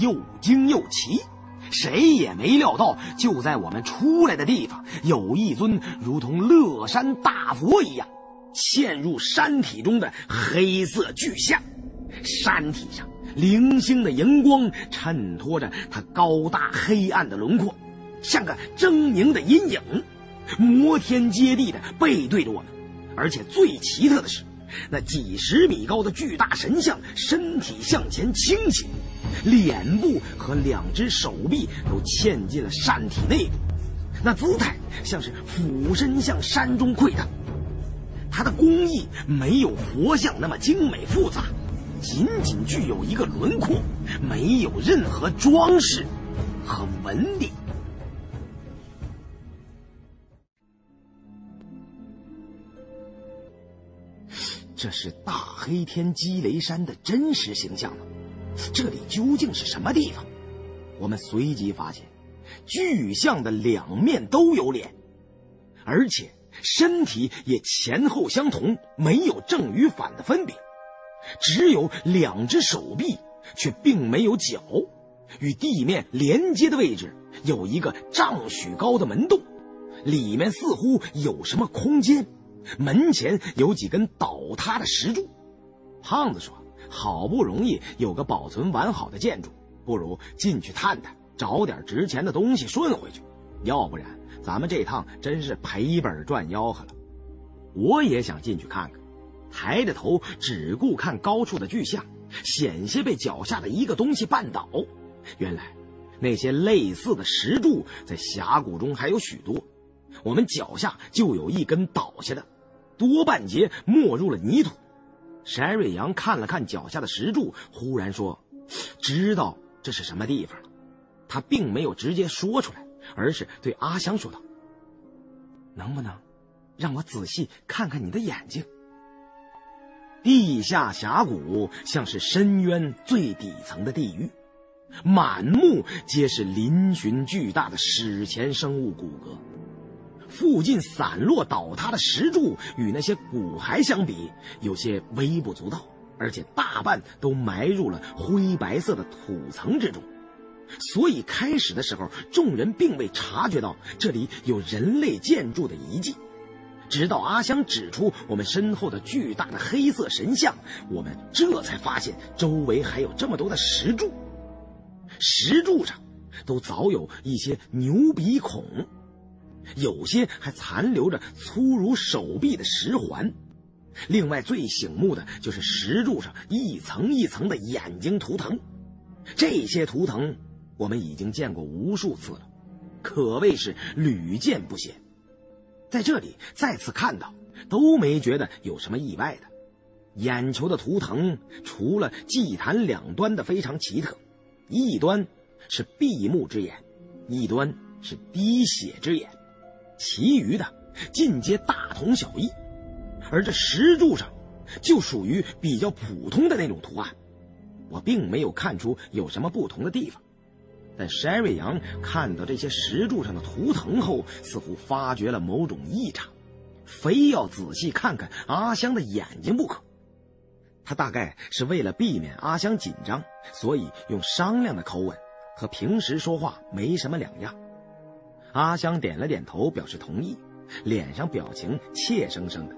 又惊又奇。谁也没料到，就在我们出来的地方，有一尊如同乐山大佛一样嵌入山体中的黑色巨像，山体上零星的荧光衬托着它高大黑暗的轮廓，像个狰狞的阴影，摩天接地的背对着我们。而且最奇特的是，那几十米高的巨大神像身体向前倾斜。脸部和两只手臂都嵌进了山体内部，那姿态像是俯身向山中窥探。它的工艺没有佛像那么精美复杂，仅仅具有一个轮廓，没有任何装饰和纹理。这是大黑天积雷山的真实形象吗？这里究竟是什么地方？我们随即发现，巨像的两面都有脸，而且身体也前后相同，没有正与反的分别，只有两只手臂，却并没有脚。与地面连接的位置有一个丈许高的门洞，里面似乎有什么空间。门前有几根倒塌的石柱。胖子说。好不容易有个保存完好的建筑，不如进去探探，找点值钱的东西顺回去。要不然，咱们这趟真是赔本赚吆喝了。我也想进去看看，抬着头只顾看高处的巨像，险些被脚下的一个东西绊倒。原来，那些类似的石柱在峡谷中还有许多，我们脚下就有一根倒下的，多半截没入了泥土。沈瑞阳看了看脚下的石柱，忽然说：“知道这是什么地方了。”他并没有直接说出来，而是对阿香说道：“能不能让我仔细看看你的眼睛？”地下峡谷像是深渊最底层的地狱，满目皆是嶙峋巨大的史前生物骨骼。附近散落倒塌的石柱与那些骨骸相比，有些微不足道，而且大半都埋入了灰白色的土层之中。所以开始的时候，众人并未察觉到这里有人类建筑的遗迹。直到阿香指出我们身后的巨大的黑色神像，我们这才发现周围还有这么多的石柱。石柱上都早有一些牛鼻孔。有些还残留着粗如手臂的石环，另外最醒目的就是石柱上一层一层的眼睛图腾。这些图腾我们已经见过无数次了，可谓是屡见不鲜。在这里再次看到，都没觉得有什么意外的。眼球的图腾除了祭坛两端的非常奇特，一端是闭目之眼，一端是滴血之眼。其余的尽皆大同小异，而这石柱上就属于比较普通的那种图案，我并没有看出有什么不同的地方。但山瑞阳看到这些石柱上的图腾后，似乎发觉了某种异常，非要仔细看看阿香的眼睛不可。他大概是为了避免阿香紧张，所以用商量的口吻，和平时说话没什么两样。阿香点了点头，表示同意，脸上表情怯生生的。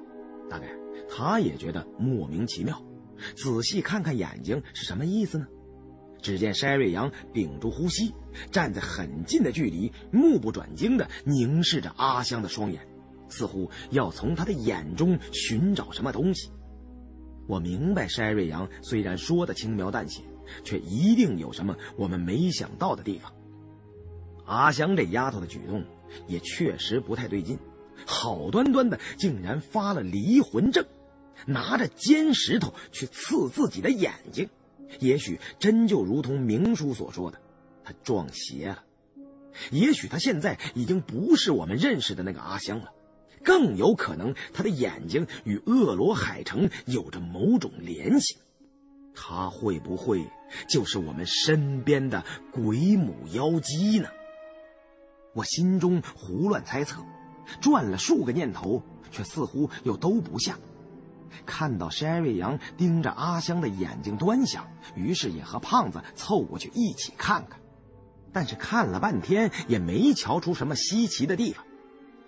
大概他也觉得莫名其妙，仔细看看眼睛是什么意思呢？只见山瑞阳屏住呼吸，站在很近的距离，目不转睛的凝视着阿香的双眼，似乎要从他的眼中寻找什么东西。我明白，山瑞阳虽然说的轻描淡写，却一定有什么我们没想到的地方。阿香这丫头的举动也确实不太对劲，好端端的竟然发了离魂症，拿着尖石头去刺自己的眼睛，也许真就如同明叔所说的，他撞邪了。也许他现在已经不是我们认识的那个阿香了，更有可能他的眼睛与恶罗海城有着某种联系。他会不会就是我们身边的鬼母妖姬呢？我心中胡乱猜测，转了数个念头，却似乎又都不像。看到山瑞阳盯着阿香的眼睛端详，于是也和胖子凑过去一起看看。但是看了半天也没瞧出什么稀奇的地方。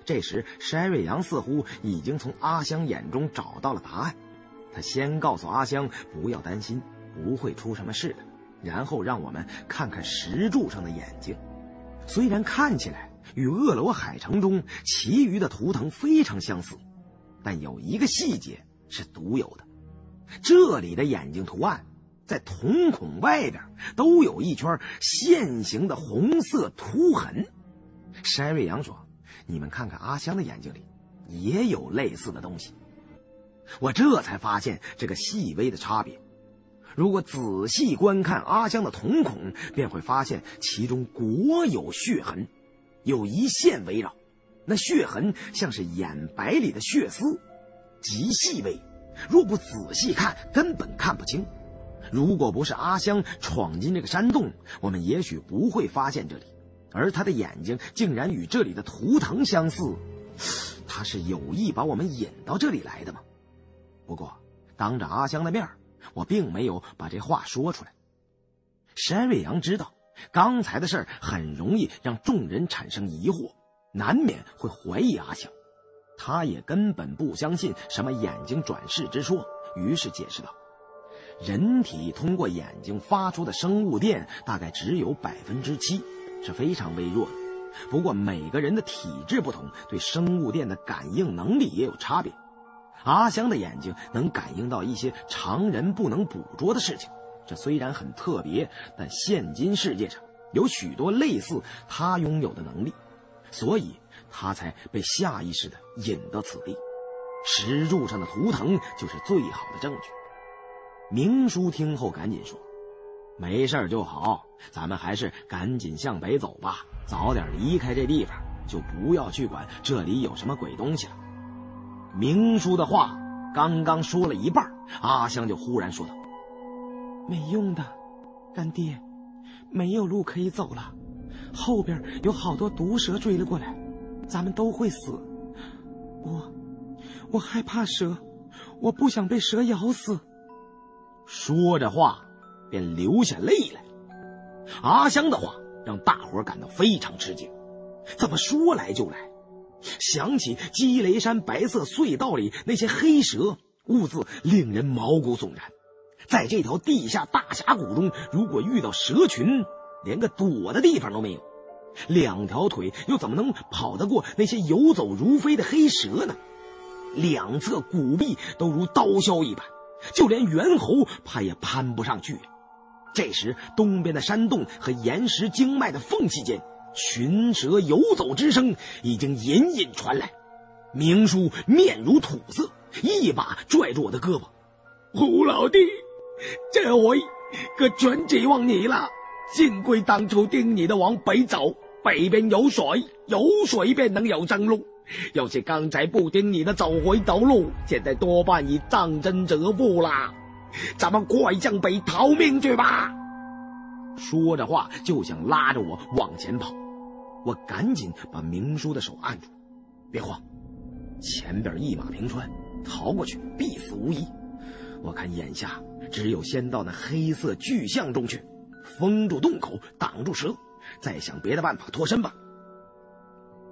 这时，山瑞阳似乎已经从阿香眼中找到了答案。他先告诉阿香不要担心，不会出什么事的，然后让我们看看石柱上的眼睛。虽然看起来与恶罗海城中其余的图腾非常相似，但有一个细节是独有的：这里的眼睛图案在瞳孔外边都有一圈线形的红色凸痕。山瑞阳说。你们看看阿香的眼睛里，也有类似的东西。我这才发现这个细微的差别。如果仔细观看阿香的瞳孔，便会发现其中果有血痕，有一线围绕。那血痕像是眼白里的血丝，极细微，若不仔细看，根本看不清。如果不是阿香闯进这个山洞，我们也许不会发现这里。而他的眼睛竟然与这里的图腾相似，他是有意把我们引到这里来的吗？不过，当着阿香的面，我并没有把这话说出来。山瑞阳知道刚才的事很容易让众人产生疑惑，难免会怀疑阿香。他也根本不相信什么眼睛转世之说，于是解释道：“人体通过眼睛发出的生物电大概只有百分之七。”是非常微弱的，不过每个人的体质不同，对生物电的感应能力也有差别。阿香的眼睛能感应到一些常人不能捕捉的事情，这虽然很特别，但现今世界上有许多类似他拥有的能力，所以他才被下意识的引到此地。石柱上的图腾就是最好的证据。明叔听后赶紧说。没事就好，咱们还是赶紧向北走吧，早点离开这地方，就不要去管这里有什么鬼东西了。明叔的话刚刚说了一半，阿香就忽然说道：“没用的，干爹，没有路可以走了，后边有好多毒蛇追了过来，咱们都会死。我，我害怕蛇，我不想被蛇咬死。”说着话。便流下泪来。阿香的话让大伙感到非常吃惊，怎么说来就来？想起积雷山白色隧道里那些黑蛇，兀自令人毛骨悚然。在这条地下大峡谷中，如果遇到蛇群，连个躲的地方都没有，两条腿又怎么能跑得过那些游走如飞的黑蛇呢？两侧骨壁都如刀削一般，就连猿猴怕也攀不上去。这时，东边的山洞和岩石经脉的缝隙间，群蛇游走之声已经隐隐传来。明叔面如土色，一把拽住我的胳膊：“胡老弟，这回可全指望你了。幸亏当初盯你的往北走，北边有水，有水便能有正路。要是刚才不听你的，走回头路，现在多半已葬身折腹了。”咱们快向北逃命去吧！说着话就想拉着我往前跑，我赶紧把明叔的手按住，别慌，前边一马平川，逃过去必死无疑。我看眼下只有先到那黑色巨象中去，封住洞口，挡住蛇，再想别的办法脱身吧。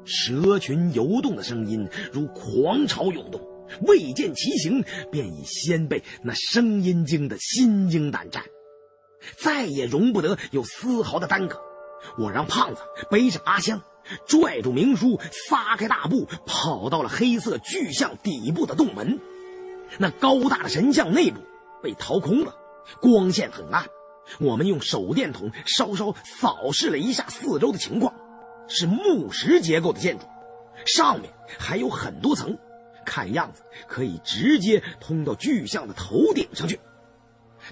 蛇群游动的声音如狂潮涌动。未见其形，便已先被那声音惊得心惊胆战，再也容不得有丝毫的耽搁。我让胖子背着阿香，拽住明叔，撒开大步，跑到了黑色巨象底部的洞门。那高大的神像内部被掏空了，光线很暗。我们用手电筒稍稍扫视了一下四周的情况，是木石结构的建筑，上面还有很多层。看样子可以直接通到巨象的头顶上去。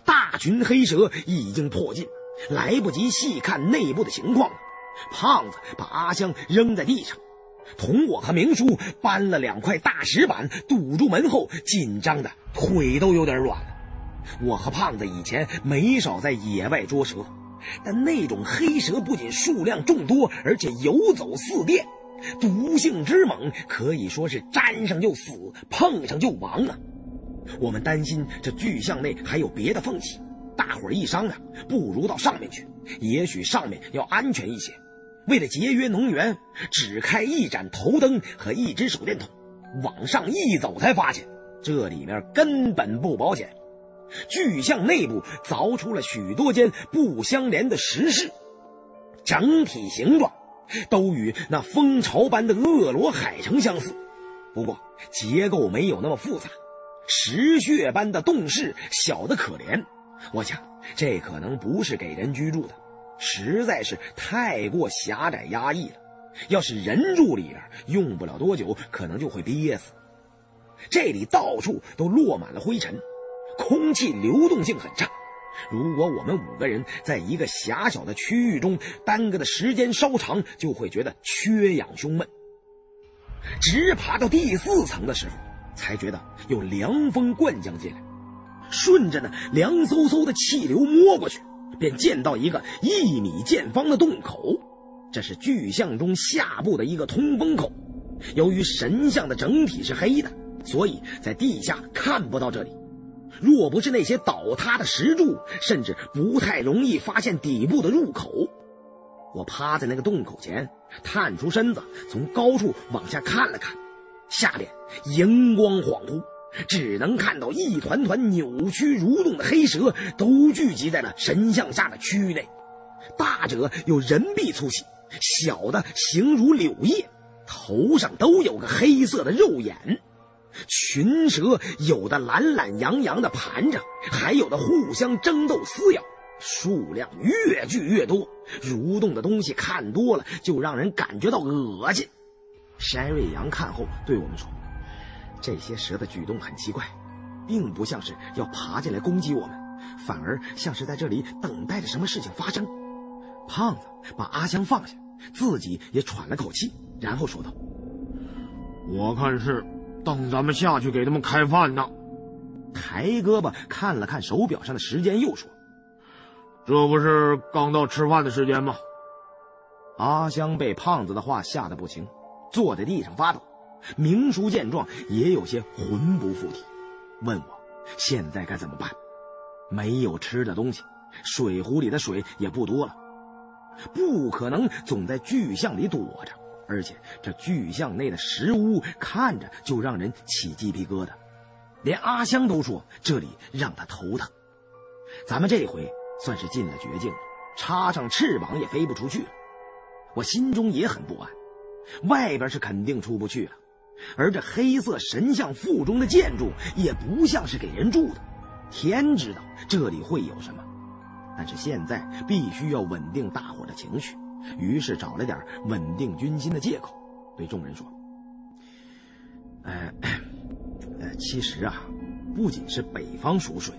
大群黑蛇已经迫近，来不及细看内部的情况了。胖子把阿香扔在地上，同我和明叔搬了两块大石板堵住门后，紧张的腿都有点软了。我和胖子以前没少在野外捉蛇，但那种黑蛇不仅数量众多，而且游走似电，毒性之猛，可以说是沾上就死，碰上就亡啊！我们担心这巨象内还有别的缝隙，大伙儿一商量，不如到上面去，也许上面要安全一些。为了节约能源，只开一盏头灯和一只手电筒，往上一走，才发现这里面根本不保险。巨象内部凿出了许多间不相连的石室，整体形状都与那蜂巢般的恶罗海城相似，不过结构没有那么复杂。石穴般的洞室小得可怜，我想这可能不是给人居住的，实在是太过狭窄压抑了。要是人住里边，用不了多久，可能就会憋死。这里到处都落满了灰尘。空气流动性很差，如果我们五个人在一个狭小的区域中耽搁的时间稍长，就会觉得缺氧胸闷。直爬到第四层的时候，才觉得有凉风灌将进来，顺着那凉飕飕的气流摸过去，便见到一个一米见方的洞口，这是巨象中下部的一个通风口。由于神像的整体是黑的，所以在地下看不到这里。若不是那些倒塌的石柱，甚至不太容易发现底部的入口。我趴在那个洞口前，探出身子，从高处往下看了看，下边荧光恍惚，只能看到一团团扭曲蠕动的黑蛇都聚集在了神像下的区域内，大者有人臂粗细，小的形如柳叶，头上都有个黑色的肉眼。群蛇有的懒懒洋洋的盘着，还有的互相争斗撕咬，数量越聚越多。蠕动的东西看多了，就让人感觉到恶心。山瑞阳看后对我们说：“这些蛇的举动很奇怪，并不像是要爬进来攻击我们，反而像是在这里等待着什么事情发生。”胖子把阿香放下，自己也喘了口气，然后说道：“我看是。”等咱们下去给他们开饭呢。抬胳膊看了看手表上的时间，又说：“这不是刚到吃饭的时间吗？”阿香被胖子的话吓得不轻，坐在地上发抖。明叔见状也有些魂不附体，问我现在该怎么办。没有吃的东西，水壶里的水也不多了，不可能总在巨象里躲着。而且这巨象内的石屋看着就让人起鸡皮疙瘩，连阿香都说这里让他头疼。咱们这回算是进了绝境了，插上翅膀也飞不出去了。我心中也很不安，外边是肯定出不去了，而这黑色神像腹中的建筑也不像是给人住的，天知道这里会有什么。但是现在必须要稳定大伙的情绪。于是找了点稳定军心的借口，对众人说：“呃，呃，其实啊，不仅是北方属水，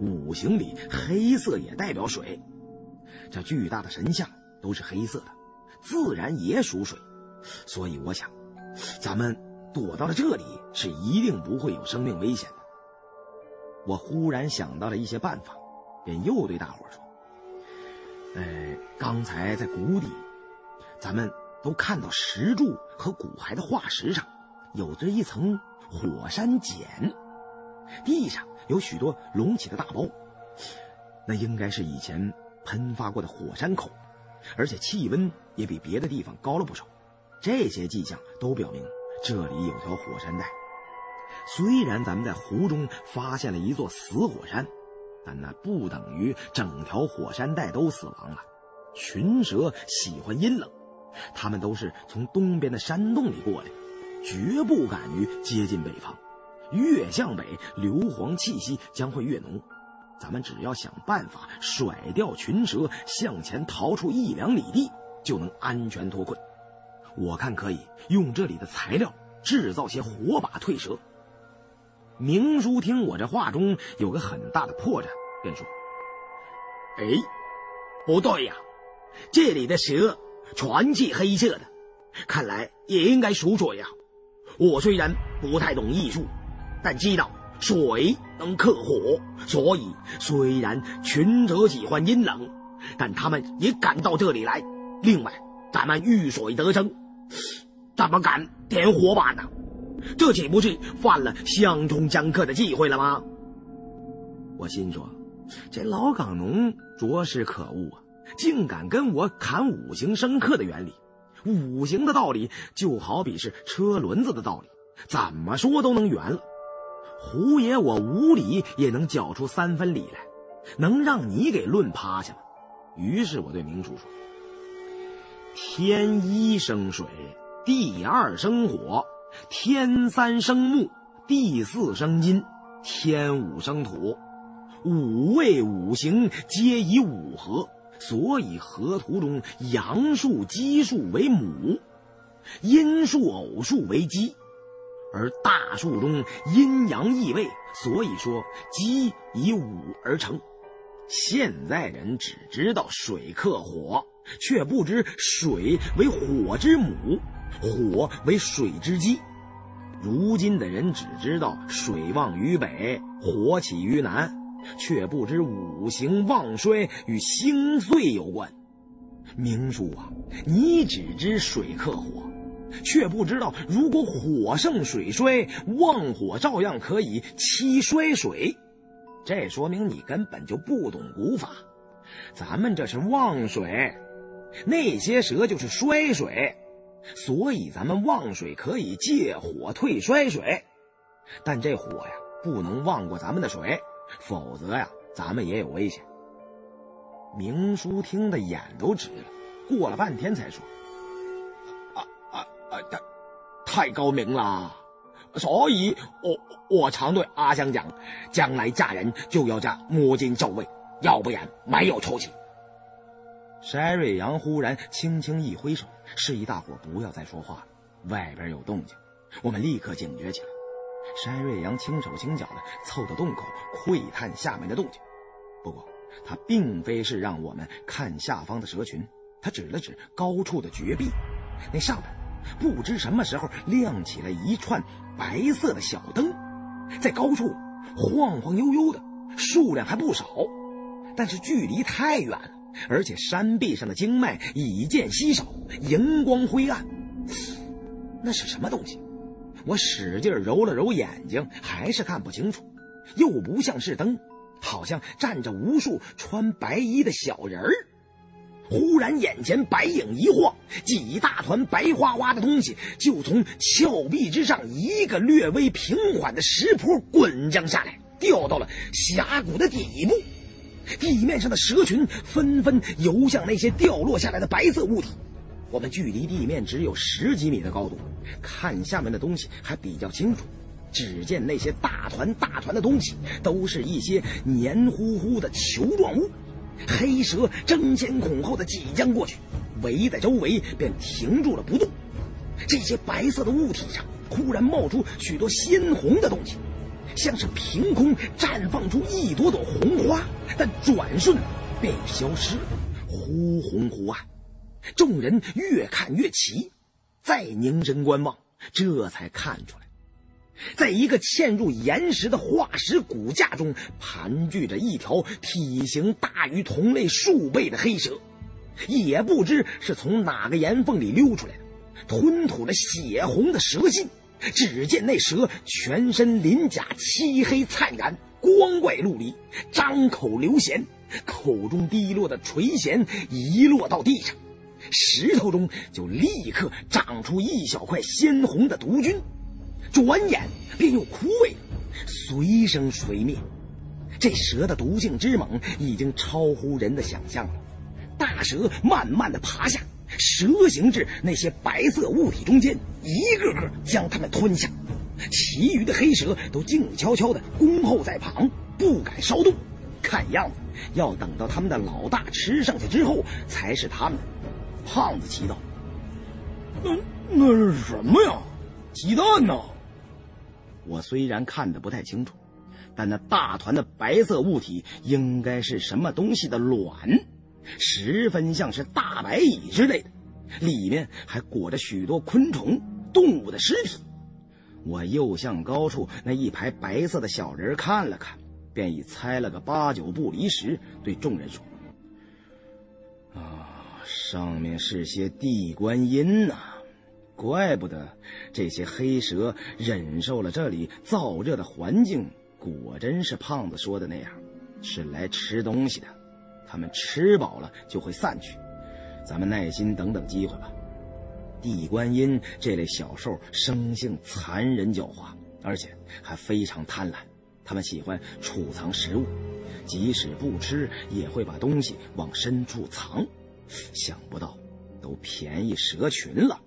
五行里黑色也代表水。这巨大的神像都是黑色的，自然也属水。所以我想，咱们躲到了这里，是一定不会有生命危险的。”我忽然想到了一些办法，便又对大伙说。呃，刚才在谷底，咱们都看到石柱和骨骸的化石上，有着一层火山碱，地上有许多隆起的大包，那应该是以前喷发过的火山口，而且气温也比别的地方高了不少。这些迹象都表明这里有条火山带。虽然咱们在湖中发现了一座死火山。但那不等于整条火山带都死亡了。群蛇喜欢阴冷，它们都是从东边的山洞里过来，绝不敢于接近北方。越向北，硫磺气息将会越浓。咱们只要想办法甩掉群蛇，向前逃出一两里地，就能安全脱困。我看可以用这里的材料制造些火把退蛇。明叔听我这话中有个很大的破绽，便说：“哎，不对呀，这里的蛇全是黑色的，看来也应该属水呀。我虽然不太懂艺术，但知道水能克火，所以虽然群者喜欢阴冷，但他们也赶到这里来。另外，咱们遇水得生，怎么敢点火把呢？这岂不是犯了相冲相克的忌讳了吗？我心说，这老港农着实可恶啊，竟敢跟我砍五行生克的原理。五行的道理就好比是车轮子的道理，怎么说都能圆了。胡爷我无理也能搅出三分理来，能让你给论趴下吗？于是我对明叔说：“天一生水，地二生火，天三生木，地四生金，天五生土。五位五行皆以五合。”所以河图中阳数奇数为母，阴数偶数为基，而大数中阴阳异位，所以说基以五而成。现在人只知道水克火，却不知水为火之母，火为水之基。如今的人只知道水旺于北，火起于南。却不知五行旺衰与星岁有关。明叔啊，你只知水克火，却不知道如果火盛水衰，旺火照样可以欺衰水。这说明你根本就不懂古法。咱们这是旺水，那些蛇就是衰水，所以咱们旺水可以借火退衰水，但这火呀，不能旺过咱们的水。否则呀，咱们也有危险。明叔听得眼都直了，过了半天才说：“啊啊啊！太太高明了，所以我我常对阿香讲，将来嫁人就要嫁摸金校尉，要不然没有出息。”筛瑞阳忽然轻轻一挥手，示意大伙不要再说话了，外边有动静。我们立刻警觉起来。山瑞阳轻手轻脚的凑到洞口窥探下面的动静，不过他并非是让我们看下方的蛇群，他指了指高处的绝壁，那上面不知什么时候亮起了一串白色的小灯，在高处晃晃悠悠的，数量还不少，但是距离太远了，而且山壁上的经脉已见稀少，荧光灰暗，那是什么东西？我使劲揉了揉眼睛，还是看不清楚，又不像是灯，好像站着无数穿白衣的小人儿。忽然眼前白影一晃，几大团白花花的东西就从峭壁之上一个略微平缓的石坡滚将下来，掉到了峡谷的底部。地面上的蛇群纷纷游向那些掉落下来的白色物体。我们距离地面只有十几米的高度，看下面的东西还比较清楚。只见那些大团大团的东西，都是一些黏糊糊的球状物。黑蛇争先恐后的挤将过去，围在周围便停住了不动。这些白色的物体上忽然冒出许多鲜红的东西，像是凭空绽放出一朵朵红花，但转瞬便消失了，忽红忽暗。众人越看越奇，再凝神观望，这才看出来，在一个嵌入岩石的化石骨架中，盘踞着一条体型大于同类数倍的黑蛇，也不知是从哪个岩缝里溜出来的，吞吐着血红的蛇信。只见那蛇全身鳞甲漆黑灿然，光怪陆离，张口流涎，口中滴落的垂涎一落到地上。石头中就立刻长出一小块鲜红的毒菌，转眼便又枯萎，随生随灭。这蛇的毒性之猛，已经超乎人的想象了。大蛇慢慢的爬下，蛇行至那些白色物体中间，一个个将它们吞下。其余的黑蛇都静悄悄的恭候在旁，不敢稍动。看样子，要等到他们的老大吃上去之后，才是他们。胖子奇道：“那那是什么呀？鸡蛋呢？”我虽然看得不太清楚，但那大团的白色物体应该是什么东西的卵，十分像是大白蚁之类的，里面还裹着许多昆虫、动物的尸体。我又向高处那一排白色的小人看了看，便已猜了个八九不离十，对众人说：“啊，上面是些地观音呐，怪不得这些黑蛇忍受了这里燥热的环境，果真是胖子说的那样，是来吃东西的。他们吃饱了就会散去，咱们耐心等等机会吧。”地观音这类小兽生性残忍狡猾，而且还非常贪婪。他们喜欢储藏食物，即使不吃，也会把东西往深处藏。想不到，都便宜蛇群了。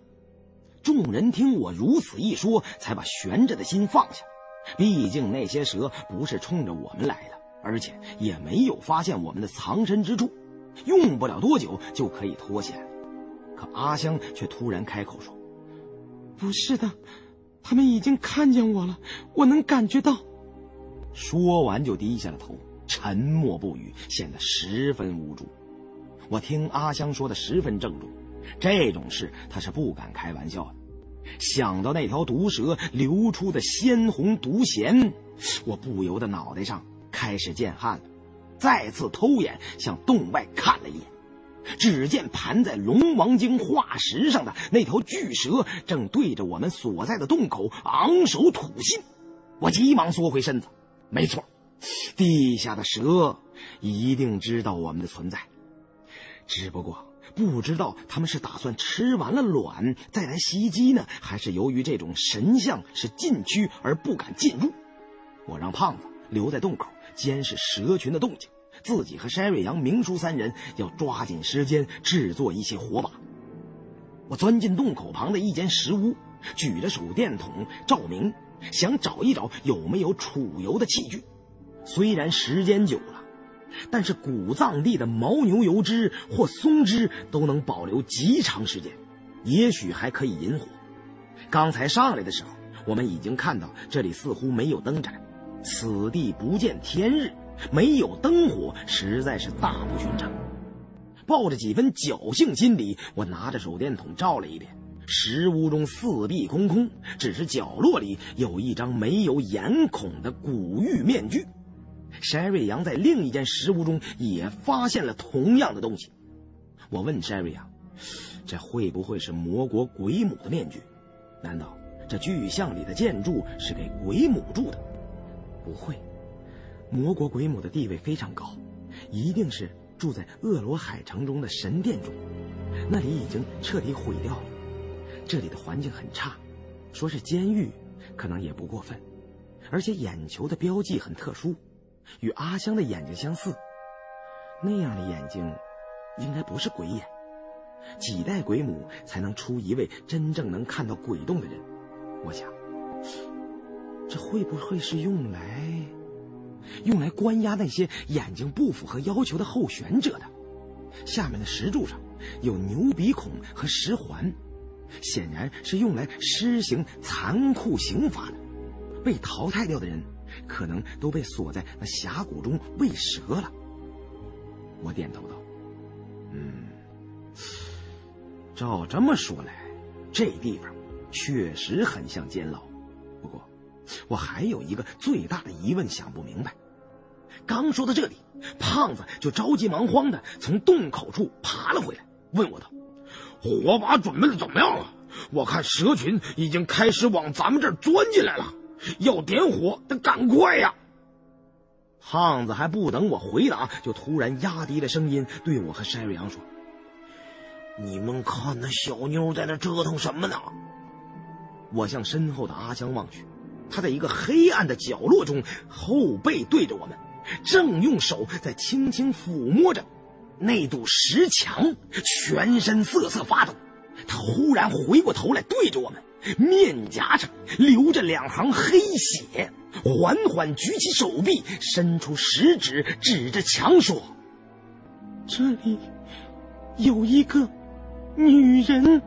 众人听我如此一说，才把悬着的心放下。毕竟那些蛇不是冲着我们来的，而且也没有发现我们的藏身之处，用不了多久就可以脱险。可阿香却突然开口说：“不是的，他们已经看见我了，我能感觉到。”说完就低下了头，沉默不语，显得十分无助。我听阿香说的十分郑重，这种事他是不敢开玩笑的。想到那条毒蛇流出的鲜红毒涎，我不由得脑袋上开始见汗了，再次偷眼向洞外看了一眼。只见盘在龙王经化石上的那条巨蛇，正对着我们所在的洞口昂首吐信。我急忙缩回身子。没错，地下的蛇一定知道我们的存在，只不过不知道他们是打算吃完了卵再来袭击呢，还是由于这种神像是禁区而不敢进入。我让胖子留在洞口监视蛇群的动静。自己和山瑞阳、明叔三人要抓紧时间制作一些火把。我钻进洞口旁的一间石屋，举着手电筒照明，想找一找有没有储油的器具。虽然时间久了，但是古藏地的牦牛油脂或松脂都能保留极长时间，也许还可以引火。刚才上来的时候，我们已经看到这里似乎没有灯盏，此地不见天日。没有灯火，实在是大不寻常。抱着几分侥幸心理，我拿着手电筒照了一遍。石屋中四壁空空，只是角落里有一张没有眼孔的古玉面具。山瑞阳在另一间石屋中也发现了同样的东西。我问山瑞阳：“这会不会是魔国鬼母的面具？难道这巨像里的建筑是给鬼母住的？不会。”魔国鬼母的地位非常高，一定是住在恶罗海城中的神殿中，那里已经彻底毁掉了。这里的环境很差，说是监狱，可能也不过分。而且眼球的标记很特殊，与阿香的眼睛相似。那样的眼睛，应该不是鬼眼。几代鬼母才能出一位真正能看到鬼洞的人？我想，这会不会是用来……用来关押那些眼睛不符合要求的候选者的，下面的石柱上有牛鼻孔和石环，显然是用来施行残酷刑罚的。被淘汰掉的人，可能都被锁在那峡谷中喂蛇了。我点头道：“嗯，照这么说来，这地方确实很像监牢。……”我还有一个最大的疑问想不明白。刚说到这里，胖子就着急忙慌的从洞口处爬了回来，问我道：“火把准备的怎么样了？我看蛇群已经开始往咱们这儿钻进来了，要点火得赶快呀！”胖子还不等我回答，就突然压低了声音对我和山瑞阳说：“你们看那小妞在那折腾什么呢？”我向身后的阿香望去。他在一个黑暗的角落中，后背对着我们，正用手在轻轻抚摸着那堵石墙，全身瑟瑟发抖。他忽然回过头来，对着我们，面颊上流着两行黑血，缓缓举起手臂，伸出食指指着墙说：“这里有一个女人。”